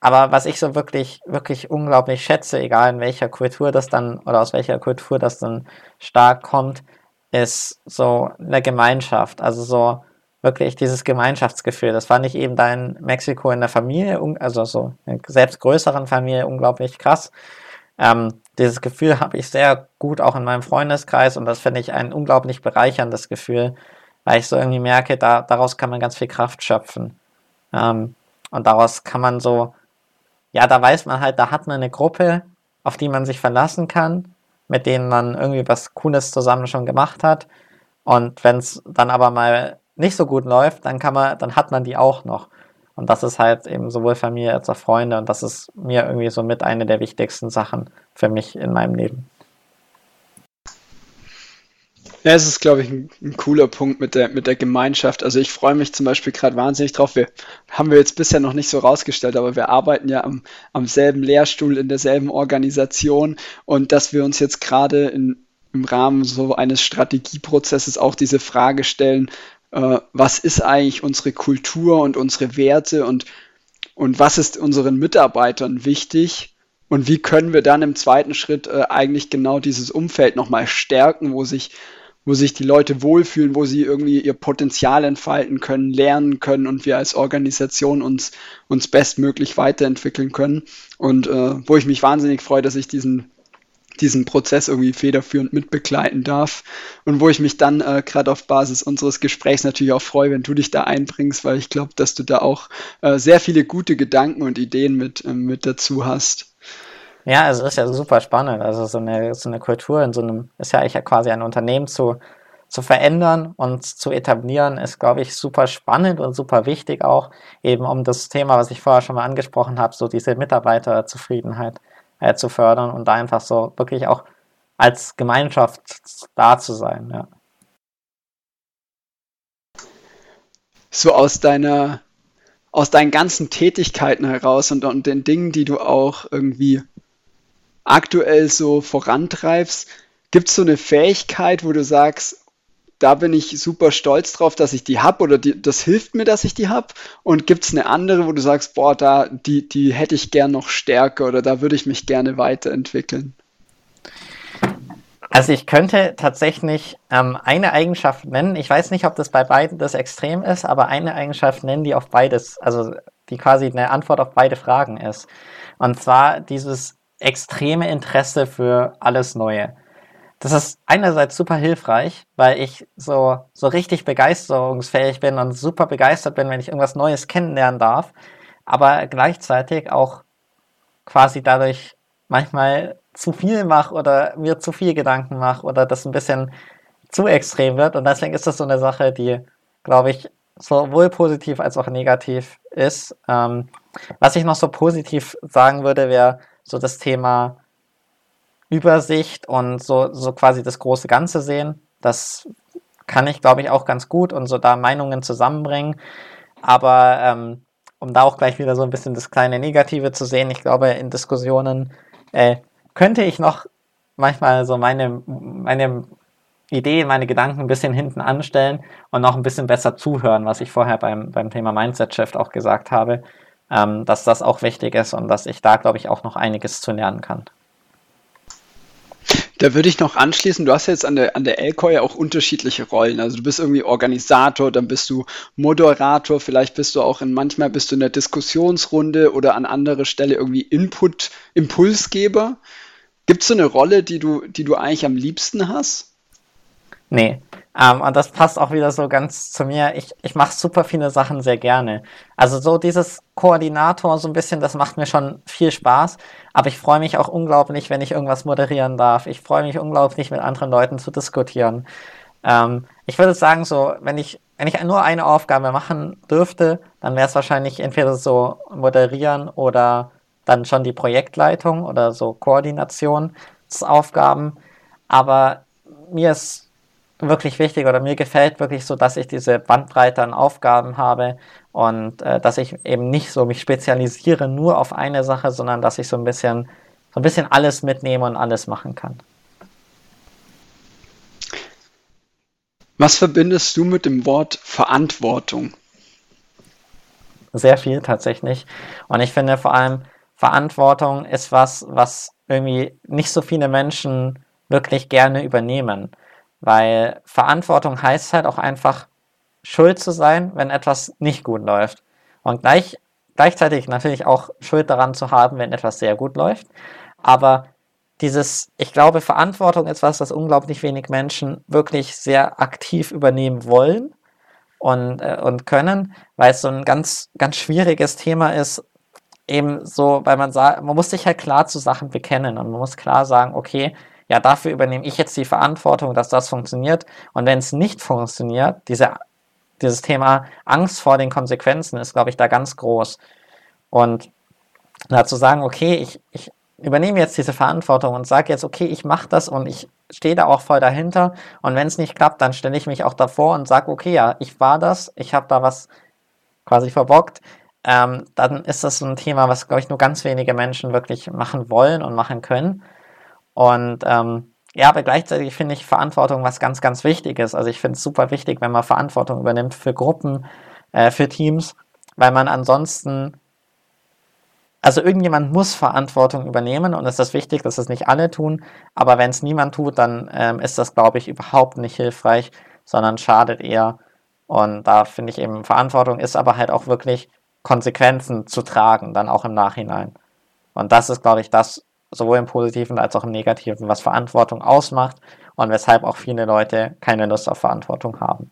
aber was ich so wirklich, wirklich unglaublich schätze, egal in welcher Kultur das dann oder aus welcher Kultur das dann stark kommt, ist so eine Gemeinschaft. Also so, wirklich dieses Gemeinschaftsgefühl. Das fand ich eben da in Mexiko in der Familie, also so in selbst größeren Familie unglaublich krass. Ähm, dieses Gefühl habe ich sehr gut auch in meinem Freundeskreis und das finde ich ein unglaublich bereicherndes Gefühl, weil ich so irgendwie merke, da, daraus kann man ganz viel Kraft schöpfen. Ähm, und daraus kann man so, ja, da weiß man halt, da hat man eine Gruppe, auf die man sich verlassen kann, mit denen man irgendwie was Cooles zusammen schon gemacht hat. Und wenn es dann aber mal nicht so gut läuft, dann kann man, dann hat man die auch noch. Und das ist halt eben sowohl Familie als auch Freunde und das ist mir irgendwie so mit eine der wichtigsten Sachen für mich in meinem Leben. Ja, es ist, glaube ich, ein, ein, cooler Punkt mit der, mit der Gemeinschaft. Also ich freue mich zum Beispiel gerade wahnsinnig drauf. Wir haben wir jetzt bisher noch nicht so rausgestellt, aber wir arbeiten ja am, am selben Lehrstuhl in derselben Organisation und dass wir uns jetzt gerade im Rahmen so eines Strategieprozesses auch diese Frage stellen, äh, was ist eigentlich unsere Kultur und unsere Werte und, und was ist unseren Mitarbeitern wichtig und wie können wir dann im zweiten Schritt äh, eigentlich genau dieses Umfeld nochmal stärken, wo sich wo sich die Leute wohlfühlen, wo sie irgendwie ihr Potenzial entfalten können, lernen können und wir als Organisation uns, uns bestmöglich weiterentwickeln können. Und äh, wo ich mich wahnsinnig freue, dass ich diesen diesen Prozess irgendwie federführend mitbegleiten darf und wo ich mich dann äh, gerade auf Basis unseres Gesprächs natürlich auch freue, wenn du dich da einbringst, weil ich glaube, dass du da auch äh, sehr viele gute Gedanken und Ideen mit, äh, mit dazu hast. Ja, also ist ja super spannend. Also so eine, so eine Kultur in so einem, ist ja eigentlich quasi ein Unternehmen zu, zu verändern und zu etablieren, ist, glaube ich, super spannend und super wichtig auch, eben um das Thema, was ich vorher schon mal angesprochen habe, so diese Mitarbeiterzufriedenheit äh, zu fördern und da einfach so wirklich auch als Gemeinschaft da zu sein, ja. So aus deiner, aus deinen ganzen Tätigkeiten heraus und, und den Dingen, die du auch irgendwie aktuell so vorantreibst, gibt es so eine Fähigkeit, wo du sagst, da bin ich super stolz drauf, dass ich die habe oder die, das hilft mir, dass ich die habe? Und gibt es eine andere, wo du sagst, boah, da, die, die hätte ich gern noch stärker oder da würde ich mich gerne weiterentwickeln? Also ich könnte tatsächlich ähm, eine Eigenschaft nennen. Ich weiß nicht, ob das bei beiden das Extrem ist, aber eine Eigenschaft nennen, die auf beides, also die quasi eine Antwort auf beide Fragen ist. Und zwar dieses extreme Interesse für alles Neue. Das ist einerseits super hilfreich, weil ich so, so richtig begeisterungsfähig bin und super begeistert bin, wenn ich irgendwas Neues kennenlernen darf, aber gleichzeitig auch quasi dadurch manchmal zu viel mache oder mir zu viel Gedanken mache oder das ein bisschen zu extrem wird. Und deswegen ist das so eine Sache, die, glaube ich, sowohl positiv als auch negativ ist. Ähm, was ich noch so positiv sagen würde, wäre so das Thema Übersicht und so, so quasi das große Ganze sehen. Das kann ich, glaube ich, auch ganz gut und so da Meinungen zusammenbringen. Aber ähm, um da auch gleich wieder so ein bisschen das kleine Negative zu sehen, ich glaube, in Diskussionen äh, könnte ich noch manchmal so meine, meine Ideen, meine Gedanken ein bisschen hinten anstellen und noch ein bisschen besser zuhören, was ich vorher beim, beim Thema Mindset Shift auch gesagt habe, ähm, dass das auch wichtig ist und dass ich da, glaube ich, auch noch einiges zu lernen kann. Da würde ich noch anschließen, du hast jetzt an der, an der Elcor ja auch unterschiedliche Rollen. Also du bist irgendwie Organisator, dann bist du Moderator, vielleicht bist du auch in, manchmal bist du in der Diskussionsrunde oder an anderer Stelle irgendwie Input, Impulsgeber. Gibt es so eine Rolle, die du, die du eigentlich am liebsten hast? Nee. Ähm, und das passt auch wieder so ganz zu mir. Ich, ich mache super viele Sachen sehr gerne. Also so dieses Koordinator, so ein bisschen, das macht mir schon viel Spaß. Aber ich freue mich auch unglaublich, wenn ich irgendwas moderieren darf. Ich freue mich unglaublich, mit anderen Leuten zu diskutieren. Ähm, ich würde sagen, so, wenn ich, wenn ich nur eine Aufgabe machen dürfte, dann wäre es wahrscheinlich entweder so moderieren oder dann schon die Projektleitung oder so Koordinationsaufgaben. Aber mir ist wirklich wichtig oder mir gefällt wirklich so, dass ich diese Bandbreite an Aufgaben habe und äh, dass ich eben nicht so mich spezialisiere nur auf eine Sache, sondern dass ich so ein bisschen so ein bisschen alles mitnehme und alles machen kann. Was verbindest du mit dem Wort Verantwortung? Sehr viel tatsächlich. Und ich finde vor allem, Verantwortung ist was, was irgendwie nicht so viele Menschen wirklich gerne übernehmen. Weil Verantwortung heißt halt auch einfach, schuld zu sein, wenn etwas nicht gut läuft. Und gleich, gleichzeitig natürlich auch Schuld daran zu haben, wenn etwas sehr gut läuft. Aber dieses, ich glaube, Verantwortung ist was, das unglaublich wenig Menschen wirklich sehr aktiv übernehmen wollen und, äh, und können, weil es so ein ganz, ganz schwieriges Thema ist, eben so, weil man sagt, man muss sich halt klar zu Sachen bekennen und man muss klar sagen, okay, ja, dafür übernehme ich jetzt die Verantwortung, dass das funktioniert. Und wenn es nicht funktioniert, diese, dieses Thema Angst vor den Konsequenzen ist, glaube ich, da ganz groß. Und dazu sagen, okay, ich, ich übernehme jetzt diese Verantwortung und sage jetzt, okay, ich mache das und ich stehe da auch voll dahinter. Und wenn es nicht klappt, dann stelle ich mich auch davor und sage, okay, ja, ich war das, ich habe da was quasi verbockt. Ähm, dann ist das ein Thema, was, glaube ich, nur ganz wenige Menschen wirklich machen wollen und machen können. Und ähm, ja, aber gleichzeitig finde ich Verantwortung was ganz, ganz Wichtiges. Also ich finde es super wichtig, wenn man Verantwortung übernimmt für Gruppen, äh, für Teams, weil man ansonsten also irgendjemand muss Verantwortung übernehmen und es ist wichtig, dass es nicht alle tun. Aber wenn es niemand tut, dann ähm, ist das, glaube ich, überhaupt nicht hilfreich, sondern schadet eher. Und da finde ich eben, Verantwortung ist aber halt auch wirklich Konsequenzen zu tragen, dann auch im Nachhinein. Und das ist, glaube ich, das sowohl im Positiven als auch im Negativen, was Verantwortung ausmacht und weshalb auch viele Leute keine Lust auf Verantwortung haben.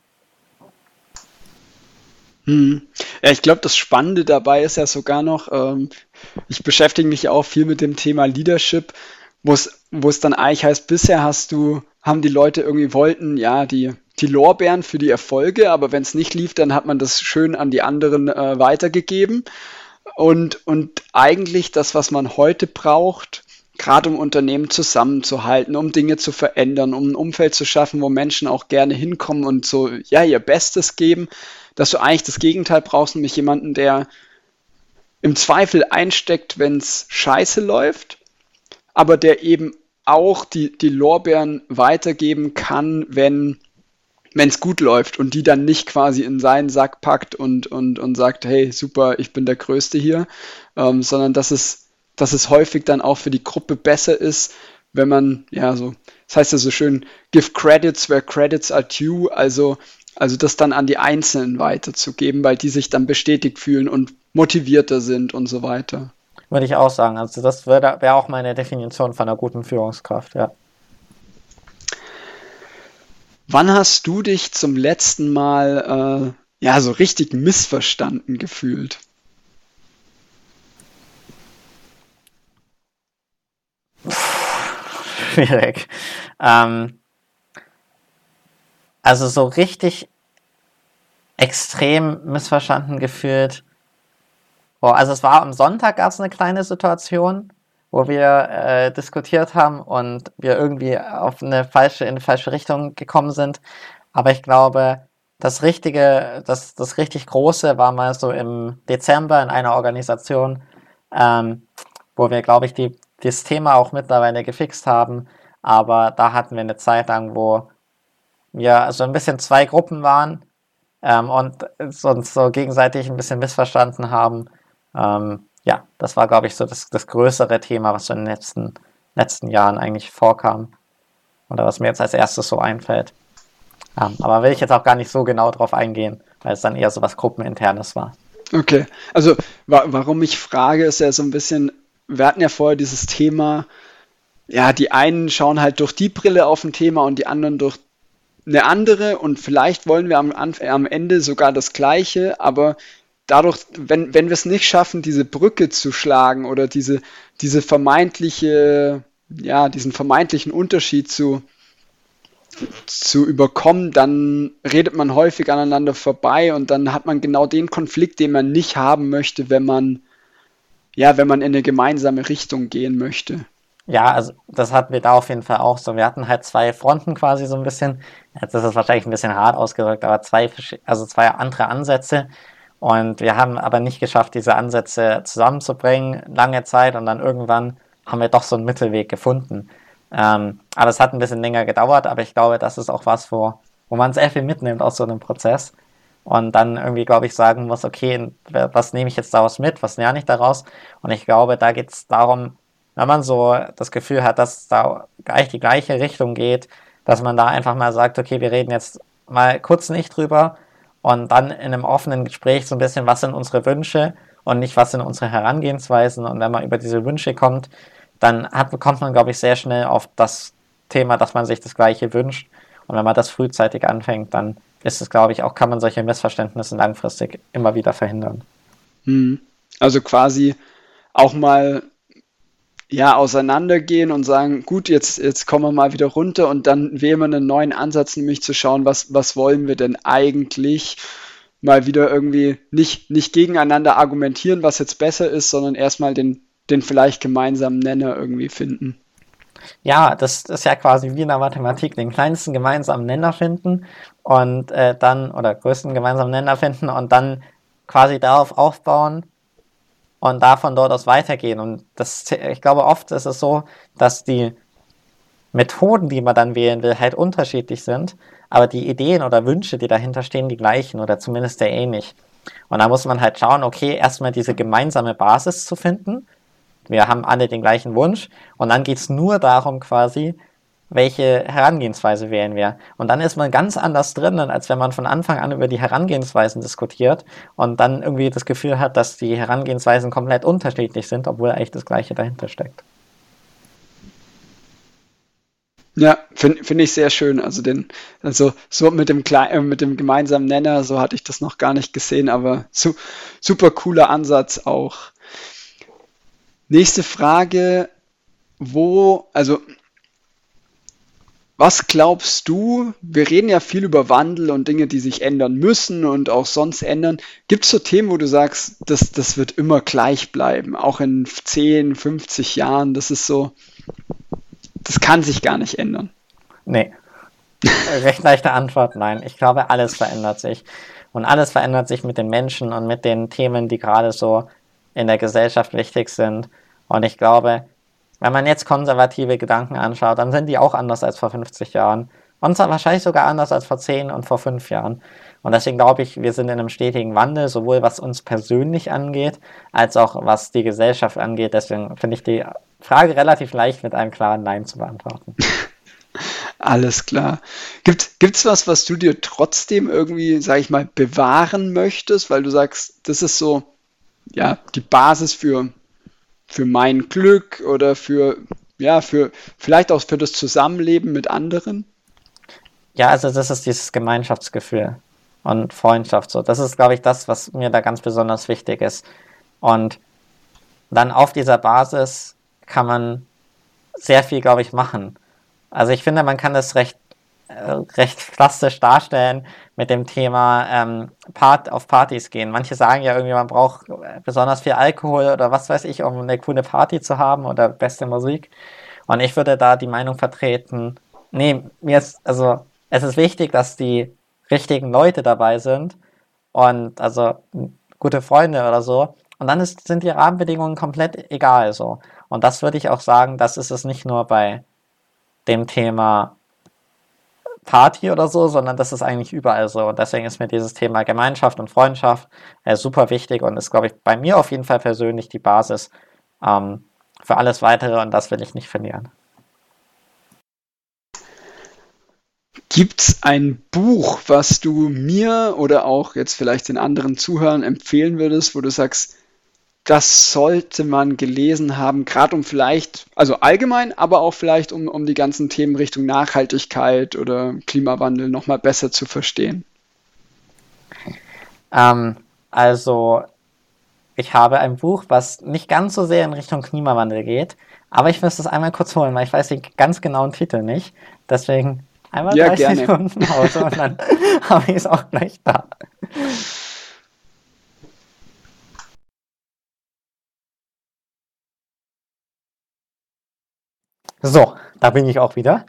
Hm. Ja, ich glaube, das Spannende dabei ist ja sogar noch, ähm, ich beschäftige mich auch viel mit dem Thema Leadership, wo es dann eigentlich heißt, bisher hast du, haben die Leute irgendwie wollten, ja, die, die Lorbeeren für die Erfolge, aber wenn es nicht lief, dann hat man das schön an die anderen äh, weitergegeben. Und, und eigentlich das, was man heute braucht, gerade um Unternehmen zusammenzuhalten, um Dinge zu verändern, um ein Umfeld zu schaffen, wo Menschen auch gerne hinkommen und so, ja, ihr Bestes geben, dass du eigentlich das Gegenteil brauchst, nämlich jemanden, der im Zweifel einsteckt, wenn es scheiße läuft, aber der eben auch die, die Lorbeeren weitergeben kann, wenn es gut läuft und die dann nicht quasi in seinen Sack packt und, und, und sagt, hey, super, ich bin der Größte hier, ähm, sondern dass es, dass es häufig dann auch für die Gruppe besser ist, wenn man, ja, so, das heißt ja so schön, give credits where credits are due, also also das dann an die Einzelnen weiterzugeben, weil die sich dann bestätigt fühlen und motivierter sind und so weiter. Würde ich auch sagen. Also das wäre auch meine Definition von einer guten Führungskraft, ja. Wann hast du dich zum letzten Mal äh, ja so richtig missverstanden gefühlt? Schwierig. Ähm, also so richtig extrem missverstanden gefühlt. Boah, also es war am Sonntag gab es eine kleine Situation, wo wir äh, diskutiert haben und wir irgendwie auf eine falsche, in eine falsche Richtung gekommen sind. Aber ich glaube, das richtige, das, das richtig große war mal so im Dezember in einer Organisation, ähm, wo wir, glaube ich, die, das Thema auch mittlerweile gefixt haben. Aber da hatten wir eine Zeit lang, wo wir so ein bisschen zwei Gruppen waren ähm, und uns so gegenseitig ein bisschen missverstanden haben. Ähm, ja, das war, glaube ich, so das, das größere Thema, was so in den letzten, letzten Jahren eigentlich vorkam. Oder was mir jetzt als erstes so einfällt. Ähm, aber will ich jetzt auch gar nicht so genau drauf eingehen, weil es dann eher so was Gruppeninternes war. Okay, also wa warum ich frage, ist ja so ein bisschen, wir hatten ja vorher dieses Thema, ja, die einen schauen halt durch die Brille auf ein Thema und die anderen durch eine andere und vielleicht wollen wir am, am Ende sogar das gleiche, aber dadurch, wenn, wenn wir es nicht schaffen, diese Brücke zu schlagen oder diese, diese vermeintliche, ja, diesen vermeintlichen Unterschied zu, zu überkommen, dann redet man häufig aneinander vorbei und dann hat man genau den Konflikt, den man nicht haben möchte, wenn man, ja, wenn man in eine gemeinsame Richtung gehen möchte. Ja, also das hatten wir da auf jeden Fall auch so. Wir hatten halt zwei Fronten quasi so ein bisschen. Jetzt ist es wahrscheinlich ein bisschen hart ausgedrückt, aber zwei, also zwei andere Ansätze. Und wir haben aber nicht geschafft, diese Ansätze zusammenzubringen, lange Zeit. Und dann irgendwann haben wir doch so einen Mittelweg gefunden. Ähm, aber es hat ein bisschen länger gedauert, aber ich glaube, das ist auch was, wo, wo man sehr viel mitnimmt aus so einem Prozess. Und dann irgendwie, glaube ich, sagen muss, okay, was nehme ich jetzt daraus mit, was lerne ich daraus? Und ich glaube, da geht es darum, wenn man so das Gefühl hat, dass da gleich die gleiche Richtung geht, dass man da einfach mal sagt, okay, wir reden jetzt mal kurz nicht drüber und dann in einem offenen Gespräch so ein bisschen, was sind unsere Wünsche und nicht, was sind unsere Herangehensweisen. Und wenn man über diese Wünsche kommt, dann hat, kommt man, glaube ich, sehr schnell auf das Thema, dass man sich das Gleiche wünscht. Und wenn man das frühzeitig anfängt, dann ist es, glaube ich, auch kann man solche Missverständnisse langfristig immer wieder verhindern. Hm. Also quasi auch mal ja, auseinandergehen und sagen, gut, jetzt, jetzt kommen wir mal wieder runter und dann wählen wir einen neuen Ansatz, nämlich zu schauen, was, was wollen wir denn eigentlich? Mal wieder irgendwie nicht, nicht gegeneinander argumentieren, was jetzt besser ist, sondern erstmal den, den vielleicht gemeinsamen Nenner irgendwie finden. Ja, das ist ja quasi wie in der Mathematik, den kleinsten gemeinsamen Nenner finden und äh, dann, oder größten gemeinsamen Nenner finden und dann quasi darauf aufbauen, und davon dort aus weitergehen. Und das, ich glaube, oft ist es so, dass die Methoden, die man dann wählen will, halt unterschiedlich sind, aber die Ideen oder Wünsche, die dahinter stehen, die gleichen oder zumindest sehr ähnlich. Und da muss man halt schauen, okay, erstmal diese gemeinsame Basis zu finden. Wir haben alle den gleichen Wunsch. Und dann geht es nur darum, quasi, welche Herangehensweise wählen wir. Und dann ist man ganz anders drinnen, als wenn man von Anfang an über die Herangehensweisen diskutiert und dann irgendwie das Gefühl hat, dass die Herangehensweisen komplett unterschiedlich sind, obwohl eigentlich das Gleiche dahinter steckt. Ja, finde find ich sehr schön. Also den, also so mit dem Kle äh, mit dem gemeinsamen Nenner, so hatte ich das noch gar nicht gesehen, aber su super cooler Ansatz auch. Nächste Frage, wo, also was glaubst du? Wir reden ja viel über Wandel und Dinge, die sich ändern müssen und auch sonst ändern. Gibt es so Themen, wo du sagst, das, das wird immer gleich bleiben, auch in 10, 50 Jahren? Das ist so, das kann sich gar nicht ändern. Nee. Recht leichte Antwort, nein. Ich glaube, alles verändert sich. Und alles verändert sich mit den Menschen und mit den Themen, die gerade so in der Gesellschaft wichtig sind. Und ich glaube, wenn man jetzt konservative Gedanken anschaut, dann sind die auch anders als vor 50 Jahren. Und wahrscheinlich sogar anders als vor 10 und vor 5 Jahren. Und deswegen glaube ich, wir sind in einem stetigen Wandel, sowohl was uns persönlich angeht, als auch was die Gesellschaft angeht. Deswegen finde ich die Frage relativ leicht mit einem klaren Nein zu beantworten. Alles klar. Gibt es was, was du dir trotzdem irgendwie, sage ich mal, bewahren möchtest, weil du sagst, das ist so, ja, die Basis für für mein Glück oder für, ja, für vielleicht auch für das Zusammenleben mit anderen? Ja, also das ist dieses Gemeinschaftsgefühl und Freundschaft. So, das ist, glaube ich, das, was mir da ganz besonders wichtig ist. Und dann auf dieser Basis kann man sehr viel, glaube ich, machen. Also ich finde, man kann das recht recht plastisch darstellen mit dem Thema ähm, Part auf Partys gehen. Manche sagen ja irgendwie, man braucht besonders viel Alkohol oder was weiß ich, um eine coole Party zu haben oder beste Musik. Und ich würde da die Meinung vertreten, nee, mir ist, also es ist wichtig, dass die richtigen Leute dabei sind und also gute Freunde oder so. Und dann ist, sind die Rahmenbedingungen komplett egal so. Und das würde ich auch sagen, das ist es nicht nur bei dem Thema Party oder so, sondern das ist eigentlich überall so. Und deswegen ist mir dieses Thema Gemeinschaft und Freundschaft äh, super wichtig und ist, glaube ich, bei mir auf jeden Fall persönlich die Basis ähm, für alles Weitere und das will ich nicht verlieren. Gibt es ein Buch, was du mir oder auch jetzt vielleicht den anderen Zuhörern empfehlen würdest, wo du sagst, das sollte man gelesen haben, gerade um vielleicht, also allgemein, aber auch vielleicht um, um die ganzen Themen Richtung Nachhaltigkeit oder Klimawandel nochmal besser zu verstehen? Ähm, also, ich habe ein Buch, was nicht ganz so sehr in Richtung Klimawandel geht, aber ich müsste es einmal kurz holen, weil ich weiß den ganz genauen Titel nicht. Deswegen einmal ja, 30 gerne. Sekunden Pause und dann habe ich es auch gleich da. So, da bin ich auch wieder.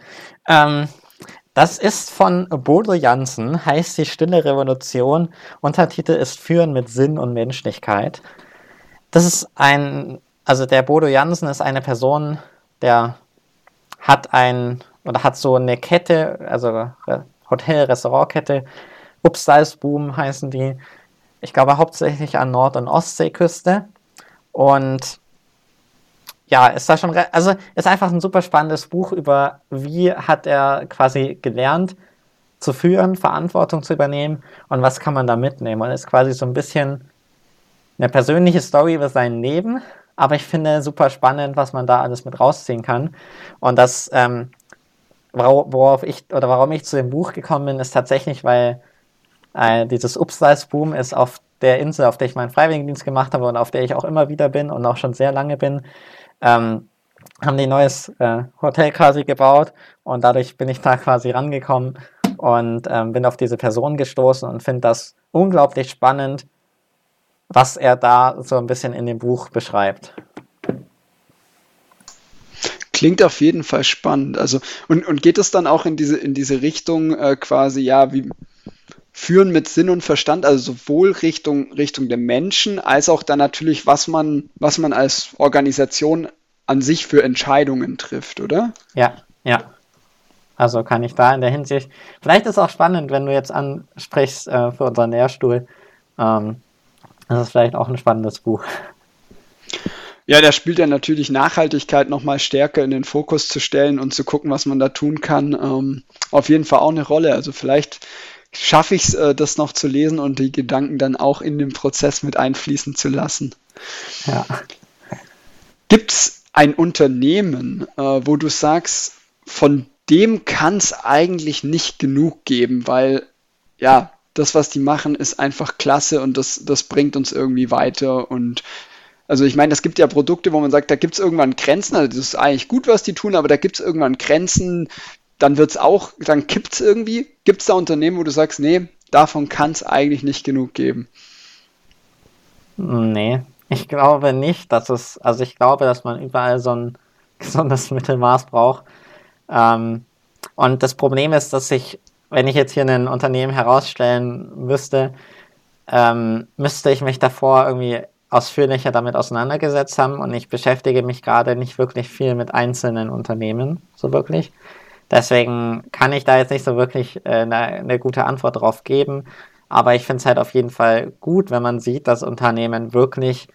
Ähm, das ist von Bodo Jansen, heißt die Stille Revolution. Untertitel ist Führen mit Sinn und Menschlichkeit. Das ist ein, also der Bodo Jansen ist eine Person, der hat ein, oder hat so eine Kette, also Hotel-Restaurantkette, Upsalzboom heißen die. Ich glaube hauptsächlich an Nord- und Ostseeküste. Und ja, ist da schon, also ist einfach ein super spannendes Buch über, wie hat er quasi gelernt zu führen, Verantwortung zu übernehmen und was kann man da mitnehmen. Und ist quasi so ein bisschen eine persönliche Story über sein Leben, aber ich finde super spannend, was man da alles mit rausziehen kann. Und das, ähm, worauf ich oder warum ich zu dem Buch gekommen bin, ist tatsächlich, weil äh, dieses Upsize-Boom ist auf der Insel, auf der ich meinen Freiwilligendienst gemacht habe und auf der ich auch immer wieder bin und auch schon sehr lange bin, ähm, haben die ein neues äh, Hotel quasi gebaut und dadurch bin ich da quasi rangekommen und ähm, bin auf diese Person gestoßen und finde das unglaublich spannend, was er da so ein bisschen in dem Buch beschreibt. Klingt auf jeden Fall spannend. Also, und, und geht es dann auch in diese, in diese Richtung äh, quasi, ja, wie führen mit Sinn und Verstand, also sowohl Richtung, Richtung der Menschen, als auch dann natürlich, was man, was man als Organisation an sich für Entscheidungen trifft, oder? Ja, ja. Also kann ich da in der Hinsicht, vielleicht ist es auch spannend, wenn du jetzt ansprichst äh, für unseren Lehrstuhl, Ähm, das ist vielleicht auch ein spannendes Buch. Ja, der spielt ja natürlich Nachhaltigkeit nochmal stärker in den Fokus zu stellen und zu gucken, was man da tun kann. Ähm, auf jeden Fall auch eine Rolle. Also vielleicht schaffe ich es, äh, das noch zu lesen und die Gedanken dann auch in den Prozess mit einfließen zu lassen. Ja. Gibt es ein Unternehmen, äh, wo du sagst, von dem kann es eigentlich nicht genug geben, weil ja, das, was die machen, ist einfach klasse und das, das bringt uns irgendwie weiter und also ich meine, es gibt ja Produkte, wo man sagt, da gibt es irgendwann Grenzen, also das ist eigentlich gut, was die tun, aber da gibt es irgendwann Grenzen, dann wird es auch, dann kippt es irgendwie. Gibt es da Unternehmen, wo du sagst, nee, davon kann es eigentlich nicht genug geben? Nee, ich glaube nicht, dass es, also ich glaube, dass man überall so ein gesundes Mittelmaß braucht. Ähm, und das Problem ist, dass ich, wenn ich jetzt hier ein Unternehmen herausstellen müsste, ähm, müsste ich mich davor irgendwie ausführlicher damit auseinandergesetzt haben und ich beschäftige mich gerade nicht wirklich viel mit einzelnen Unternehmen, so wirklich. Deswegen kann ich da jetzt nicht so wirklich äh, eine, eine gute Antwort drauf geben. Aber ich finde es halt auf jeden Fall gut, wenn man sieht, dass Unternehmen wirklich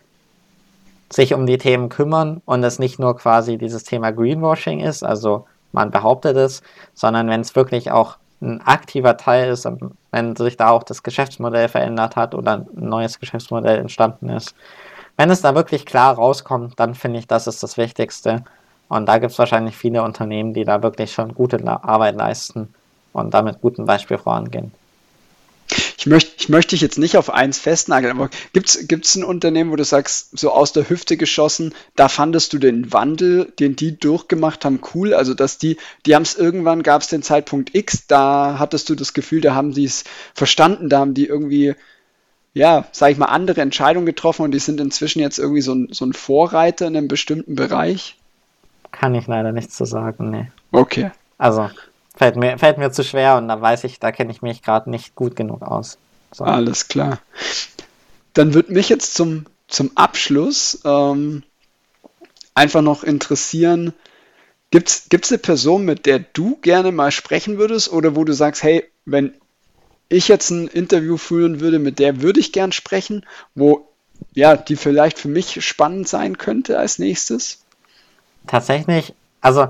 sich um die Themen kümmern und es nicht nur quasi dieses Thema Greenwashing ist, also man behauptet es, sondern wenn es wirklich auch ein aktiver Teil ist, wenn sich da auch das Geschäftsmodell verändert hat oder ein neues Geschäftsmodell entstanden ist. Wenn es da wirklich klar rauskommt, dann finde ich, das ist das Wichtigste. Und da gibt es wahrscheinlich viele Unternehmen, die da wirklich schon gute Arbeit leisten und damit gutem Beispiel vorangehen. Ich möchte, ich möchte dich jetzt nicht auf eins festnageln, aber gibt es ein Unternehmen, wo du sagst, so aus der Hüfte geschossen, da fandest du den Wandel, den die durchgemacht haben, cool? Also, dass die, die haben es irgendwann, gab es den Zeitpunkt X, da hattest du das Gefühl, da haben die es verstanden, da haben die irgendwie, ja, sag ich mal, andere Entscheidungen getroffen und die sind inzwischen jetzt irgendwie so ein, so ein Vorreiter in einem bestimmten Bereich? Kann ich leider nichts zu sagen, nee. Okay. Also, fällt mir, fällt mir zu schwer und da weiß ich, da kenne ich mich gerade nicht gut genug aus. So. Alles klar. Dann würde mich jetzt zum, zum Abschluss ähm, einfach noch interessieren, gibt es eine Person, mit der du gerne mal sprechen würdest oder wo du sagst, hey, wenn ich jetzt ein Interview führen würde, mit der würde ich gern sprechen, wo ja, die vielleicht für mich spannend sein könnte als nächstes? Tatsächlich, also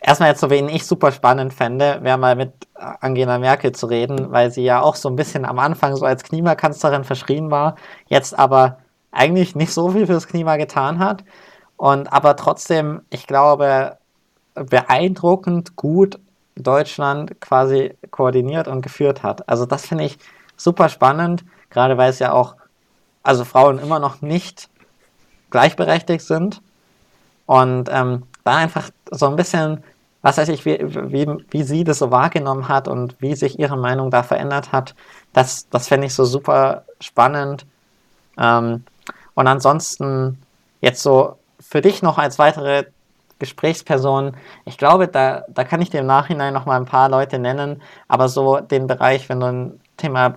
erstmal jetzt so, wen ich super spannend fände, wäre mal mit Angela Merkel zu reden, weil sie ja auch so ein bisschen am Anfang so als Klimakanzlerin verschrien war, jetzt aber eigentlich nicht so viel fürs Klima getan hat und aber trotzdem, ich glaube, beeindruckend gut Deutschland quasi koordiniert und geführt hat. Also das finde ich super spannend, gerade weil es ja auch, also Frauen immer noch nicht gleichberechtigt sind und ähm, da einfach so ein bisschen, was weiß ich, wie, wie, wie sie das so wahrgenommen hat und wie sich ihre Meinung da verändert hat, das, das fände ich so super spannend. Ähm, und ansonsten jetzt so für dich noch als weitere Gesprächsperson, ich glaube, da, da kann ich dir im Nachhinein noch mal ein paar Leute nennen, aber so den Bereich, wenn du ein Thema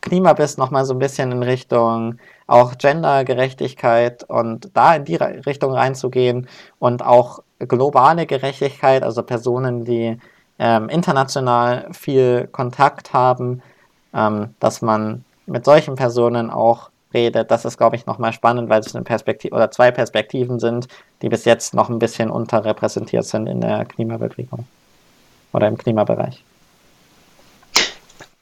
Klima bist, noch mal so ein bisschen in Richtung auch Gendergerechtigkeit und da in die Richtung reinzugehen und auch globale Gerechtigkeit, also Personen, die ähm, international viel Kontakt haben, ähm, dass man mit solchen Personen auch redet. Das ist, glaube ich, nochmal spannend, weil es eine Perspektive oder zwei Perspektiven sind, die bis jetzt noch ein bisschen unterrepräsentiert sind in der Klimabewegung oder im Klimabereich.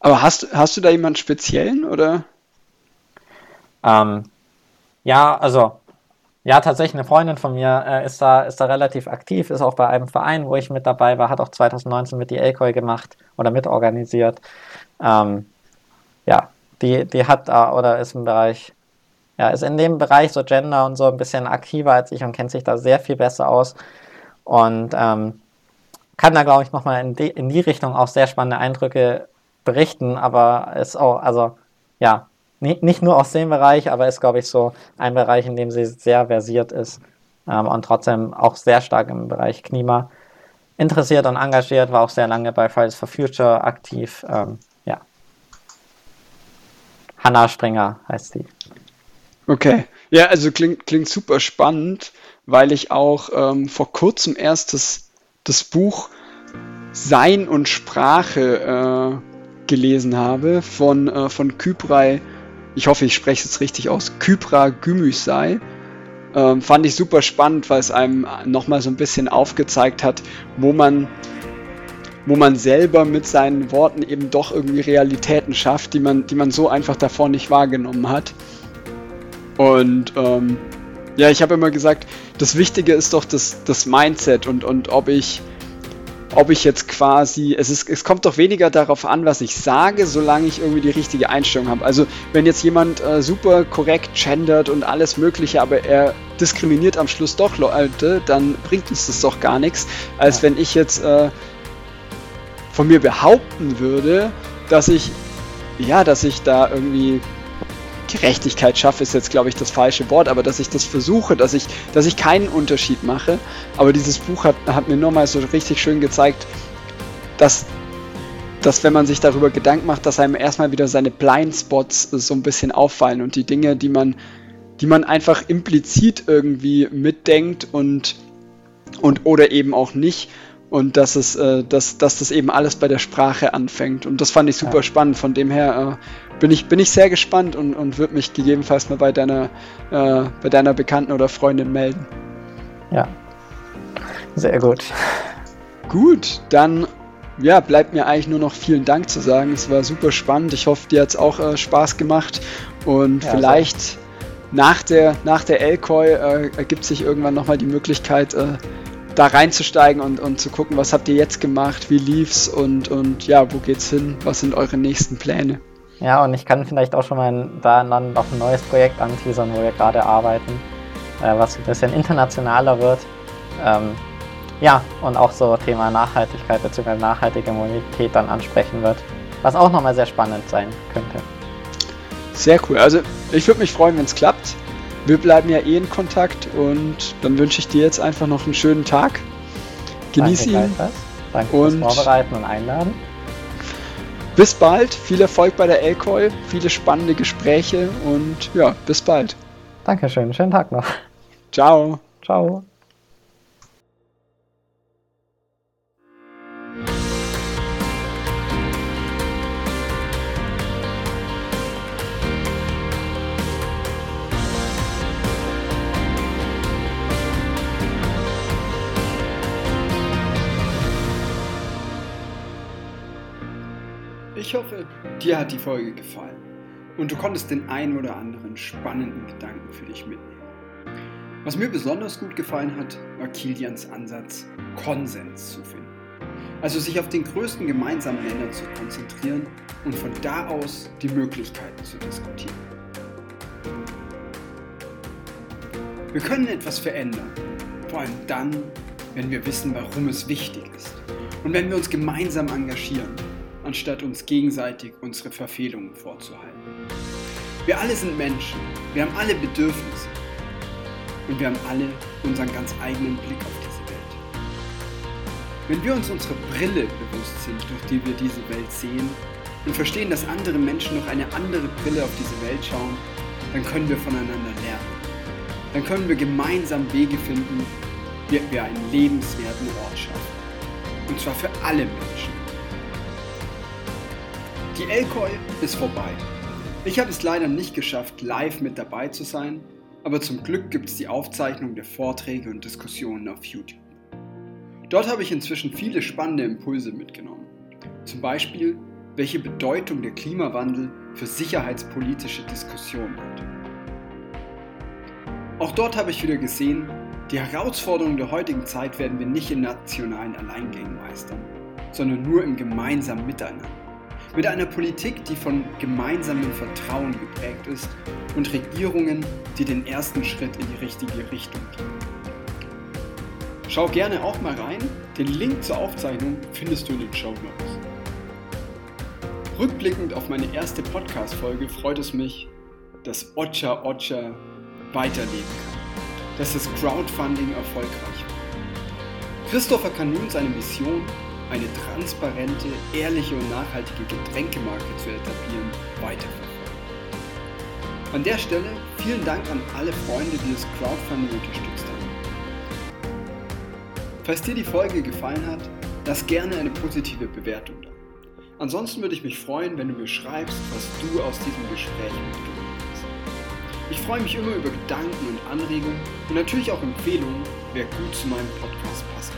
Aber hast, hast du da jemanden speziellen oder? Ähm, ja, also, ja, tatsächlich eine Freundin von mir äh, ist, da, ist da relativ aktiv, ist auch bei einem Verein, wo ich mit dabei war, hat auch 2019 mit die Elkoi gemacht oder mitorganisiert. Ähm, ja, die, die hat da oder ist im Bereich, ja, ist in dem Bereich so Gender und so ein bisschen aktiver als ich und kennt sich da sehr viel besser aus. Und ähm, kann da, glaube ich, nochmal in, in die Richtung auch sehr spannende Eindrücke berichten, aber ist auch, also ja, nicht, nur aus dem Bereich, aber ist, glaube ich, so ein Bereich, in dem sie sehr versiert ist ähm, und trotzdem auch sehr stark im Bereich Klima interessiert und engagiert, war auch sehr lange bei Fridays for Future aktiv. Ähm, ja. Hanna Springer heißt sie. Okay. Ja, also klingt, klingt super spannend, weil ich auch ähm, vor kurzem erst das, das Buch Sein und Sprache äh, gelesen habe von, äh, von Kyprai, ich hoffe, ich spreche es jetzt richtig aus, Kypra Gümüşsay. Ähm, fand ich super spannend, weil es einem nochmal so ein bisschen aufgezeigt hat, wo man, wo man selber mit seinen Worten eben doch irgendwie Realitäten schafft, die man, die man so einfach davor nicht wahrgenommen hat. Und ähm, ja, ich habe immer gesagt, das Wichtige ist doch das, das Mindset und, und ob ich ob ich jetzt quasi, es, ist, es kommt doch weniger darauf an, was ich sage, solange ich irgendwie die richtige Einstellung habe. Also wenn jetzt jemand äh, super korrekt gendert und alles Mögliche, aber er diskriminiert am Schluss doch Leute, dann bringt uns das doch gar nichts, als wenn ich jetzt äh, von mir behaupten würde, dass ich, ja, dass ich da irgendwie Gerechtigkeit schaffe, ist jetzt, glaube ich, das falsche Wort, aber dass ich das versuche, dass ich, dass ich keinen Unterschied mache. Aber dieses Buch hat, hat mir nochmal so richtig schön gezeigt, dass, dass wenn man sich darüber Gedanken macht, dass einem erstmal wieder seine Blindspots so ein bisschen auffallen und die Dinge, die man, die man einfach implizit irgendwie mitdenkt und, und oder eben auch nicht und dass es, äh, dass, dass das eben alles bei der Sprache anfängt. Und das fand ich super ja. spannend. Von dem her äh, bin, ich, bin ich sehr gespannt und, und würde mich gegebenenfalls mal bei deiner, äh, bei deiner Bekannten oder Freundin melden. Ja. Sehr gut. Gut, dann ja, bleibt mir eigentlich nur noch vielen Dank zu sagen. Es war super spannend. Ich hoffe, dir hat es auch äh, Spaß gemacht. Und ja, vielleicht so. nach der, nach der Elkoi äh, ergibt sich irgendwann nochmal die Möglichkeit, äh, da reinzusteigen und, und zu gucken, was habt ihr jetzt gemacht, wie lief's und, und ja, wo geht's hin, was sind eure nächsten Pläne? Ja, und ich kann vielleicht auch schon mal da dann noch ein neues Projekt anteasern, wo wir gerade arbeiten, äh, was ein bisschen internationaler wird. Ähm, ja, und auch so Thema Nachhaltigkeit bzw. nachhaltige Mobilität dann ansprechen wird, was auch nochmal sehr spannend sein könnte. Sehr cool. Also ich würde mich freuen, wenn es klappt. Wir bleiben ja eh in Kontakt und dann wünsche ich dir jetzt einfach noch einen schönen Tag. Genieß Danke ihn. Danke und fürs Vorbereiten und Einladen. Bis bald, viel Erfolg bei der Elkoi, viele spannende Gespräche und ja, bis bald. Dankeschön, schönen Tag noch. Ciao. Ciao. Ich hoffe, dir hat die Folge gefallen und du konntest den einen oder anderen spannenden Gedanken für dich mitnehmen. Was mir besonders gut gefallen hat, war Kilians Ansatz, Konsens zu finden. Also sich auf den größten gemeinsamen Nenner zu konzentrieren und von da aus die Möglichkeiten zu diskutieren. Wir können etwas verändern, vor allem dann, wenn wir wissen, warum es wichtig ist und wenn wir uns gemeinsam engagieren anstatt uns gegenseitig unsere Verfehlungen vorzuhalten. Wir alle sind Menschen, wir haben alle Bedürfnisse und wir haben alle unseren ganz eigenen Blick auf diese Welt. Wenn wir uns unserer Brille bewusst sind, durch die wir diese Welt sehen und verstehen, dass andere Menschen noch eine andere Brille auf diese Welt schauen, dann können wir voneinander lernen. Dann können wir gemeinsam Wege finden, wie wir einen lebenswerten Ort schaffen. Und zwar für alle Menschen. Die Elkoi ist vorbei. Ich habe es leider nicht geschafft, live mit dabei zu sein, aber zum Glück gibt es die Aufzeichnung der Vorträge und Diskussionen auf YouTube. Dort habe ich inzwischen viele spannende Impulse mitgenommen. Zum Beispiel, welche Bedeutung der Klimawandel für sicherheitspolitische Diskussionen hat. Auch dort habe ich wieder gesehen, die Herausforderungen der heutigen Zeit werden wir nicht in nationalen Alleingängen meistern, sondern nur im gemeinsamen Miteinander. Mit einer Politik, die von gemeinsamem Vertrauen geprägt ist und Regierungen, die den ersten Schritt in die richtige Richtung gehen. Schau gerne auch mal rein, den Link zur Aufzeichnung findest du in den Show Notes. Rückblickend auf meine erste Podcast-Folge freut es mich, dass Ocha Ocha weiterleben kann, dass das Crowdfunding erfolgreich war. Christopher kann nun seine Mission eine transparente, ehrliche und nachhaltige Getränkemarke zu etablieren, weiterverfolgen. An der Stelle vielen Dank an alle Freunde, die das Crowdfunding unterstützt haben. Falls dir die Folge gefallen hat, lass gerne eine positive Bewertung da. Ansonsten würde ich mich freuen, wenn du mir schreibst, was du aus diesem Gespräch mitgenommen hast. Ich freue mich immer über Gedanken und Anregungen und natürlich auch Empfehlungen, wer gut zu meinem Podcast passt.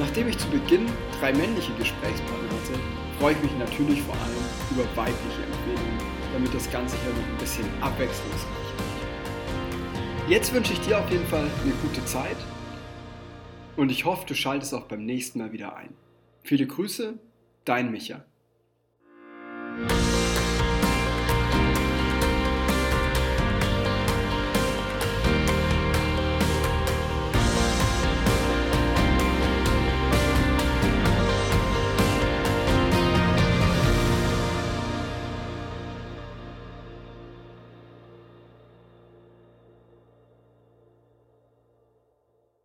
Nachdem ich zu Beginn drei männliche Gesprächspartner hatte, freue ich mich natürlich vor allem über weibliche Empfehlungen, damit das Ganze hier noch ein bisschen abwechslungsreich wird. Jetzt wünsche ich dir auf jeden Fall eine gute Zeit und ich hoffe, du schaltest auch beim nächsten Mal wieder ein. Viele Grüße, dein Micha.